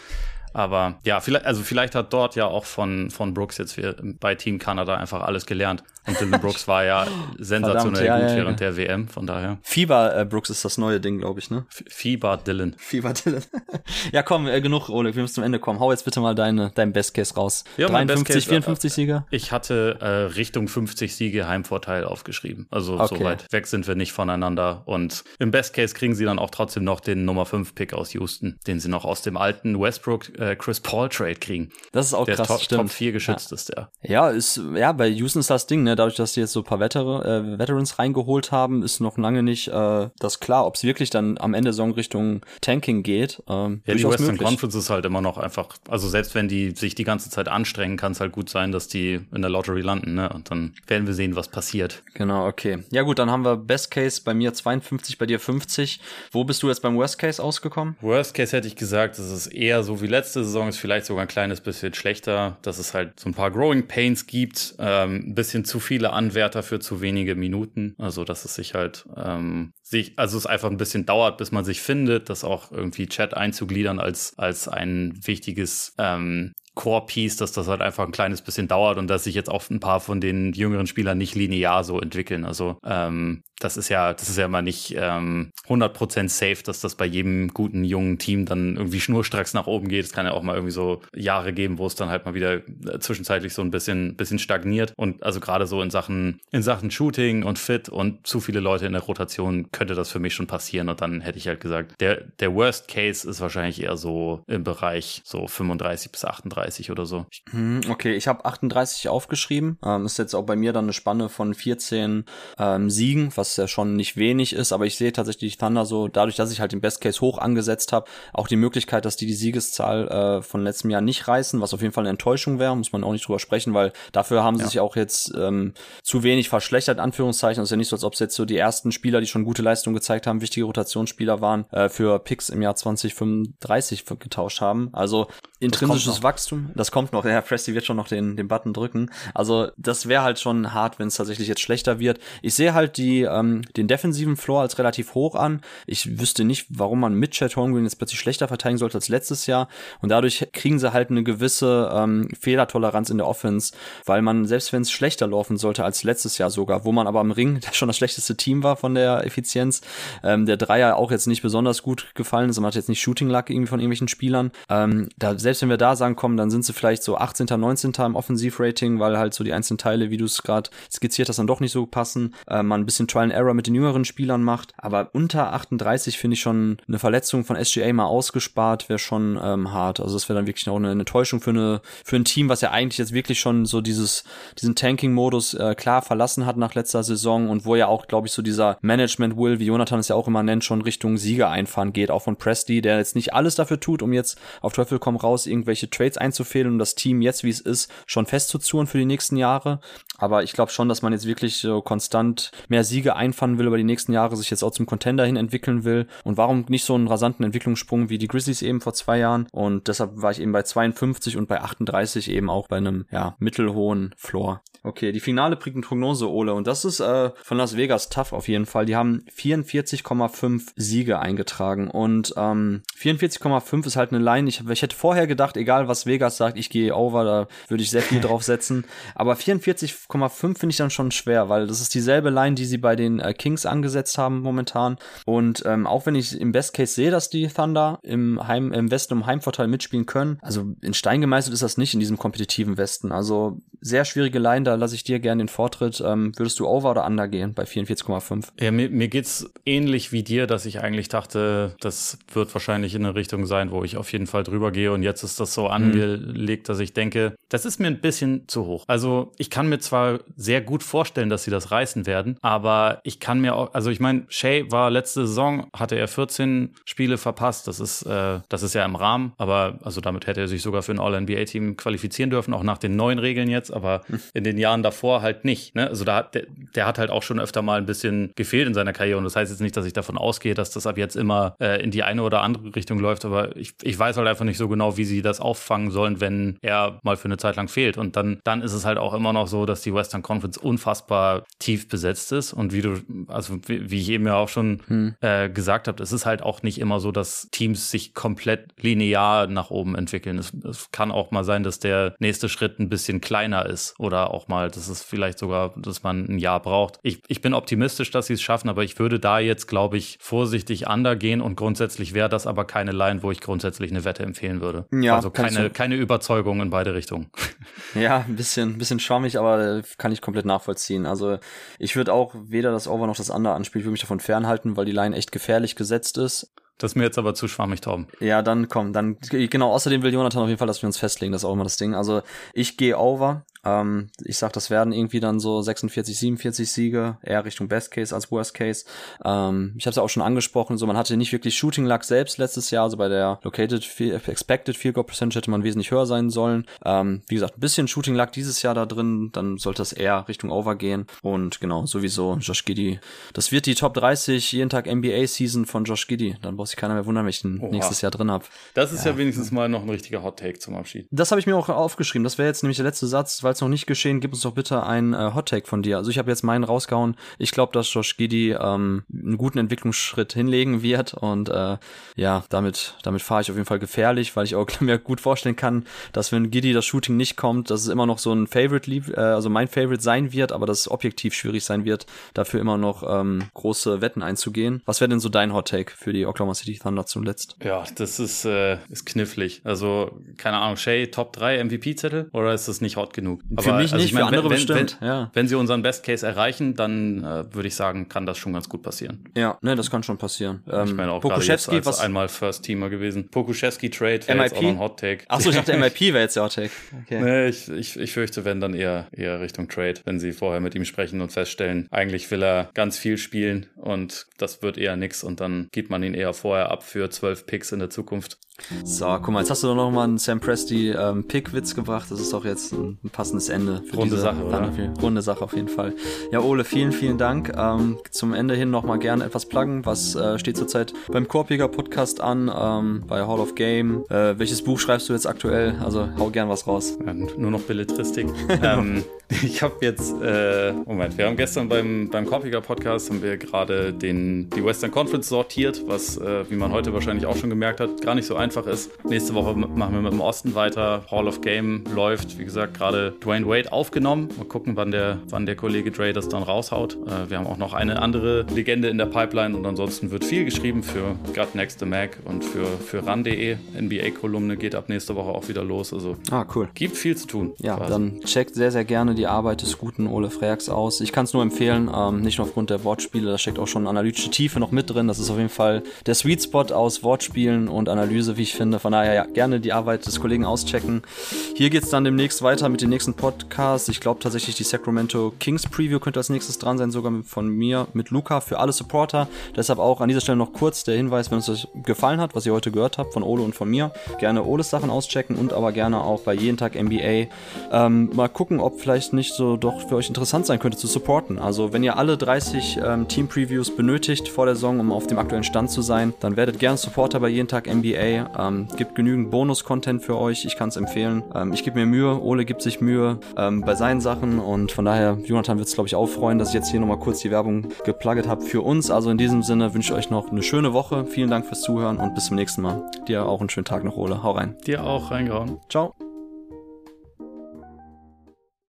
aber ja, vielleicht, also vielleicht hat dort ja auch von, von Brooks jetzt bei Team Kanada einfach alles gelernt. Und Dylan Brooks war ja [gasps] sensationell Verdammt, gut ja, während ja. der WM, von daher. Fieber äh, Brooks ist das neue Ding, glaube ich, ne? Fieber Dylan. Fieber Dylan. [laughs] ja, komm, äh, genug, Oleg, wir müssen zum Ende kommen. Hau jetzt bitte mal deine, dein Best Case raus. Ja, 53, Case, 54 äh, Siege? Ich hatte äh, Richtung 50 Siege Heimvorteil aufgeschrieben. Also okay. so weit weg sind wir nicht voneinander. Und im Best Case kriegen sie dann auch trotzdem noch den Nummer 5 Pick aus Houston, den sie noch aus dem alten Westbrook äh, Chris Paul Trade kriegen. Das ist auch der krass, Top, stimmt. Top 4 geschützt ja. ist der. Ja, ist, ja, bei Houston ist das Ding, ne? Dadurch, dass sie jetzt so ein paar Veter äh, Veterans reingeholt haben, ist noch lange nicht äh, das klar, ob es wirklich dann am Ende Saison Richtung Tanking geht. Ähm, ja, die Western möglich. Conference ist halt immer noch einfach, also selbst wenn die sich die ganze Zeit anstrengen, kann es halt gut sein, dass die in der Lottery landen, ne? Und dann werden wir sehen, was passiert. Genau, okay. Ja gut, dann haben wir Best Case bei mir 52, bei dir 50. Wo bist du jetzt beim Worst Case ausgekommen? Worst Case hätte ich gesagt, das ist eher so wie letzte Saison, ist vielleicht sogar ein kleines bisschen schlechter, dass es halt so ein paar Growing Pains gibt, ähm, ein bisschen zu viele Anwärter für zu wenige Minuten. Also, dass es sich halt ähm, sich, also es einfach ein bisschen dauert, bis man sich findet, das auch irgendwie Chat einzugliedern als, als ein wichtiges ähm, Core-Piece, dass das halt einfach ein kleines bisschen dauert und dass sich jetzt auch ein paar von den jüngeren Spielern nicht linear so entwickeln. Also ähm, das ist ja, das ist ja immer nicht ähm, 100% safe, dass das bei jedem guten jungen Team dann irgendwie schnurstracks nach oben geht. Es kann ja auch mal irgendwie so Jahre geben, wo es dann halt mal wieder äh, zwischenzeitlich so ein bisschen, bisschen stagniert. Und also gerade so in Sachen, in Sachen Shooting und Fit und zu viele Leute in der Rotation könnte das für mich schon passieren. Und dann hätte ich halt gesagt, der, der Worst Case ist wahrscheinlich eher so im Bereich so 35 bis 38 oder so. Hm, okay, ich habe 38 aufgeschrieben. Ähm, ist jetzt auch bei mir dann eine Spanne von 14 ähm, Siegen, was was ja schon nicht wenig ist, aber ich sehe tatsächlich Thunder so, dadurch, dass ich halt den Best Case hoch angesetzt habe, auch die Möglichkeit, dass die die Siegeszahl äh, von letztem Jahr nicht reißen, was auf jeden Fall eine Enttäuschung wäre, muss man auch nicht drüber sprechen, weil dafür haben sie ja. sich auch jetzt ähm, zu wenig verschlechtert, Anführungszeichen. Es ist ja nicht so, als ob es jetzt so die ersten Spieler, die schon gute Leistung gezeigt haben, wichtige Rotationsspieler waren, äh, für Picks im Jahr 2035 getauscht haben. Also intrinsisches Wachstum, das kommt noch. Herr Presti wird schon noch den, den Button drücken. Also das wäre halt schon hart, wenn es tatsächlich jetzt schlechter wird. Ich sehe halt die ähm, den defensiven Floor als relativ hoch an. Ich wüsste nicht, warum man mit Chad Holmgren jetzt plötzlich schlechter verteidigen sollte als letztes Jahr. Und dadurch kriegen sie halt eine gewisse ähm, Fehlertoleranz in der Offense, weil man, selbst wenn es schlechter laufen sollte als letztes Jahr sogar, wo man aber im Ring [laughs] schon das schlechteste Team war von der Effizienz, ähm, der Dreier auch jetzt nicht besonders gut gefallen ist, man hat jetzt nicht Shooting Luck irgendwie von irgendwelchen Spielern. Ähm, da, selbst wenn wir da sagen, kommen, dann sind sie vielleicht so 18., 19. im Offensivrating, weil halt so die einzelnen Teile, wie du es gerade skizziert hast, dann doch nicht so passen. Äh, man ein bisschen Trial and Error mit den jüngeren Spielern macht. Aber unter 38 finde ich schon eine Verletzung von SGA mal ausgespart, wäre schon ähm, hart. Also das wäre dann wirklich auch eine, eine Täuschung für, eine, für ein Team, was ja eigentlich jetzt wirklich schon so dieses, diesen Tanking-Modus äh, klar verlassen hat nach letzter Saison und wo ja auch, glaube ich, so dieser Management-Will, wie Jonathan es ja auch immer nennt, schon Richtung Sieger einfahren geht, auch von Presti, der jetzt nicht alles dafür tut, um jetzt auf Teufel komm raus irgendwelche Trades einzufehlen und das Team jetzt, wie es ist, schon festzuzurren für die nächsten Jahre. Aber ich glaube schon, dass man jetzt wirklich so konstant mehr Siege einfahren will über die nächsten Jahre, sich jetzt auch zum Contender hin entwickeln will. Und warum nicht so einen rasanten Entwicklungssprung wie die Grizzlies eben vor zwei Jahren? Und deshalb war ich eben bei 52 und bei 38 eben auch bei einem ja, mittelhohen Floor. Okay, die finale Prognose, Ole. Und das ist äh, von Las Vegas tough auf jeden Fall. Die haben 44,5 Siege eingetragen. Und ähm, 44,5 ist halt eine Line. Ich, ich hätte vorher gedacht, egal was Vegas sagt, ich gehe over, da würde ich sehr viel [laughs] drauf setzen. Aber 44 5,5 finde ich dann schon schwer, weil das ist dieselbe Line, die sie bei den äh, Kings angesetzt haben momentan. Und ähm, auch wenn ich im Best Case sehe, dass die Thunder im, Heim, im Westen um Heimvorteil mitspielen können, also in Stein gemeißelt ist das nicht in diesem kompetitiven Westen. Also sehr schwierige Line, da lasse ich dir gerne den Vortritt. Ähm, würdest du over oder under gehen bei 44,5? Ja, mir, mir geht's ähnlich wie dir, dass ich eigentlich dachte, das wird wahrscheinlich in eine Richtung sein, wo ich auf jeden Fall drüber gehe. Und jetzt ist das so mhm. angelegt, dass ich denke, das ist mir ein bisschen zu hoch. Also ich kann mir zwar sehr gut vorstellen, dass sie das reißen werden, aber ich kann mir auch, also ich meine, Shay war letzte Saison, hatte er 14 Spiele verpasst. Das ist, äh, das ist ja im Rahmen, aber also damit hätte er sich sogar für ein All-NBA-Team qualifizieren dürfen, auch nach den neuen Regeln jetzt, aber [laughs] in den Jahren davor halt nicht. Ne? Also da hat, der, der hat halt auch schon öfter mal ein bisschen gefehlt in seiner Karriere. Und das heißt jetzt nicht, dass ich davon ausgehe, dass das ab jetzt immer äh, in die eine oder andere Richtung läuft, aber ich, ich weiß halt einfach nicht so genau, wie sie das auffangen sollen, wenn er mal für eine Zeit lang fehlt. Und dann, dann ist es halt auch immer noch so, dass die Western Conference unfassbar tief besetzt ist. Und wie du, also wie, wie ich eben ja auch schon hm. äh, gesagt habe, es ist halt auch nicht immer so, dass Teams sich komplett linear nach oben entwickeln. Es, es kann auch mal sein, dass der nächste Schritt ein bisschen kleiner ist oder auch mal, dass es vielleicht sogar, dass man ein Jahr braucht. Ich, ich bin optimistisch, dass sie es schaffen, aber ich würde da jetzt, glaube ich, vorsichtig undergehen und grundsätzlich wäre das aber keine Line, wo ich grundsätzlich eine Wette empfehlen würde. Ja, also keine, keine Überzeugung in beide Richtungen. Ja, ein bisschen, ein bisschen schwammig, aber kann ich komplett nachvollziehen. Also ich würde auch weder das Over noch das Under anspielen, ich würde mich davon fernhalten, weil die Line echt gefährlich gesetzt ist. Das ist mir jetzt aber zu schwammig, Tom. Ja, dann komm, dann genau, außerdem will Jonathan auf jeden Fall, dass wir uns festlegen, das ist auch immer das Ding. Also ich gehe over, ähm, ich sag, das werden irgendwie dann so 46, 47 Siege, eher Richtung Best Case als Worst Case. Ähm, ich habe es ja auch schon angesprochen, so man hatte nicht wirklich Shooting Luck selbst letztes Jahr, also bei der Located Expected Field Goal Percentage hätte man wesentlich höher sein sollen. Ähm, wie gesagt, ein bisschen Shooting Luck dieses Jahr da drin, dann sollte das eher Richtung Over gehen. Und genau, sowieso Josh Giddy. Das wird die Top 30 jeden Tag NBA Season von Josh Giddy. Dann braucht sich keiner mehr wundern, wenn ich ihn Oha. nächstes Jahr drin habe. Das ist ja, ja wenigstens mal noch ein richtiger Hot Take zum Abschied. Das habe ich mir auch aufgeschrieben. Das wäre jetzt nämlich der letzte Satz, weil es noch nicht geschehen, gib uns doch bitte einen äh, Hot-Take von dir. Also ich habe jetzt meinen rausgehauen. Ich glaube, dass Josh Giddy ähm, einen guten Entwicklungsschritt hinlegen wird und äh, ja, damit, damit fahre ich auf jeden Fall gefährlich, weil ich auch [laughs] mir gut vorstellen kann, dass wenn Giddy das Shooting nicht kommt, dass es immer noch so ein Favorite, äh, also mein Favorite sein wird, aber dass es objektiv schwierig sein wird, dafür immer noch ähm, große Wetten einzugehen. Was wäre denn so dein Hot-Take für die Oklahoma City Thunder zuletzt? Ja, das ist, äh, ist knifflig. Also, keine Ahnung, Shay, Top 3 MVP-Zettel oder ist das nicht hot genug? Aber, für mich also nicht, ich mein, für andere wenn, bestimmt. Wenn, ja. wenn sie unseren Best Case erreichen, dann äh, würde ich sagen, kann das schon ganz gut passieren. Ja, ne, das kann schon passieren. Ähm, ich meine auch Pokuschewski, was einmal First Teamer gewesen. Pokuschewski Trade wäre jetzt auch noch ein Hot Take. Achso, ich dachte [laughs] MIP wäre jetzt der Hot Take. Okay. Nee, ich, ich, ich fürchte, wenn dann eher eher Richtung Trade, wenn sie vorher mit ihm sprechen und feststellen, eigentlich will er ganz viel spielen und das wird eher nix und dann gibt man ihn eher vorher ab für zwölf Picks in der Zukunft. So, guck mal, jetzt hast du doch noch mal einen Sam Presti ähm, Pick-Witz gebracht. Das ist doch jetzt ein, ein passendes Ende. Für runde diese Sache, oder? Runde Sache auf jeden Fall. Ja, Ole, vielen, vielen Dank. Ähm, zum Ende hin noch mal gerne etwas pluggen. Was äh, steht zurzeit beim Korpiger Podcast an, ähm, bei Hall of Game? Äh, welches Buch schreibst du jetzt aktuell? Also hau gern was raus. Ja, nur noch Belletristik. [laughs] ähm, ich habe jetzt, äh, Moment, wir haben gestern beim, beim Korpiger Podcast haben wir gerade den, die Western Conference sortiert, was, äh, wie man heute wahrscheinlich auch schon gemerkt hat, gar nicht so einfach einfach ist. Nächste Woche machen wir mit dem Osten weiter. Hall of Game läuft, wie gesagt, gerade Dwayne Wade aufgenommen. Mal gucken, wann der, wann der Kollege Dre das dann raushaut. Äh, wir haben auch noch eine andere Legende in der Pipeline und ansonsten wird viel geschrieben für Gut Next to Mac und für, für RAN.de. NBA-Kolumne geht ab nächste Woche auch wieder los. Also ah, cool. gibt viel zu tun. Ja, quasi. dann checkt sehr, sehr gerne die Arbeit des guten Ole Freaks aus. Ich kann es nur empfehlen, ähm, nicht nur aufgrund der Wortspiele, da steckt auch schon analytische Tiefe noch mit drin. Das ist auf jeden Fall der Sweet Spot aus Wortspielen und Analyse, wie ich finde. Von daher ja, gerne die Arbeit des Kollegen auschecken. Hier geht es dann demnächst weiter mit den nächsten Podcasts. Ich glaube tatsächlich, die Sacramento Kings Preview könnte als nächstes dran sein, sogar von mir mit Luca für alle Supporter. Deshalb auch an dieser Stelle noch kurz der Hinweis, wenn es euch gefallen hat, was ihr heute gehört habt von Ole und von mir, gerne Oles Sachen auschecken und aber gerne auch bei jeden Tag NBA ähm, mal gucken, ob vielleicht nicht so doch für euch interessant sein könnte zu supporten. Also wenn ihr alle 30 ähm, Team Previews benötigt vor der Saison, um auf dem aktuellen Stand zu sein, dann werdet gerne Supporter bei jeden Tag NBA. Ähm, gibt genügend Bonus-Content für euch. Ich kann es empfehlen. Ähm, ich gebe mir Mühe. Ole gibt sich Mühe ähm, bei seinen Sachen und von daher, Jonathan wird es, glaube ich, auch freuen, dass ich jetzt hier nochmal kurz die Werbung geplugget habe für uns. Also in diesem Sinne wünsche ich euch noch eine schöne Woche. Vielen Dank fürs Zuhören und bis zum nächsten Mal. Dir auch einen schönen Tag noch, Ole. Hau rein. Dir auch reingehauen. Ciao.